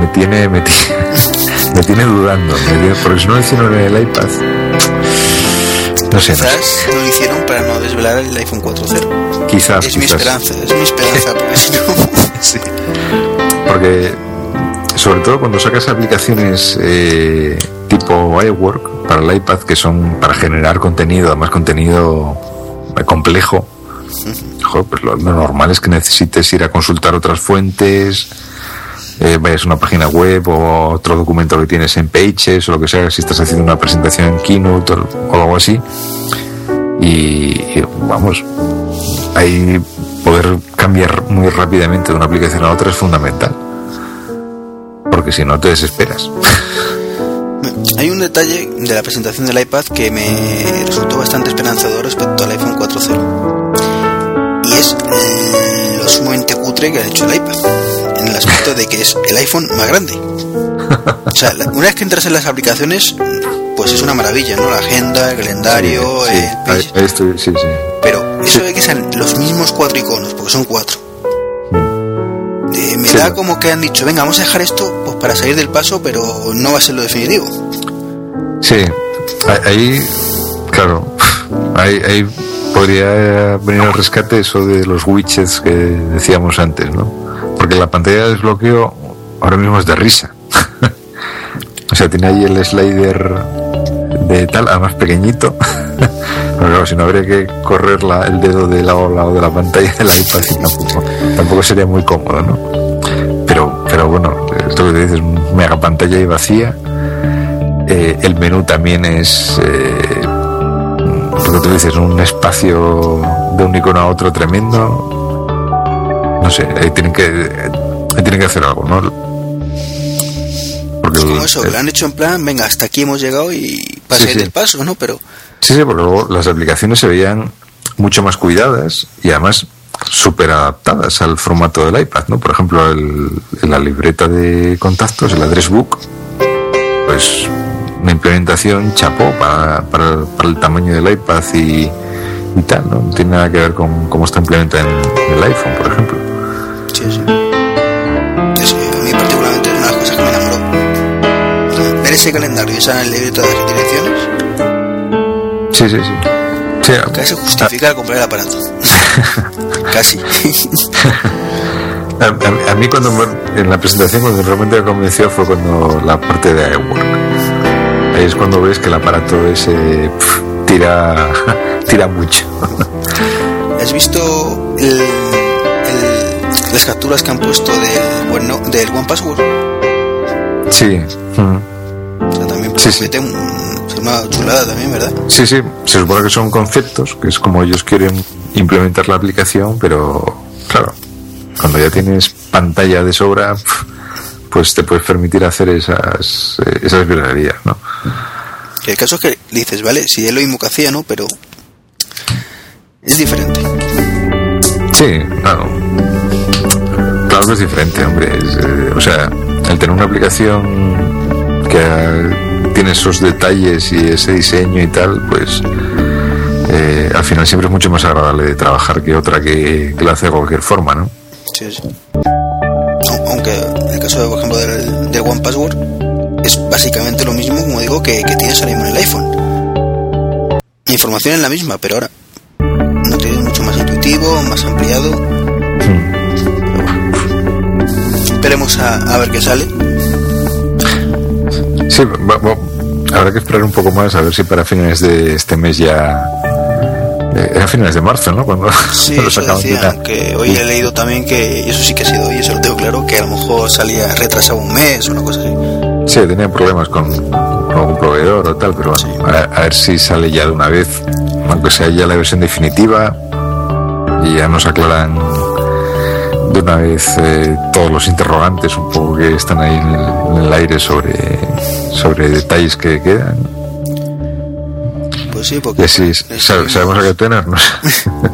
me tiene, me tiene, me tiene dudando, me tiene- porque si no lo en el iPad, no sé. Quizás no lo hicieron para no desvelar el iPhone 4.0. Quizás, Es mi esperanza, es mi esperanza, porque si no. Sí. Porque, sobre todo cuando sacas aplicaciones eh, tipo iWork para el iPad, que son para generar contenido, además contenido eh, complejo, joder, pues lo normal es que necesites ir a consultar otras fuentes, eh, vayas a una página web o otro documento que tienes en Pages o lo que sea, si estás haciendo una presentación en Keynote o, algo así. Y, y, vamos, ahí poder cambiar muy rápidamente de una aplicación a otra es fundamental. Porque si no te desesperas. Hay un detalle de la presentación del iPad que me resultó bastante esperanzador respecto al iPhone 4.0. Y es lo sumamente cutre que ha hecho el iPad. En el aspecto de que es el iPhone más grande. O sea, una vez que entras en las aplicaciones, pues es una maravilla, ¿no? La agenda, el calendario, Sí, el ahí- Page. ahí estoy- sí, sí. Pero eso de que sean los mismos cuatro iconos, porque son cuatro. eh, me Sí. da como que han dicho, venga, vamos a dejar esto pues para salir del paso, pero no va a ser lo definitivo. Sí, ahí- ahí, claro, ahí, ahí podría venir al rescate eso de los widgets que decíamos antes, ¿no? Porque la pantalla de desbloqueo ahora mismo es de risa. o sea, tiene ahí el slider de tal, además pequeñito. Pero claro, si no habría que correr el dedo de lado a lado de la pantalla del iPad tampoco, tampoco sería muy cómodo, ¿no? Pero, pero bueno, esto que te dices, mega pantalla y vacía. Eh, el menú también es, eh, lo que tú dices, un espacio de un icono a otro tremendo. No sé, ahí tienen que, ahí tienen que hacer algo, ¿no? Porque Es como el- eso, el- lo han hecho en plan, venga, hasta aquí hemos llegado y para Sí, sí. del paso, ¿no? Pero Sí, sí, porque luego las aplicaciones se veían mucho más cuidadas y además súper adaptadas al formato del iPad, ¿no? Por ejemplo, el- en la libreta de contactos, el address book, pues una implementación chapó para, para, el- para el tamaño del iPad y, y tal, ¿no? No tiene nada que ver con cómo está implementada en, en el iPhone, por ejemplo. sí, sí. Es que a mí particularmente es una de las cosas que me enamoró. ese calendario y la libreta de las direcciones, Sí, sí, sí. Sí, casi justifica comprar el aparato. casi. a, a- a mí cuando me- en la presentación cuando realmente me convenció fue cuando la parte de iWork. Ahí es cuando ves que el aparato ese pf, tira tira mucho. ¿Has visto el- el- las capturas que han puesto del, bueno, del One Password? Sí. mm. O sea, también Sí, sí. un- ser una chulada también, ¿verdad? Sí, sí, se supone que son conceptos, que es como ellos quieren implementar la aplicación, pero claro, cuando ya tienes pantalla de sobra, pues te puedes permitir hacer esas, eh, esas virguerías, ¿no? El caso es que dices, vale, si es lo mismo que hacía, ¿no? Pero es diferente. Sí, claro. Claro que es diferente, hombre. es, eh, o sea, el tener una aplicación que eh, tiene esos detalles y ese diseño y tal, pues eh, al final siempre es mucho más agradable de trabajar que otra que, que lo hace de cualquier forma, ¿no? Sí, sí. Au- Aunque en el caso, de, por ejemplo, del, del One Password, es básicamente lo mismo, como digo, que, que tienes ahora mismo en el iPhone. La información es la misma, pero ahora no tiene mucho más intuitivo, más ampliado. Esperemos a, a ver qué sale. Sí, va- va- habrá que esperar un poco más a ver si para finales de este mes ya... eh, era finales de marzo, ¿no? Cuando Sí, lo eso sacaban de decían, que hoy he leído también que, y eso sí que ha sido hoy, eso lo tengo claro, que a lo mejor salía retrasado un mes o una cosa así. Sí, tenían problemas con, con algún proveedor o tal, pero bueno, a, a ver si sale ya de una vez, aunque sea ya la versión definitiva y ya nos aclaran de una vez eh, todos los interrogantes un poco que están ahí en el, en el aire sobre, sobre detalles que quedan. Pues sí, porque... así sa- sabemos a qué tenernos.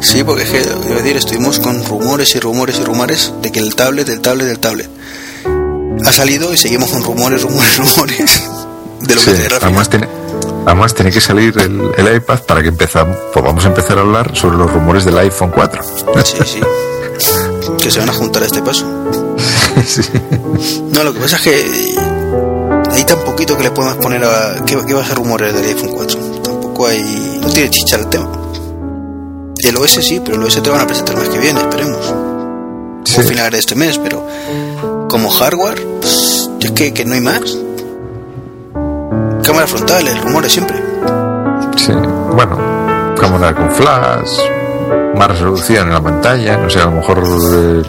Sí, porque es que, decir, estuvimos con rumores y rumores y rumores de que el tablet, el tablet, el tablet. Ha salido y seguimos con rumores, rumores, rumores de lo Sí, que al además, tiene, además tiene que salir el, el iPad para que empezamos, podamos empezar a hablar sobre los rumores del iPhone 4. Sí, sí. Que se van a juntar a este paso. Sí. No, lo que pasa es que hay tan poquito que le podemos poner a... ¿Qué, qué va a ser rumores del iPhone 4? Tampoco hay... No tiene chicha el tema. El OS sí, pero el OS te lo van a presentar el mes que viene, esperemos. Sí. O final de este mes, pero como hardware, pues, es que, que no hay más. Cámara frontal, el rumor es siempre. Sí, bueno, cámara con flash, más resolución en la pantalla, no sé, a lo mejor eh,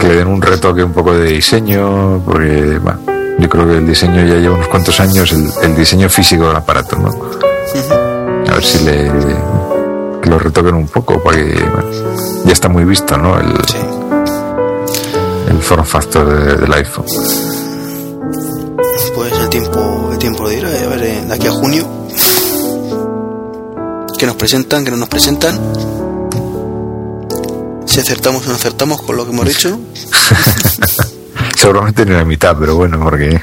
que le den un retoque un poco de diseño, porque bueno, yo creo que el diseño ya lleva unos cuantos años, el, el diseño físico del aparato, ¿no? A ver si le que lo retoquen un poco, porque bueno, ya está muy visto, ¿no? El, Sí. El form factor de- del iPhone. Pues el tiempo, el tiempo dirá, a ver, eh, de aquí a junio. Que nos presentan, que no nos presentan. Si acertamos o no acertamos con lo que hemos dicho. Seguramente ni la mitad, pero bueno, porque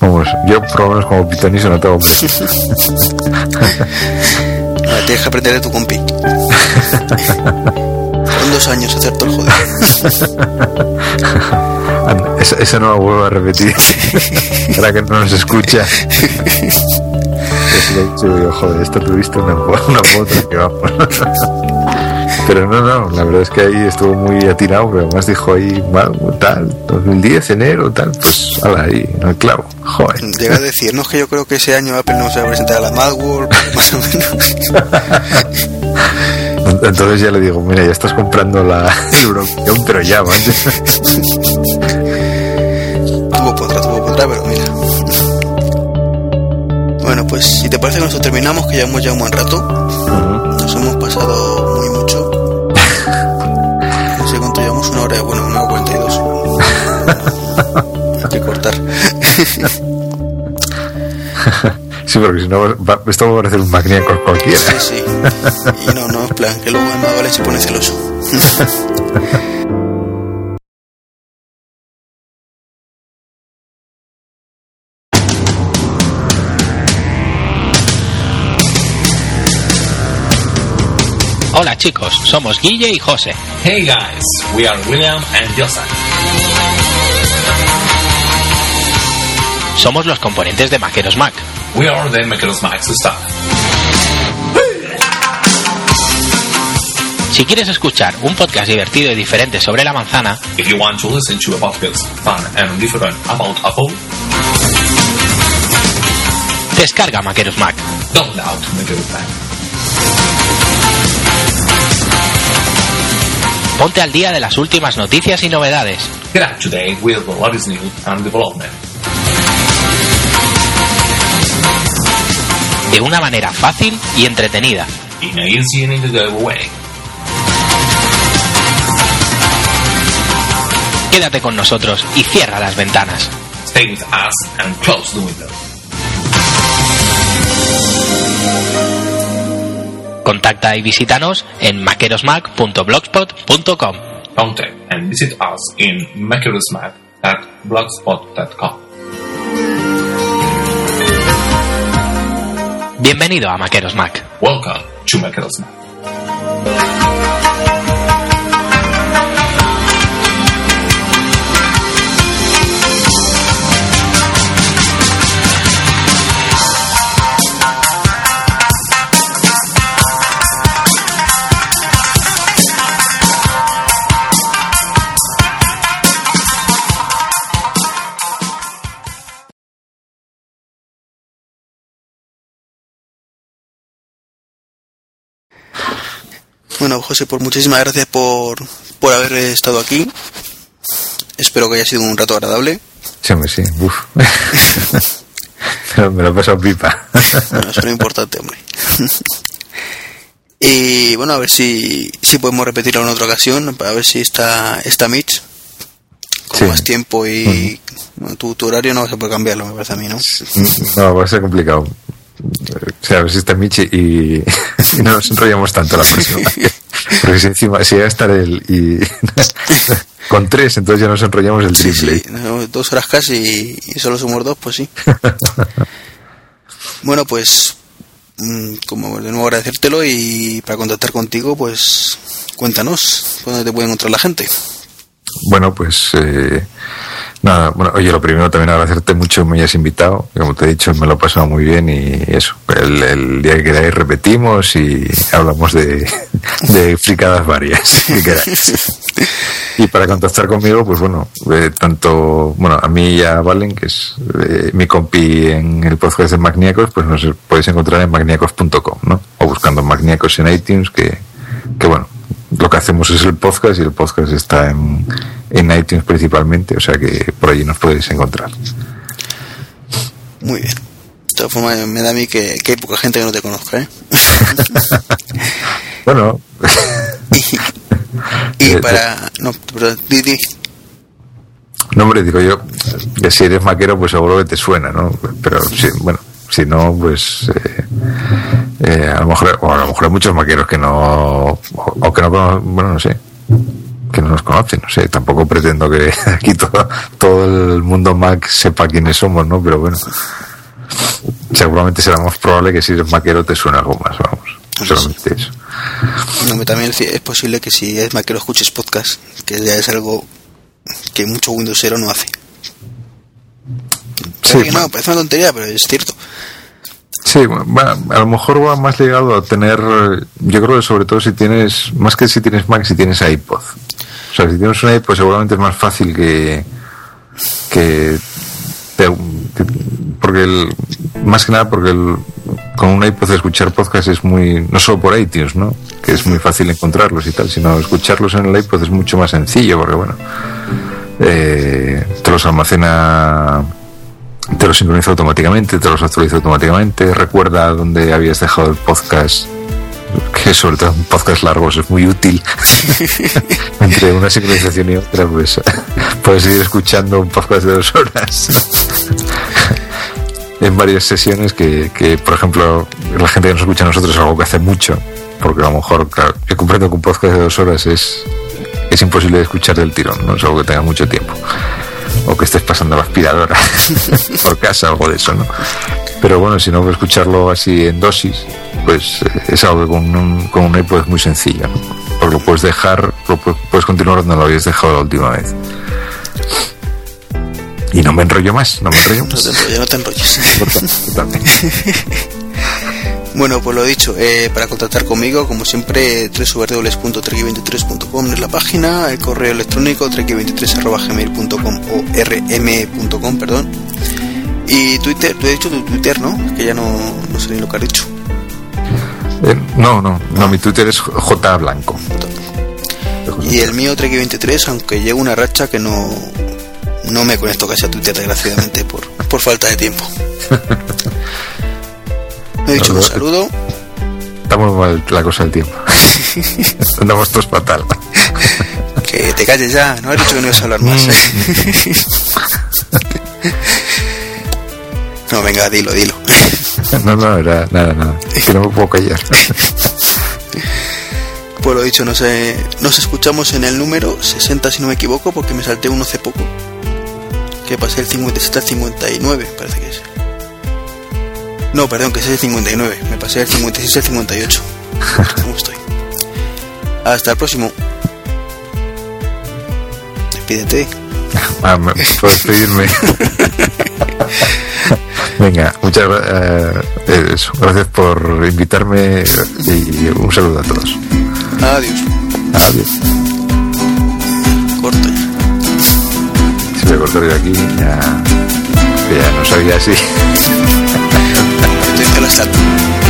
vamos, yo por lo menos como pitoniso no tengo tienes que aprender de tu compi. Dos años acertó el joder. Esa, esa no la vuelvo a repetir. Ahora que no nos escucha. Digo, joder, esto tuviste una, una otra que vamos. Pero no, no, la verdad es que ahí estuvo muy atinado, pero además dijo ahí, tal, 2010, enero, tal, pues, ala, ahí, en el clavo, joder. Llega a decir, no es que yo creo que ese año Apple no se va a presentar a la Macworld, más o menos. Entonces ya le digo, mira, ya estás comprando la European, pero ya, man. Tuvo contra, tuvo contra, pero mira. Bueno, pues si te parece que nosotros terminamos, que ya hemos ya un buen rato. Nos hemos pasado muy mucho. No sé cuánto llevamos, una hora, bueno, una hora cuarenta y dos. Hay que cortar. Sí, porque si no, va- esto va a parecer un magníaco cualquiera. Sí, sí. Y no, no, es plan, que luego más vale se pone celoso. Hola chicos, somos Guille y José. Hey guys, we are William and Joseph. somos los componentes de Maqueros Mac. We are the Max staff. Si quieres escuchar un podcast divertido y diferente sobre la manzana, If you want to listen to a podcast fun and different about Apple, descarga Maqueros Mac. download Makeros Mac. Ponte al día de las últimas noticias y novedades. Get up to date with the latest news and development. De una manera fácil y entretenida. Quédate con nosotros y cierra las ventanas. Stay with us and close the window. Contacta y visítanos en maquerosmac.blogspot.com. Contact and visit us in makerosmac Bienvenido a Maqueros Mac. Welcome to Makeros Mac. Bueno, José, pues muchísimas gracias por, por haber estado aquí. Espero que haya sido un rato agradable. Sí, hombre, sí. Uf. Me lo he pasado pipa. Bueno, eso es lo importante, hombre. y bueno, a ver si, si podemos repetirlo en otra ocasión, para ver si está, está Mitch con Sí. más tiempo y bueno, tu, tu horario no se puede cambiarlo, me parece a mí, ¿no? No, va a ser complicado. O sea, a ver si está Michi y, y no nos enrollamos tanto la próxima. Porque si encima, si va a estar él y con tres, entonces ya nos enrollamos el Sí, triple. sí, no, dos horas casi y, y solo somos dos, pues sí. bueno, pues mm, como de nuevo agradecértelo y para contactar contigo, pues cuéntanos dónde te puede encontrar la gente. Bueno, pues eh, nada, bueno, oye, lo primero también agradecerte mucho que me hayas invitado. Como te he dicho, me lo he pasado muy bien y eso. El, el día que queráis repetimos y hablamos de, de varias, que queráis. Y para contactar conmigo, pues bueno, eh, tanto, bueno, a mí y a Valen, que es eh, mi compi en el podcast de Magníacos, pues nos podéis encontrar en magníacos.com, ¿no? O buscando Magníacos en iTunes, que, que bueno, lo que hacemos es el podcast y el podcast está en, en iTunes principalmente, o sea que por allí nos podéis encontrar. Muy bien. De todas formas, me da a mí que, que hay poca gente que no te conozca, ¿eh? Bueno, Y Eh, para... No, pero di, di. no hombre, digo yo, que si eres maquero, pues seguro que te suena, ¿no? Pero sí, bueno, si no, pues eh, eh, a lo mejor, o a lo mejor hay muchos maqueros que no, o, o que no bueno, no sé, que no nos conocen, no sé, tampoco pretendo que aquí todo, todo el mundo Mac sepa quiénes somos, ¿no? Pero bueno, seguramente será más probable que si eres maquero te suene algo más, vamos, solamente eso. No, me- también es posible que si es más que lo escuches podcast, que ya es algo que mucho Windowsero no hace. Sí, que no, parece una tontería, pero es cierto. Sí, va- a lo mejor va más ligado a tener, yo creo que sobre todo si tienes, más que si tienes Mac, si tienes iPod. O sea, si tienes un iPod seguramente es más fácil que, que, que- porque el, más que nada porque el, con un iPod escuchar podcast es muy, no solo por iTunes, ¿no? Que es muy fácil encontrarlos y tal, sino escucharlos en el iPod es mucho más sencillo porque bueno, eh, te los almacena te los sincroniza automáticamente, te los actualiza automáticamente, recuerda dónde habías dejado el podcast, que sobre todo en podcast largos es muy útil. Entre una sincronización y otra, pues puedes ir escuchando un podcast de dos horas. en varias sesiones que, que, por ejemplo, la gente que nos escucha a nosotros es algo que hace mucho, porque a lo mejor, claro, yo comprendo que un podcast de dos horas es, es imposible de escuchar del tirón, no es algo que tenga mucho tiempo o que estés pasando la aspiradora por casa, algo de eso, ¿no? Pero bueno, si no, escucharlo así en dosis, pues eh, es algo que con un, con un iPod es muy sencillo, ¿no? Porque lo puedes dejar, lo pu- puedes continuar donde lo habías dejado la última vez. Y no me enrollo más, no me enrollo No más. te enrolles, no te enrolles. Bueno, pues lo dicho, eh, para contactar conmigo, como siempre, www.trek23.com es la página, el correo electrónico trek23.gmail.com o rm.com, perdón. Y Twitter, tú has dicho tu Twitter, ¿no? Es que ya no, no sé ni lo que has dicho. Eh, no, no, no, mi Twitter es J Blanco. Y el mío Trek23, aunque llevo una racha que no, no me conecto casi a Twitter, desgraciadamente, por, por falta de tiempo. He dicho un saludo. Estamos mal la cosa del tiempo. Andamos todos fatal. Que te calles ya, no has dicho que no ibas a hablar más. no, venga, dilo, dilo. No, no, era nada, nada. Que no me puedo callar. Pues lo dicho, nos, eh, nos escuchamos en el número 60, si no me equivoco, porque me salté uno hace poco. Que pasé el 57 al 59, parece que es. No, perdón, que es el 59. Me pasé el 56 al 58. ¿Cómo estoy? Hasta el próximo. Despídete. Ah, me- puedo despedirme. Venga, muchas eh, eso, gracias por invitarme y un saludo a todos. Adiós. Adiós. Corto ya. Si me corto de aquí, ya, ya no sabía si. Estoy en la sala.